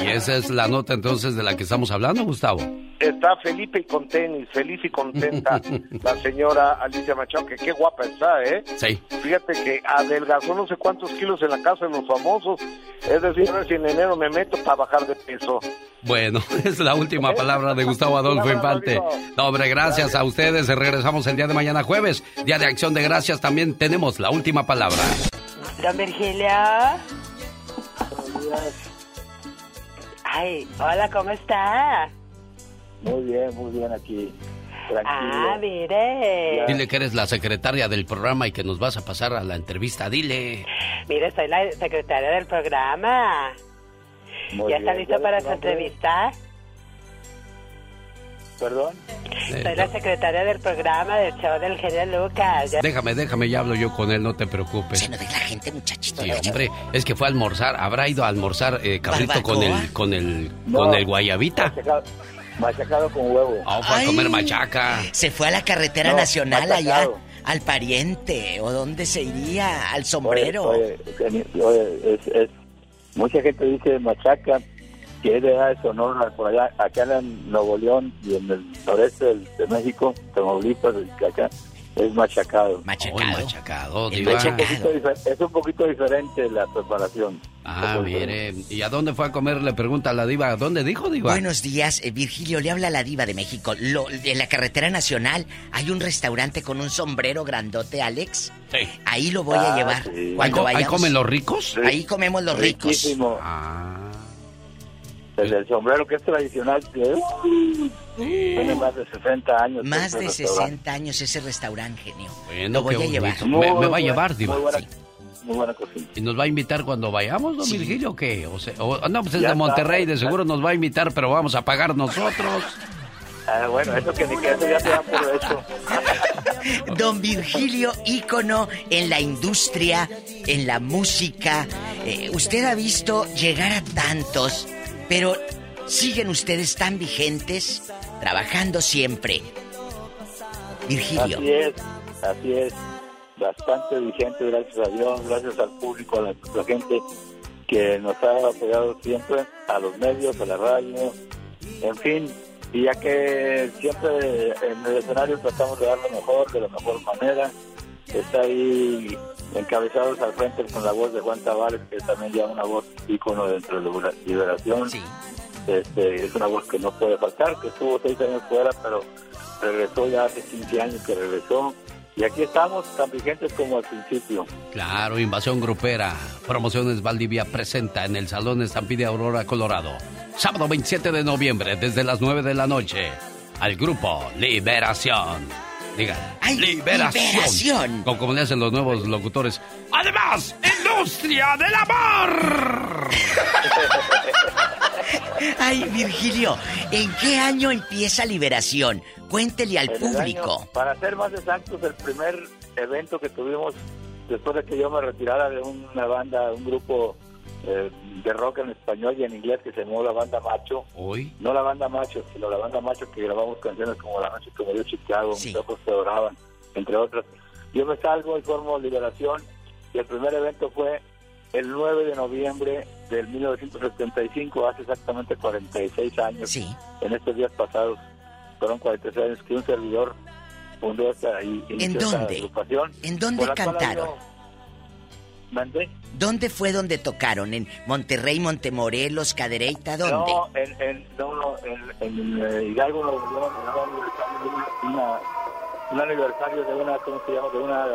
Y esa es la nota entonces de la que estamos hablando, Gustavo está Felipe y con tenis, feliz y contenta la señora Alicia Machado, que qué guapa está, ¿eh? Sí. Fíjate que adelgazó no sé cuántos kilos en la casa de los famosos. Es decir, a ver si en enero me meto para bajar de peso. Bueno, [LAUGHS] es la última palabra de Gustavo Adolfo Infante. No, hombre, gracias a ustedes. Regresamos el día de mañana jueves, día de acción de gracias. También tenemos la última palabra. Don Ay, hola, ¿cómo está? Muy bien, muy bien aquí. Tranquilo. Ah, mire. Dile que eres la secretaria del programa y que nos vas a pasar a la entrevista, dile. Mire, soy la secretaria del programa. ¿Ya está listo para su entrevista? ¿Perdón? Soy la secretaria del programa del show del genio Lucas. Déjame, déjame, ya hablo yo con él, no te preocupes. Se de la gente, muchachito. Sí, hombre, es que fue a almorzar. ¿Habrá ido a almorzar, eh, Cabrito, con el, con el, con el guayabita? Machacado con huevo. Oh, fue a comer machaca. Se fue a la carretera nacional allá. Al pariente, o dónde se iría, al sombrero. Oye, es, mucha gente dice machaca, que es de Sonora, por allá, acá en Nuevo León y en el noreste de México, Tamaulipas, acá es machacado. Machacado. machacado, Es, un poquito, es un poquito diferente la preparación. Ah, mire. ¿Y a dónde fue a comer? Le pregunta a la diva. ¿Dónde dijo, diva? Buenos días, eh, Virgilio. Le habla la diva de México. Lo- en la carretera nacional hay un restaurante con un sombrero grandote, Alex. Sí. Ahí lo voy a Ah, llevar. sí. ¿Ahí, Cuando ahí vayamos. comen los ricos? Ahí comemos los ricos. Riquísimo. El sombrero que es tradicional, que uh, tiene más de 60 años. Más de restaurante. 60 años ese restaurante, genio. Bueno, lo voy a llevar. Me, me va a Muy llevar, diva. Muy buena, Sí. muy buena cocina. ¿Y nos va a invitar cuando vayamos, don Sí. Virgilio, o qué? O sea, o- no, pues es Ya de está. Monterrey, de seguro nos va a invitar, pero vamos a pagar nosotros. Ah, bueno, eso que ni que eso ya se da por hecho. [LAUGHS] Don Virgilio, ícono en la industria, en la música. Eh, usted ha visto llegar a tantos, pero siguen ustedes tan vigentes, trabajando siempre. Virgilio. Así es, así es. Bastante vigente, gracias a Dios, gracias al público, a la, gente que nos ha apoyado siempre, a los medios, a la radio, en fin. Y ya que siempre en el escenario tratamos de dar lo mejor, de la mejor manera, está ahí encabezados al frente con la voz de Juan Tavares, que también ya una voz ícono dentro de la liberación. Sí. Este, es una voz que no puede faltar, que estuvo seis años fuera, pero regresó ya hace 15 años que regresó. Y aquí estamos tan vigentes como al principio. Claro, Invasión Grupera. Promociones Valdivia presenta en el Salón Estampide Aurora, Colorado. Sábado 27 de noviembre, desde las 9 de la noche. Al grupo Liberación. Digan, ¡Ay, Liberación. Liberación! Como, como le hacen los nuevos locutores. Además, Industria del Amor. [LAUGHS] Ay, Virgilio, ¿en qué año empieza Liberación? Cuéntele al En público. año- para ser más exactos, el primer evento que tuvimos después de que yo me retirara de una banda, un grupo eh, de rock en español y en inglés que se llamó la banda Macho. Hoy. No la banda Macho, sino la banda Macho que grabamos canciones como La Noche que murió Chicago, Mis ojos te adoraban, entre otras. Yo me salgo y formo Liberación y el primer evento fue el 9 de noviembre del 1975, hace exactamente 46 años. En estos días pasados, fueron 46 años que un servidor fundó esta y ¿En inició esta dónde? agrupación. ¿En dónde cantaron? ¿Mandé? ¿Dónde fue donde tocaron? ¿En Monterrey, Montemorelos, Cadereyta? ¿Dónde? No, en, en, no, en, en, eh, Hidalgo, en un aniversario de una, una- un aniversario de una, ¿cómo se llama? De una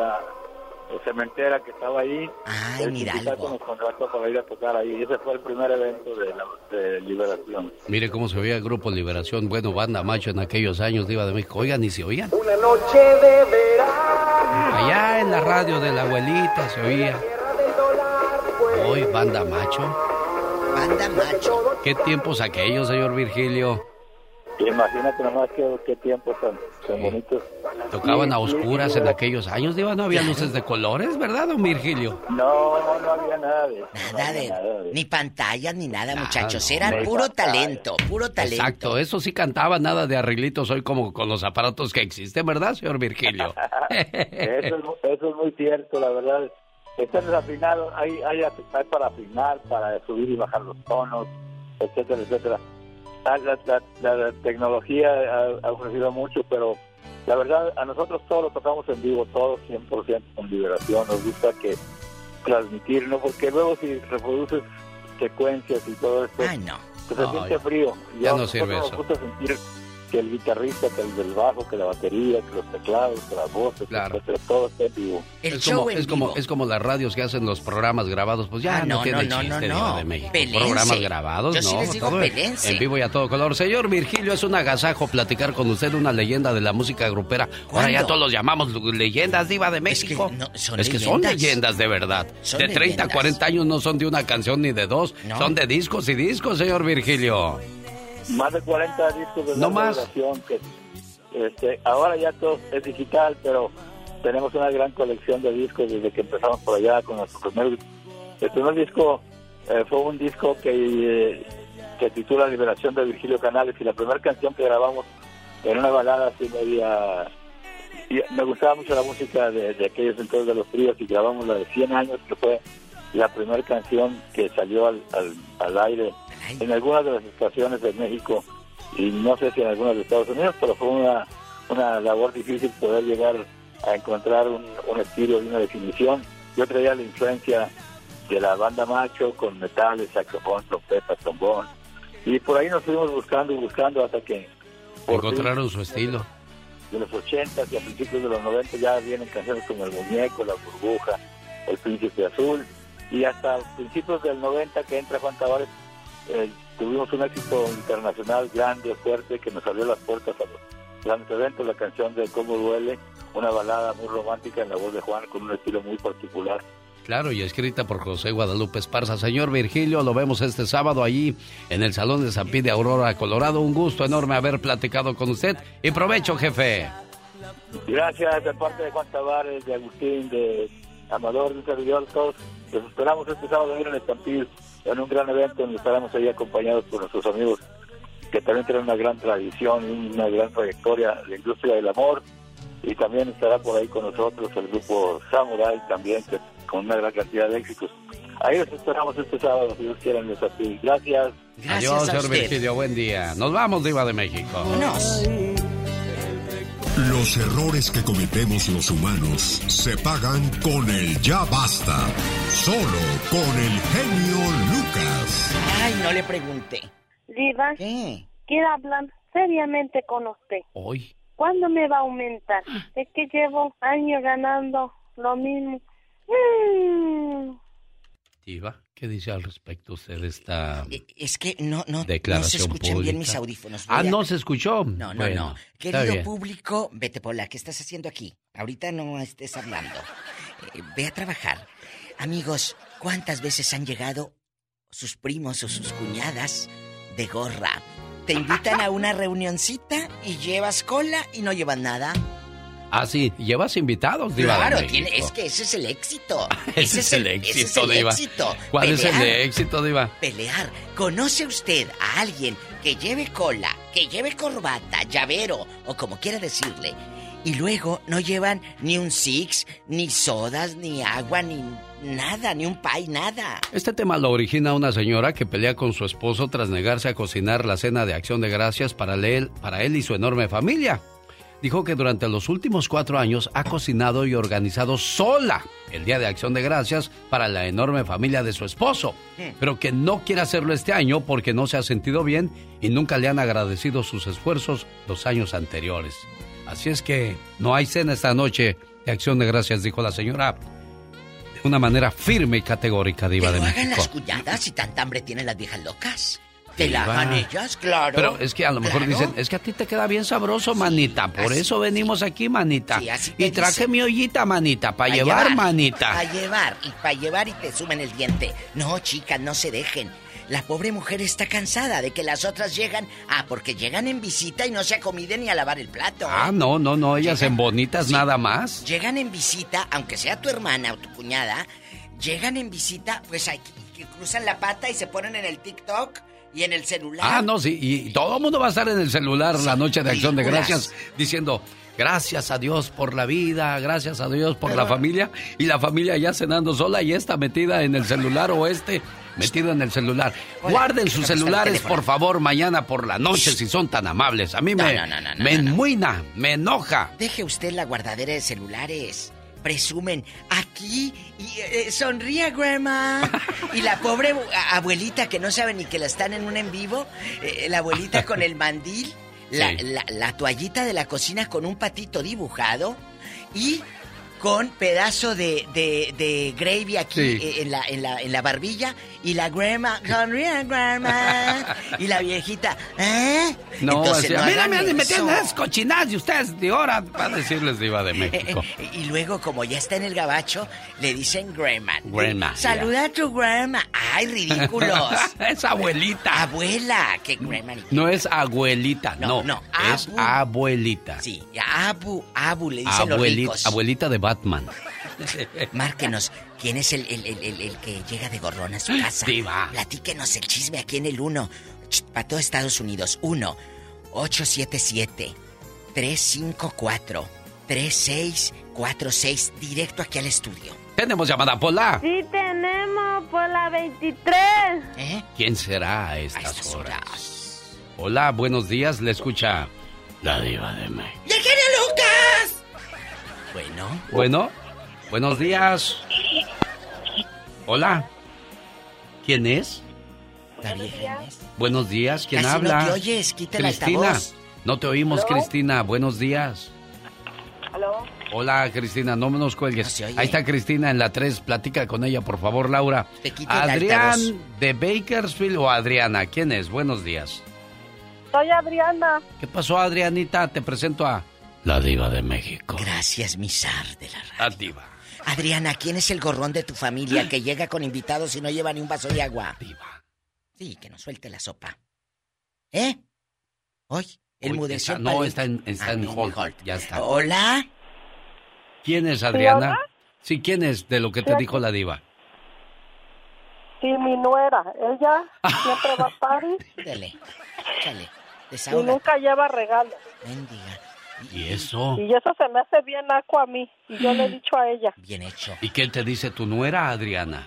eh, cementera que estaba ahí. Ay, el mira sindicato nos contrató para ir a tocar ahí. Y ese fue el primer evento de, la, de liberación. Mire cómo se oía el grupo Liberación, bueno, banda macho en aquellos años, Diva de México. Oigan, y se oían. Una noche de verano. Allá en la radio de la abuelita se oía. Hoy, banda macho. Banda macho. ¿Qué tiempos aquellos, señor Virgilio? Imagínate nomás qué, qué tiempos tan, tan bonitos. Tocaban a Y- y- oscuras en aquellos años, Diva. No había luces de colores, ¿verdad, don Virgilio? No, no había nada de eso. no Nada había de, nada de ni pantallas ni nada, Nada, muchachos. no, Era no puro pantalla. talento, puro talento. Exacto, eso sí cantaba, nada de arreglitos hoy como con los aparatos que existen, ¿verdad, señor Virgilio? [LAUGHS] Eso es, eso es muy cierto, la verdad. Están desafinados, hay, hay, hay para afinar, para subir y bajar los tonos, etcétera, etcétera. La, la- la- la tecnología ha, ha ofrecido mucho, pero la verdad, a nosotros todos lo tocamos en vivo, todos 100% con liberación. Nos gusta que transmitir, ¿no? Porque luego si reproduces secuencias y todo esto, Ay, no. pues se siente ya- frío. Ya a no sirve nos eso. gusta sentir que el guitarrista, que el del bajo, que la batería, que los teclados, que las voces, Claro. etcétera, todo está en vivo. El es show como, en es como es como las radios que hacen los programas grabados, pues ya Ah, no, no, tiene no, chiste no, Diva no. de México. Pelense. Programas grabados, Yo sí no, les digo todo en vivo y a todo color. Señor Virgilio, es un agasajo platicar con usted, una leyenda de la música grupera. Ahora ya todos los llamamos leyendas Diva de México. no, son es que son leyendas. de verdad. Son de 30 a leyendas. 40 años no son de una canción ni de dos, No. son de discos y discos, señor Virgilio. Más de 40 discos de No más. que este, ahora ya todo es digital, pero tenemos una gran colección de discos desde que empezamos por allá con nuestro primer el primer disco eh, fue un disco que eh, que titula Liberación de Virgilio Canales y la primera canción que grabamos era una balada así media y me gustaba mucho la música de, de aquellos entonces de los tríos y grabamos la de 100 años que fue la primera canción que salió al, al, al aire en algunas de las estaciones de México y no sé si en algunas de Estados Unidos, pero fue una, una labor difícil poder llegar a encontrar un, un estilo y una definición. Yo traía la influencia de la banda macho con metales, saxofón, trompeta, trombón. Y por ahí nos fuimos buscando y buscando hasta que... Encontraron su estilo. de los 80 y a principios de los 90 ya vienen canciones como El Muñeco, La Burbuja, El Príncipe Azul y hasta principios del 90 que entra Juan Tavares eh, tuvimos un éxito internacional grande, fuerte, que nos abrió las puertas a los grandes eventos, la canción de Cómo Duele, una balada muy romántica en la voz de Juan con un estilo muy particular. Claro, y escrita por José Guadalupe Esparza. Señor Virgilio, lo vemos este sábado allí en el Salón de San Pío de Aurora, Colorado. Un gusto enorme haber platicado con usted y provecho, jefe. Gracias de parte de Juan Tavares, de Agustín, de Amador, de un servidor, todos. Los esperamos este sábado ir en Estampil, en un gran evento donde estaremos ahí acompañados por nuestros amigos que también tienen una gran tradición y una gran trayectoria en la industria del amor. Y también estará por ahí con nosotros el grupo Samurai, también que- con una gran cantidad de éxitos. Ahí los esperamos este sábado, si Dios quiere, Estampil. Gracias. Adiós, señor Virgilio. Buen día. Nos vamos, Diva de México. Los errores que cometemos los humanos se pagan con el ya basta. Solo con el genio Lucas. Ay, no le pregunté. Diva, quiero hablar seriamente con usted. Hoy. ¿Cuándo me va a aumentar? Es que llevo años ganando lo mismo. Mm. Diva, ¿qué dice al respecto usted de esta Es que no, no, no se escuchan pública? bien mis audífonos. Ah, a- no se escuchó. No, no, Bueno, no. Querido público, vete Pola, ¿qué estás haciendo aquí? Ahorita no estés hablando. Eh, ve a trabajar. Amigos, ¿cuántas veces han llegado sus primos o sus cuñadas de gorra? Te invitan a una reunioncita y llevas cola y no llevan nada. Ah, sí, llevas invitados, Diva Claro, tiene- es que ese es el éxito. [LAUGHS] Ese es el ese es éxito, el Diva. éxito. ¿Cuál es el éxito, Diva? pelear. ¿Conoce usted a alguien que lleve cola, que lleve corbata, llavero o como quiera decirle? Y luego no llevan ni un six, ni sodas, ni agua, ni nada, ni un pay, nada. Este tema lo origina una señora que pelea con su esposo tras negarse a cocinar la cena de acción de gracias para él, para él y su enorme familia. Dijo que durante los últimos cuatro años ha cocinado y organizado sola el Día de Acción de Gracias para la enorme familia de su esposo, pero que no quiere hacerlo este año porque no se ha sentido bien y nunca le han agradecido sus esfuerzos los años anteriores. Así es que no hay cena esta noche de Acción de Gracias, dijo la señora, de una manera firme y categórica, Diva de Hagan México. las cuñadas si tanta hambre tienen las viejas locas. Que la hagan ellas, claro. Pero es que a lo mejor Claro. dicen, es que a ti te queda bien sabroso, manita. Por así eso venimos aquí, manita. Sí, así te y traje dicen. mi ollita, manita, para Pa' llevar, manita. Para llevar, y para llevar y te sumen el diente. No, chicas, no se dejen. La pobre mujer está cansada de que las otras llegan. Ah, porque llegan en visita y no se acomiden ni a lavar el plato. Ah, no, no, no, ellas en bonitas nada más. Llegan en visita, aunque sea tu hermana o tu cuñada, llegan en visita, pues aquí, que cruzan la pata y se ponen en el TikTok y en el celular. Ah, no, sí, y todo el mundo va a estar en el celular la noche de acción de gracias diciendo, gracias a Dios por la vida, gracias a Dios por la familia, y la familia ya cenando sola y esta metida en el celular o este metido en el celular. Hola, Guarden sus celulares, por favor, mañana por la noche, si son tan amables. A mí No, me, no, me enmuina, me enoja. Deje usted la guardadera de celulares. Presumen aquí y eh, sonríe, grandma. Y la pobre abuelita que no sabe ni que la están en un en vivo, eh, la abuelita con el mandil, la, Sí. la- la toallita de la cocina con un patito dibujado y con pedazo de, de, de gravy aquí Sí. eh, en, la, en, la, en la barbilla y la grandma, grandma. Y la viejita, ¿eh? No, Entonces, así, no a mí no hagan me en esas cochinadas y ustedes de hora para decirles Diva de México. [LAUGHS] Y luego, como ya está en el gabacho, le dicen grandma. Grandma, Saluda a tu grandma. Ay, ridículos. [LAUGHS] es abuelita. Abuela, que grandma. No es abuelita, no. No, no, es abu. abuelita. Sí, abu, abu, le dicen los Abuelita, ricos. abuelita de Batman. [LAUGHS] Márquenos, ¿quién es el, el, el, el- el que llega de gorrón a su [GASPS] casa? Diva. Platíquenos el chisme aquí en el 1. Para todo Estados Unidos. 1 877 354 3646 directo aquí al estudio. Tenemos llamada Pola. Sí, tenemos por la 23. ¿Eh? ¿Quién será a estas, horas? Hola, buenos días, le escucha la diva de México. ¡Y el genio Lucas! Bueno. Bueno, buenos días. Hola. ¿Quién es? La vieja Inés. Buenos días, ¿quién Casi habla? no te oyes, quita Cristina. No te oímos, ¿Aló? Cristina. Buenos días. ¿Aló? Hola, Cristina, no me nos cuelgues. oye. Ahí está Cristina en la 3. Platica con ella, por favor, Laura. Te ¿Adrián de Bakersfield o Adriana? ¿Quién es? Buenos días. Soy Adriana. ¿Qué pasó, Adrianita? Te presento a la diva de México. Gracias, mi zar de la La diva. Adriana, ¿quién es el gorrón de tu familia que llega con invitados y no lleva ni un vaso de agua? Diva. Sí, que nos suelte la sopa. ¿Eh? Hoy, el Uy, mudeció. está- no, está en, está Ah, en hold. Ya está. Hola. ¿Quién es, Adriana? hola? Sí, ¿quién es de lo que te Sí, dijo la diva? Sí, mi nuera. Ella siempre va a party Dale, échale, y nunca lleva regalos. Mendiga. ¿Y eso? Y eso se me hace bien aco a mí. Y yo le he dicho a ella. Bien hecho. ¿Y qué te dice tu nuera, Adriana?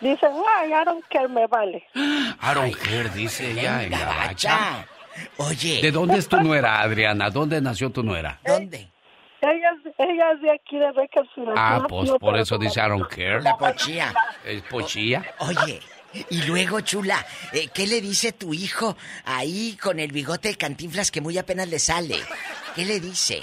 Dicen, ay, don't care, me vale. [GASPS] Aaron Kerr, dice ella en Gabacha. Oye. ¿De dónde es tu nuera, Adriana? ¿Dónde nació tu nuera? ¿Dónde? Ella, es- ella es de aquí, de Bakersfield. Ah, pues por eso dice Aaron Kerr. La pochía. ¿Es pochía? Oye, y luego, chula, eh, ¿qué le dice tu hijo ahí con el bigote de cantinflas que muy apenas le sale? ¿Qué le dice?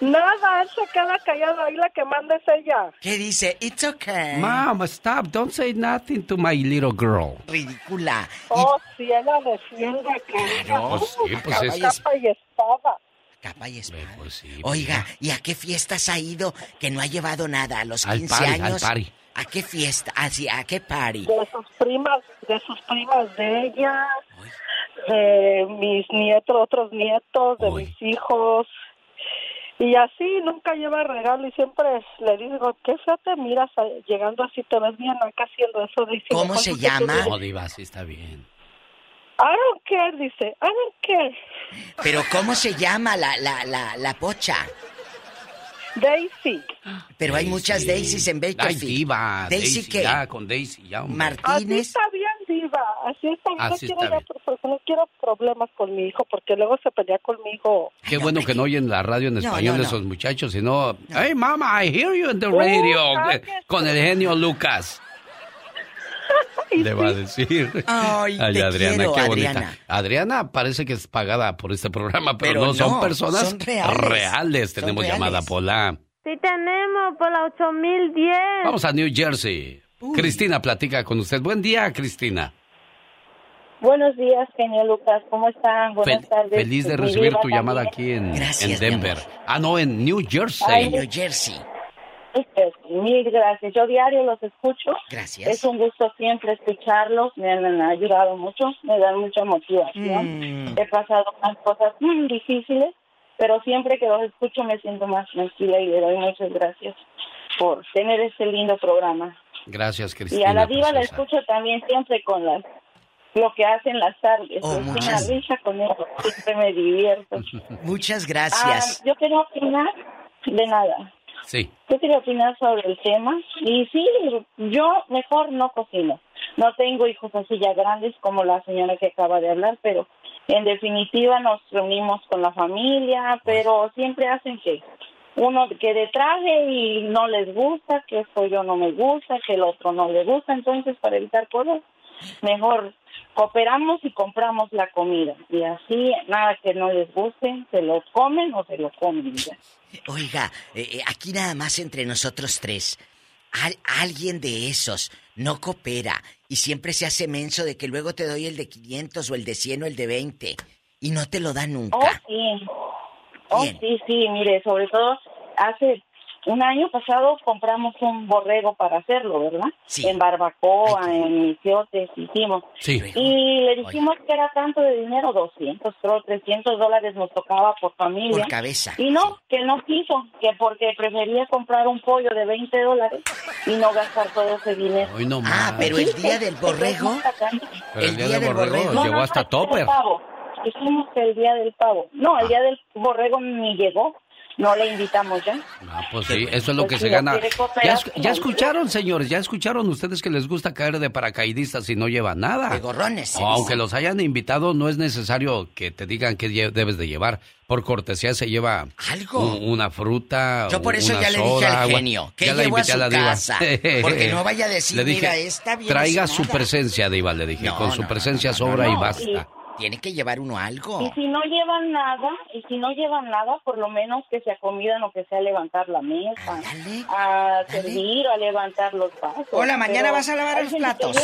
Nada, él se queda callado. Ahí la que manda es ella. ¿Qué dice? It's okay. Mom, stop. Don't say nothing to my little girl. Ridícula. Oh, si ella defiende que... Claro. Pues sí, pues es- Capa y espada. Capa y espada. Pues sí, Oiga, ¿y a qué fiestas ha ido que no ha llevado nada? ¿A los Al 15 party, al años? party. ¿A qué fiesta? Ah, sí, ¿a qué party? De sus primas, de sus primas de ella, de mis nietos, otros nietos, de mis hijos. Y así nunca lleva regalo y siempre le digo, qué feo te miras eh, llegando así, te ves bien acá haciendo eso. Dice, ¿Cómo se llama? No, diva, sí está bien. I don't care, dice, I don't care. Pero ¿cómo se llama la, la, la, la pocha? Daisy. Pero hay muchas Daisys en Ay, Bakersfield. diva. Daisy, Daisy, qué? ya, con Daisy, ya, hombre. Así Martínez. está bien, diva, así está bien. Así no, quiero está ya pro- porque no quiero problemas con mi hijo, porque luego se pelea conmigo. Qué bueno que no oyen la radio en No, español no, no. esos muchachos, sino, hey mama, I hear you in the radio, con el genio Lucas. Le va a decir. Ay, te Adriana, quiero, qué bonita. Adriana. Adriana parece que es pagada por este programa, pero, Pero no, son no, personas son reales. Son Tenemos reales. llamada Pola. Sí tenemos por la 8010. Vamos a New Jersey. Cristina platica con usted. Buen día, Cristina. Buenos días, genio Lucas. ¿Cómo están? Buenas Fel- tardes. feliz de Mi recibir tu llamada también. aquí en, Gracias, en Denver. Ah, no, en New Jersey. Ay, New Jersey. Este, Mil gracias. Yo diario los escucho. Gracias. Es un gusto siempre escucharlos. Me han ayudado mucho. Me dan mucha motivación. Mm. He pasado unas cosas muy difíciles, pero siempre que los escucho me siento más tranquila y le doy muchas gracias por tener este lindo programa. Gracias, y Cristina. a la diva la escucho también siempre con las lo que hacen las tardes. Oh, es una muchas- risa con eso. Siempre me divierto. [LAUGHS] Muchas gracias. Ah, yo quería opinar de nada. Sí. Yo quería opinar sobre el tema. Y sí, yo mejor no cocino. No tengo hijos así ya grandes como la señora que acaba de hablar, pero en definitiva nos reunimos con la familia, pero siempre hacen que uno quede traje y no les gusta, que esto yo no me gusta, que el otro no le gusta. Entonces, para evitar cosas, mejor cooperamos y compramos la comida. Y así, nada que no les guste, se lo comen o se lo comen. ya. Oiga, eh, eh, aquí nada más entre nosotros tres. Al- alguien de esos no coopera y siempre se hace menso de que luego te doy el de 500 o el de 100 o el de 20 y no te lo da Oh, nunca. sí. Oh, sí, sí, mire, sobre todo hace un año pasado compramos un borrego para hacerlo, ¿verdad? En barbacoa, en misiotes, hicimos. Sí. Y le dijimos que era tanto de dinero, 200, creo, 300 dólares nos tocaba por familia. Por cabeza, Y no, que no quiso, que porque prefería comprar un pollo de 20 dólares y no gastar todo ese dinero. Hoy no Ah, más. pero el día del borrego, Pero el, el día, día de del borrego borrego. llegó No, no, hasta no, el día del Topper. pavo. Dijimos que el día del pavo. No, el día del borrego ni llegó. No le invitamos ya. Ah, pues sí, eso es lo que se gana. Ya, ya, escucharon, señores, ya escucharon ustedes que les gusta caer de paracaidistas y no llevan nada. De gorrones. aunque los hayan invitado, no es necesario que te digan qué debes de llevar. Por cortesía se lleva algo, una fruta. Yo por eso ya le dije al genio que llevo a su casa, porque no vaya a decir, le dije, mira, está bien traiga su presencia, diva, le dije, con su presencia sobra y basta. Tiene que llevar uno algo. Y si no llevan nada, y si no llevan nada, por lo menos que se acomidan o que sea levantar la mesa, a servir, a levantar los vasos. Hola, mañana vas a lavar los platos.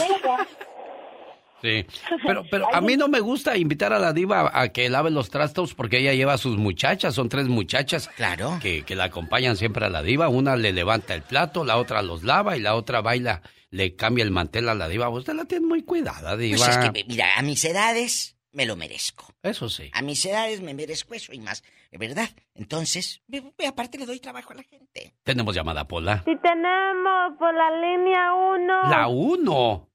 Sí, pero, pero a mí no me gusta invitar a la diva a que lave los trastos porque ella lleva a sus muchachas, son tres muchachas. Claro. Que, que la acompañan siempre a la diva. Una le levanta el plato, la otra los lava y la otra baila, le cambia el mantel a la diva. Usted la tiene muy cuidada, diva. Pues es que, mira, a mis edades me lo merezco. Eso sí. A mis edades me merezco eso y más, ¿verdad? Entonces, aparte le doy trabajo a la gente. Tenemos llamada, Pola. Sí, tenemos por la línea 1. La 1.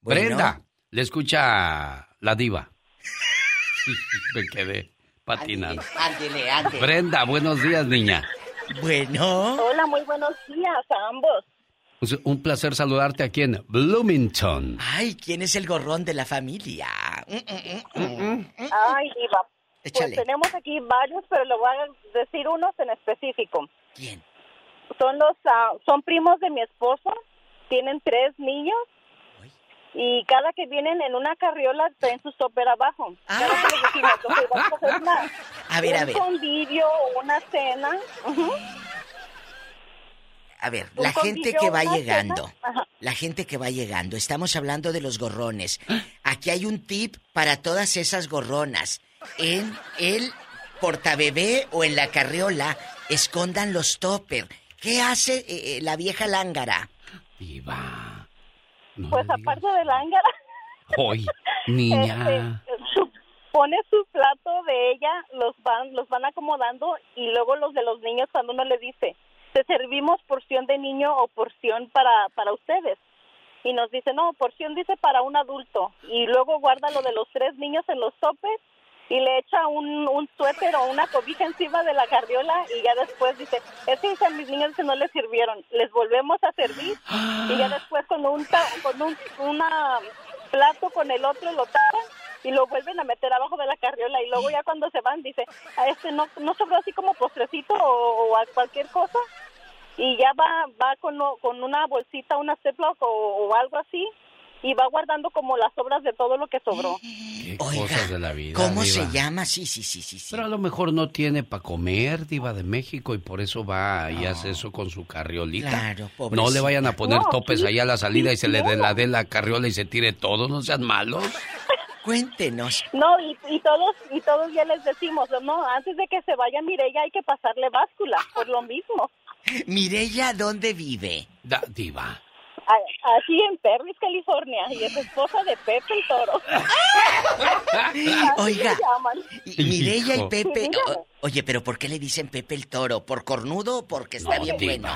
Brenda, le escucha la diva. [LAUGHS] me quedé patinando. Ándele, ándele. Brenda, buenos días, niña. Bueno. Hola, muy buenos días a ambos. Pues, un placer saludarte aquí en Bloomington. Ay, ¿quién es el gorrón de la familia? Mm, mm, mm, Ay, Diva. Pues tenemos aquí varios, pero le voy a decir unos en específico. ¿Quién? Son los, ah, son primos de mi esposo. Tienen tres niños. Y cada que vienen en una carriola traen su soper abajo. Cada que les decimos, vamos a hacer una, a ver, a ver. un convivio o una cena. A ver, la gente que va llegando, [LAUGHS] la gente que va llegando, estamos hablando de los gorrones. Aquí hay un tip para todas esas gorronas. En el portabebé o en la carriola, escondan los topper. ¿Qué hace eh, eh, la vieja lángara? Viva. pues aparte de lángara. Hoy, niña. [LAUGHS] Este, pone su plato de ella, los van, los van acomodando y luego los de los niños cuando uno le dice, te servimos porción de niño o porción para, para ustedes. Y nos dice, no, porción dice para un adulto. Y luego guarda lo de los tres niños en los topes y le echa un, un suéter o una cobija encima de la carriola y ya después dice, es que a mis niños que no les sirvieron, les volvemos a servir y ya después con un, con un una plato con el otro lo tapan y lo vuelven a meter abajo de la carriola y luego ya cuando se van dice, a este no, no sobró así como postrecito o, a cualquier cosa y ya va va con, con una bolsita, una Ziploc o, algo así y va guardando como las sobras de todo lo que sobró. Qué cosas de la vida. ¿Cómo se llama? Sí, sí, sí, sí, Pero a lo mejor no tiene para comer, diva de México, y por eso va y hace eso con su carriolita. Claro, No le vayan a poner topes ahí a la salida y se le dé la de la carriola y se tire todo, no sean malos. [LAUGHS] Cuéntenos. No, y, y, todos y todos ya les decimos, no, antes de que se vaya Mirella hay que pasarle báscula, por lo mismo. [LAUGHS] Mirella, ¿dónde vive? Da, diva. Aquí en Perris, California, y es esposa de Pepe el Toro. [LAUGHS] Oiga, Mirella y Pepe... oye, pero ¿por qué le dicen Pepe el Toro? ¿Por cornudo o porque está bien bueno?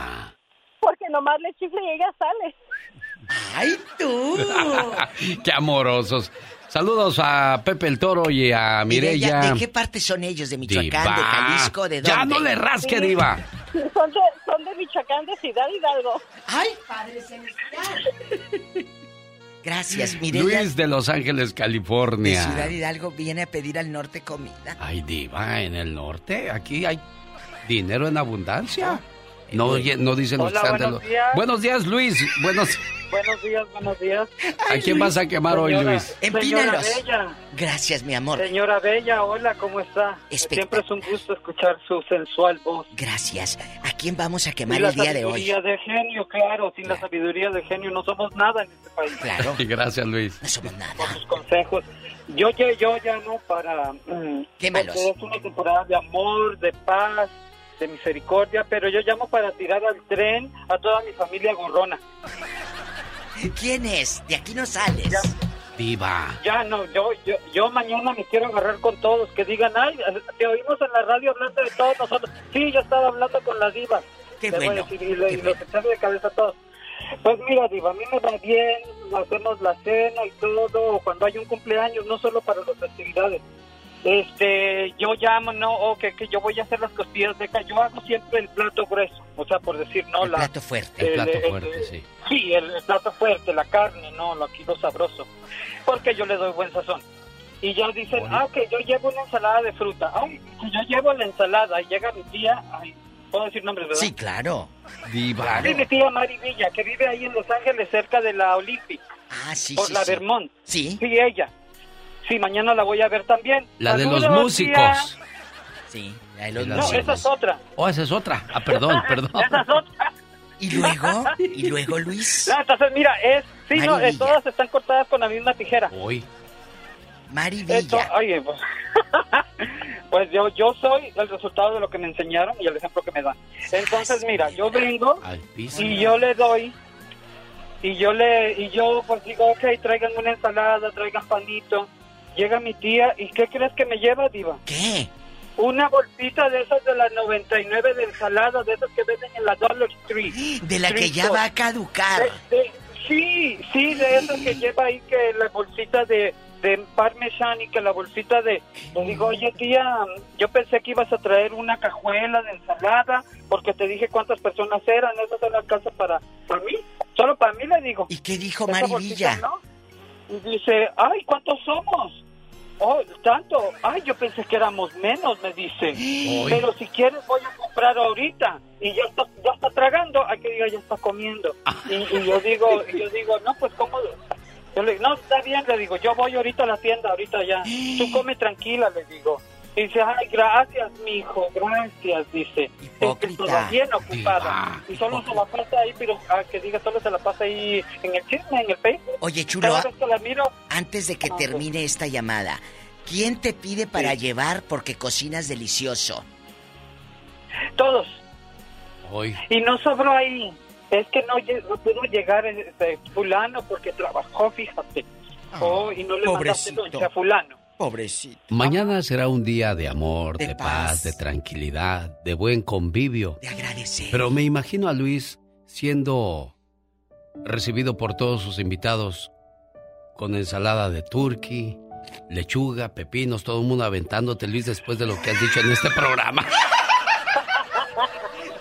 Porque nomás le chifle y ella sale. ¡Ay, tú! [LAUGHS] ¡Qué amorosos! Saludos a Pepe el Toro y a Mirella. ¿De qué parte son ellos? ¿De Michoacán, de Jalisco, de dónde? Ya no le rasque, Diva. Son de, son de Michoacán, de Ciudad Hidalgo. ¡Ay, Padre Celestial! Gracias, Mirella. Luis de Los Ángeles, California. De Ciudad Hidalgo viene a pedir al norte comida. Ay, Diva, en el norte, aquí hay dinero en abundancia. No, no dicen los buenos días. Buenos días, Luis. Buenos Buenos días, buenos días. ¿A quién vas a quemar hoy, Luis? Señora Bella. Gracias, mi amor. Señora Bella, hola, ¿cómo está? Siempre es un gusto escuchar su sensual voz. Gracias. ¿A quién vamos a quemar el día de hoy? La sabiduría de genio, claro. Sin la sabiduría de genio no somos nada en este país. Claro. [LAUGHS] Gracias, Luis. No somos nada. Por sus consejos. Yo, yo, yo llamo para... Mm, Quémalos. Es una temporada de amor, de paz, de misericordia, pero yo llamo para tirar al tren a toda mi familia gorrona. ¿Quién es? De aquí no sales. Ya, Viva. Ya no, yo, yo, yo mañana me quiero agarrar con todos, que digan, ay, te oímos en la radio hablando de todos nosotros. Sí, yo estaba hablando con la diva. Qué bueno. y, y, los echamos de cabeza a todos. Pues mira, Diva, a mí me va bien, hacemos la cena y todo, cuando hay un cumpleaños, no solo para las festividades, este, yo llamo, no, o que, que yo voy a hacer las costillas de acá. Yo hago siempre el plato grueso, o sea, por decir, no El la... plato fuerte. El plato el- fuerte, sí. Sí, el, plato fuerte, la carne, no, lo aquí lo sabroso. Porque yo le doy buen sazón. Y ya dicen, ah, que yo llevo una ensalada de fruta. Ay, si yo llevo la ensalada y llega mi tía, ay, ¿puedo decir nombres, verdad? Sí, claro. Diva. Sí, mi tía Mari Villa, que vive ahí en Los Ángeles, cerca de la Olympic. Ah, sí, Por sí, la sí. Vermont. Sí. Sí, ella. Sí, mañana la voy a ver también. La de los Saludos, músicos. tía. Sí, la de los No, músicos. esa es otra. Oh, esa es otra. Ah, perdón, [LAUGHS] perdón. Esa es otra. ¿Y luego? ¿Y luego, Luis? [LAUGHS] No, entonces, mira, es... Sí, no, Mari eh, Villa. todas están cortadas con la misma tijera. Hoy. Mari Esto, Villa. oye, pues, [LAUGHS] pues yo, yo soy el resultado de lo que me enseñaron y el ejemplo que me dan. Entonces, mira, yo vengo y yo le doy y yo le y yo pues digo, ok, traigan una ensalada, traigan panito. Llega mi tía y ¿qué crees que me lleva, diva? ¿Qué? Una bolsita de esas de las 99 de ensalada, de esas que venden en la Dollar Street. [GASPS] De la que ya va a caducar. De- de- sí, sí, de esas que lleva ahí que la bolsita de, de parmesan y que la bolsita de... Le digo, oye tía, yo pensé que ibas a traer una cajuela de ensalada porque te dije cuántas personas eran, eso es la casa para, para mí, solo para mí le digo. ¿Y qué dijo Esa Mari bolsita, Villa? ¿no? Y dice, ay, ¿cuántos somos? Oh, tanto. Ay, yo pensé que éramos menos, me dice. Pero si quieres voy a comprar ahorita. Y ya está, ya está tragando. Hay que diga, ya está comiendo. Y, y yo digo, y yo digo, no, pues cómo. Yo le digo, no, está bien, le digo, yo voy ahorita a la tienda, ahorita ya. Tú come tranquila, le digo. Dice, ay, gracias, mi hijo, gracias, dice. Que está bien ocupada. Y solo se la pasa ahí, pero ah, que diga, solo se la pasa ahí en el chisme, en el Facebook. Oye, chulo, Cada vez que la miro, antes de que Ah, termine esta llamada, ¿quién te pide para llevar porque cocinas delicioso? todos. Hoy. Y no sobró ahí. Es que no, no pudo llegar este, fulano porque trabajó, fíjate. oh, y no le mandaste a fulano. Pobrecito. Mañana será un día de amor, de, De paz, paz. de tranquilidad, de buen convivio. De agradecer. Pero me imagino a Luis siendo recibido por todos sus invitados con ensalada de turkey, lechuga, pepinos, todo el mundo aventándote, Luis, después de lo que has dicho en este programa. [LAUGHS]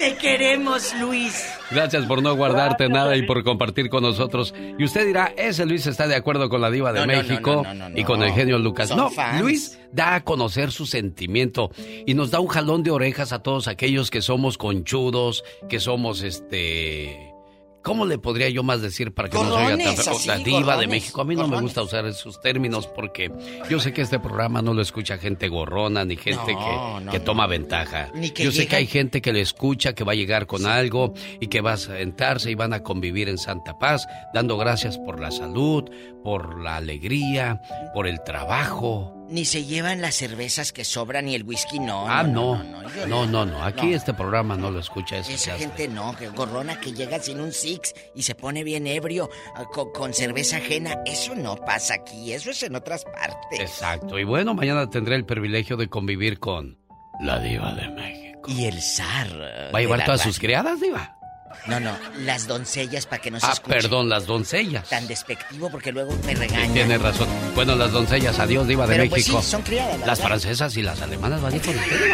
Te queremos, Luis. Gracias por no guardarte nada y por compartir con nosotros. Y usted dirá, ese Luis está de acuerdo con la diva de No, no, no, México no, no, no, y con el no. genio Lucas. Son no, fans. Luis da a conocer su sentimiento y nos da un jalón de orejas a todos aquellos que somos conchudos, que somos este... ¿Cómo le podría yo más decir para que no se oiga tan así, La diva de México. A mí no me gusta usar esos términos porque yo sé que este programa no lo escucha gente gorrona ni gente No, que, no, que no. toma ventaja. Ni que yo sé que hay gente que le escucha, que va a llegar con algo y que va a sentarse y van a convivir en santa paz, dando gracias por la salud, por la alegría, por el trabajo. Ni se llevan las cervezas que sobran y el whisky no. ah, no. No, no, no. Aquí No. este programa no lo escucha eso. Esa hace. gente no, que gorrona que llega sin un six y se pone bien ebrio ah, con, con cerveza ajena. Eso no pasa aquí, eso es en otras partes. Exacto. Y bueno, mañana tendré el privilegio de convivir con la diva de México. Y el zar. ¿Va a llevar todas sus criadas, diva? No, no, las doncellas para que no se Ah, escuche perdón, las doncellas. tan despectivo porque luego me Sí, regañan. Tiene razón. Bueno, las doncellas, adiós, diva de Pero pues México. sí, son criadas, la Las verdad. francesas y las alemanas van a ir con usted.